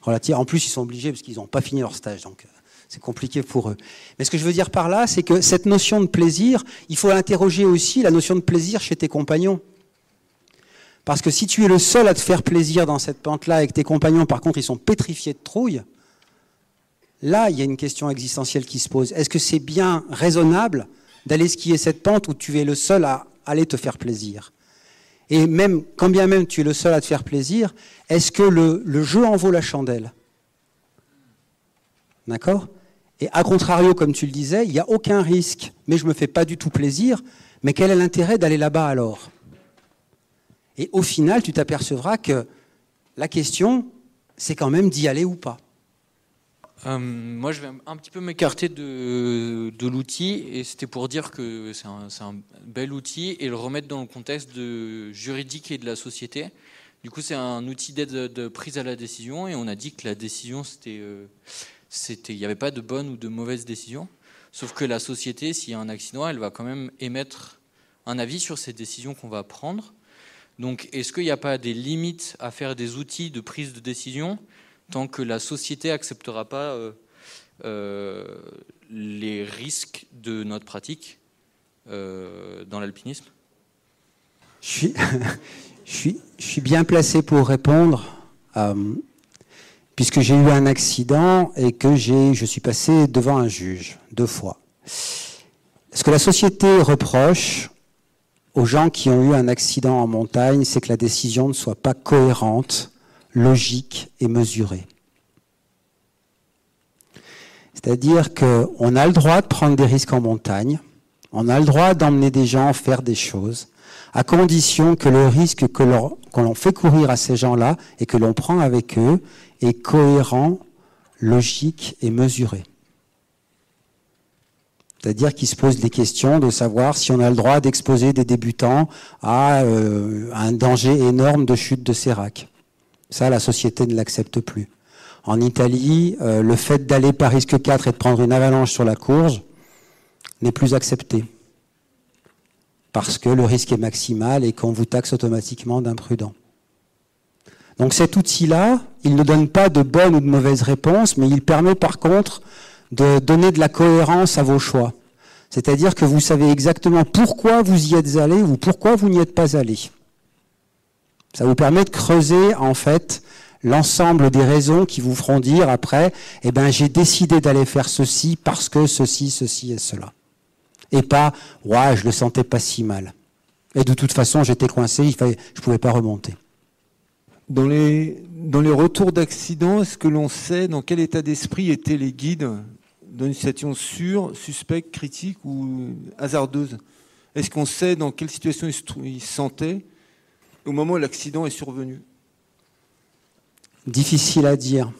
En plus, ils sont obligés parce qu'ils n'ont pas fini leur stage, donc euh, c'est compliqué pour eux. Mais ce que je veux dire par là, c'est que cette notion de plaisir, il faut interroger aussi la notion de plaisir chez tes compagnons. Parce que si tu es le seul à te faire plaisir dans cette pente-là et que tes compagnons, par contre, ils sont pétrifiés de trouille, là, il y a une question existentielle qui se pose. Est-ce que c'est bien raisonnable d'aller skier cette pente où tu es le seul à aller te faire plaisir? Et même, quand bien même tu es le seul à te faire plaisir, est-ce que le, le jeu en vaut la chandelle? D'accord? Et à contrario, comme tu le disais, il n'y a aucun risque, mais je ne me fais pas du tout plaisir. Mais quel est l'intérêt d'aller là-bas alors? Et au final, tu t'apercevras que la question, c'est quand même d'y aller ou pas. Euh, moi, je vais un petit peu m'écarter de, de l'outil, et c'était pour dire que c'est un, bel outil et le remettre dans le contexte juridique et de la société. Du coup, c'est un outil d'aide de prise à la décision, et on a dit que la décision, c'était euh, il n'y avait pas de bonne ou de mauvaise décision. Sauf que la société, s'il y a un accident, elle va quand même émettre un avis sur ces décisions qu'on va prendre. Donc, est-ce qu'il n'y a pas des limites à faire des outils de prise de décision tant que la société acceptera pas euh, euh, les risques de notre pratique euh, dans l'alpinisme? Je suis, je, suis, bien placé pour répondre. Puisque j'ai eu un accident et que je suis passé devant un juge deux fois. Ce que la société reproche aux gens qui ont eu un accident en montagne, c'est que la décision ne soit pas cohérente, logique et mesurée. C'est-à-dire qu'on a le droit de prendre des risques en montagne, on a le droit d'emmener des gens faire des choses, à condition que le risque que l'on fait courir à ces gens-là et que l'on prend avec eux est cohérent, logique et mesuré. C'est-à-dire qu'il se pose des questions de savoir si on a le droit d'exposer des débutants à euh, un danger énorme de chute de sérac. Ça, la société ne l'accepte plus. En Italie, euh, le fait d'aller par risque 4 et de prendre une avalanche sur la courge n'est plus accepté. Parce que le risque est maximal et qu'on vous taxe automatiquement d'imprudent. Donc cet outil-là, il ne donne pas de bonnes ou de mauvaises réponses, mais il permet par contre de donner de la cohérence à vos choix. C'est-à-dire que vous savez exactement pourquoi vous y êtes allé ou pourquoi vous n'y êtes pas allé. Ça vous permet de creuser en fait l'ensemble des raisons qui vous feront dire après, eh ben j'ai décidé d'aller faire ceci parce que ceci, ceci et cela. Et pas, ouais, je le sentais pas si mal. Et de toute façon, j'étais coincé, il fallait, je pouvais pas remonter. Dans les, dans les retours d'accidents, est-ce que l'on sait dans quel état d'esprit étaient les guides dans une situation sûre, suspecte, critique ou hasardeuse Est-ce qu'on sait dans quelle situation ils se sentaient au moment où l'accident est survenu? Difficile à dire.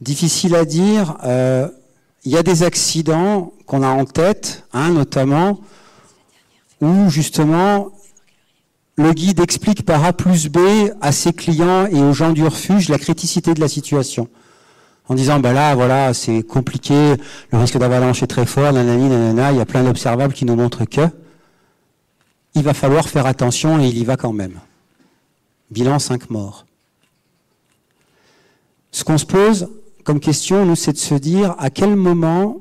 Difficile à dire. Euh, il y a des accidents qu'on a en tête, hein, notamment, où justement le guide explique par A plus B à ses clients et aux gens du refuge la criticité de la situation. En disant, bah là, voilà, c'est compliqué, le risque d'avalanche est très fort, nanani, nanana, il y a plein d'observables qui nous montrent que il va falloir faire attention et il y va quand même. Bilan 5 morts. Ce qu'on se pose comme question, nous, c'est de se dire à quel moment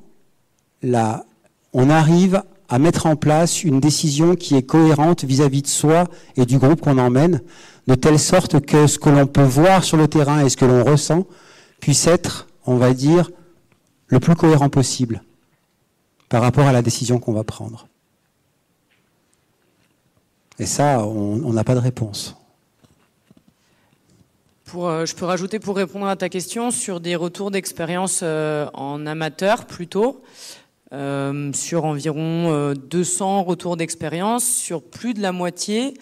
là, on arrive à mettre en place une décision qui est cohérente vis-à-vis de soi et du groupe qu'on emmène, de telle sorte que ce que l'on peut voir sur le terrain et ce que l'on ressent puisse être, on va dire, le plus cohérent possible par rapport à la décision qu'on va prendre. Et ça, on n'a pas de réponse. Euh, je peux rajouter pour répondre à ta question sur des retours d'expérience euh, en amateur plutôt. Euh, sur environ 200 euh, retours d'expérience, sur plus de la moitié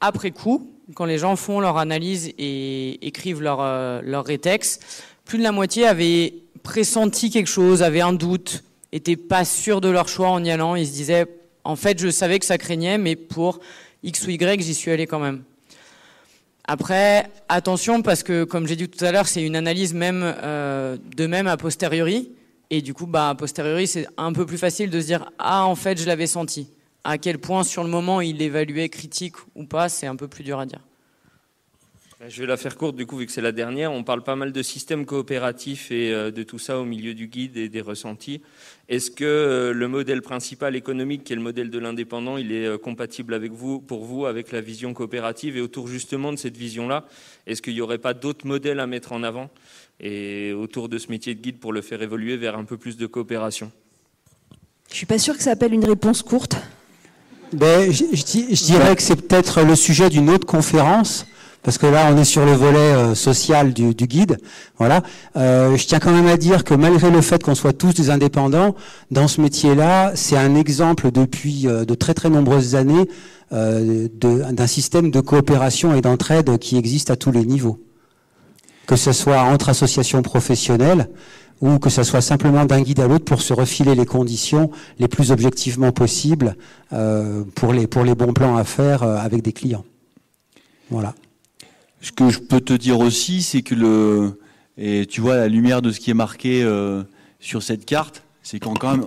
après coup, quand les gens font leur analyse et écrivent leur, leur rétex, plus de la moitié avaient pressenti quelque chose, avaient un doute, étaient pas sûrs de leur choix en y allant. Ils se disaient, en fait, je savais que ça craignait, mais pour X ou Y, j'y suis allé quand même. Après, attention, parce que, comme j'ai dit tout à l'heure, c'est une analyse même euh, de même a posteriori. Et du coup, bah, a posteriori, c'est un peu plus facile de se dire Ah, en fait, je l'avais senti. À quel point, sur le moment, il évaluait critique ou pas, c'est un peu plus dur à dire. Je vais la faire courte du coup vu que c'est la dernière. On parle pas mal de systèmes coopératifs et euh, de tout ça au milieu du guide et des ressentis. Est-ce que euh, le modèle principal économique, qui est le modèle de l'indépendant, il est euh, compatible avec vous, pour vous, avec la vision coopérative Et autour justement de cette vision-là, est-ce qu'il n'y aurait pas d'autres modèles à mettre en avant et autour de ce métier de guide pour le faire évoluer vers un peu plus de coopération? Je suis pas sûr que ça appelle une réponse courte. Ben, je, je, je dirais que c'est peut-être le sujet d'une autre conférence parce que là, on est sur le volet euh, social du, du, guide. Voilà. Euh, je tiens quand même à dire que malgré le fait qu'on soit tous des indépendants, dans ce métier-là, c'est un exemple depuis euh, de très très nombreuses années euh, d'un système de coopération et d'entraide qui existe à tous les niveaux. Que ce soit entre associations professionnelles ou que ce soit simplement d'un guide à l'autre pour se refiler les conditions les plus objectivement possibles euh, pour, les, pour les bons plans à faire avec des clients. Voilà. Ce que je peux te dire aussi, c'est que le et tu vois la lumière de ce qui est marqué euh, sur cette carte, c'est quand quand même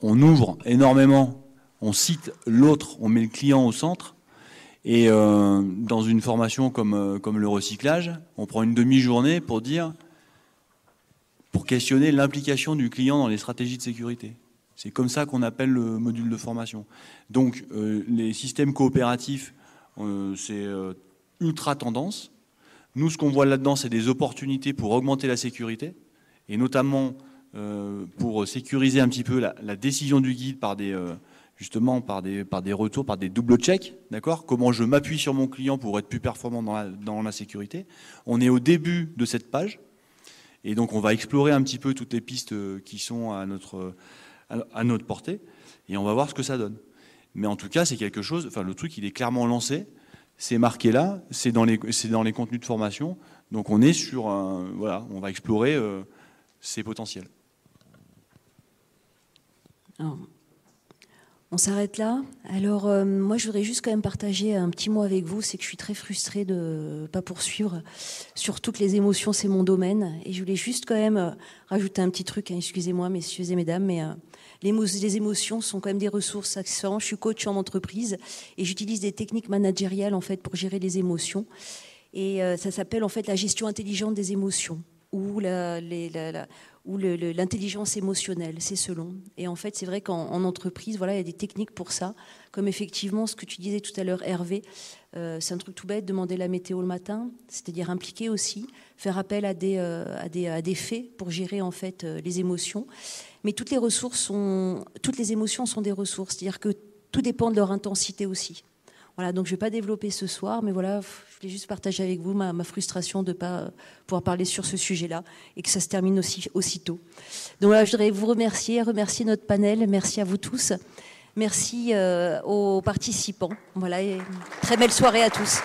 on, ouvre énormément, on cite l'autre, on met le client au centre. Et euh, dans une formation comme, euh, comme le recyclage, on prend une demi-journée pour dire, pour questionner l'implication du client dans les stratégies de sécurité. C'est comme ça qu'on appelle le module de formation. Donc les systèmes coopératifs, c'est ultra tendance. Nous, ce qu'on voit là-dedans, c'est des opportunités pour augmenter la sécurité, et notamment euh, pour sécuriser un petit peu la, décision du guide par des, euh, justement par des, retours, par des double checks, d'accord? Comment je m'appuie sur mon client pour être plus performant dans la, dans la sécurité. On est au début de cette page, et donc on va explorer un petit peu toutes les pistes euh, qui sont à notre, à notre portée, et on va voir ce que ça donne. Mais en tout cas, c'est quelque chose, enfin le truc, il est clairement lancé, c'est marqué là, c'est dans, les, dans les contenus de formation. Donc on est sur voilà, on va explorer euh, ces potentiels. On s'arrête là. Alors euh, moi je voudrais juste quand même partager un petit mot avec vous, c'est que je suis très frustrée de ne pas poursuivre sur toutes les émotions, c'est mon domaine. Et je voulais juste quand même euh, rajouter un petit truc, hein, excusez-moi messieurs et mesdames, mais euh, les, émotions sont quand même des ressources accessoires. Je suis coach en entreprise et j'utilise des techniques managériales en fait pour gérer les émotions. Et euh, ça s'appelle en fait la gestion intelligente des émotions ou l'intelligence émotionnelle, c'est selon. Et en fait, c'est vrai qu'en entreprise, voilà, il y a des techniques pour ça, comme effectivement ce que tu disais tout à l'heure, Hervé. Euh, c'est un truc tout bête, demander la météo le matin, c'est-à-dire impliquer aussi, faire appel à des, euh, faits pour gérer en fait les émotions. Mais toutes les ressources sont, toutes les émotions sont des ressources, c'est-à-dire que tout dépend de leur intensité aussi. Voilà, donc je ne vais pas développer ce soir, mais voilà, je voulais juste partager avec vous ma, frustration de ne pas pouvoir parler sur ce sujet-là et que ça se termine aussi aussitôt. Donc voilà, je voudrais vous remercier, remercier notre panel, merci à vous tous, merci euh, aux participants. Voilà, et très belle soirée à tous.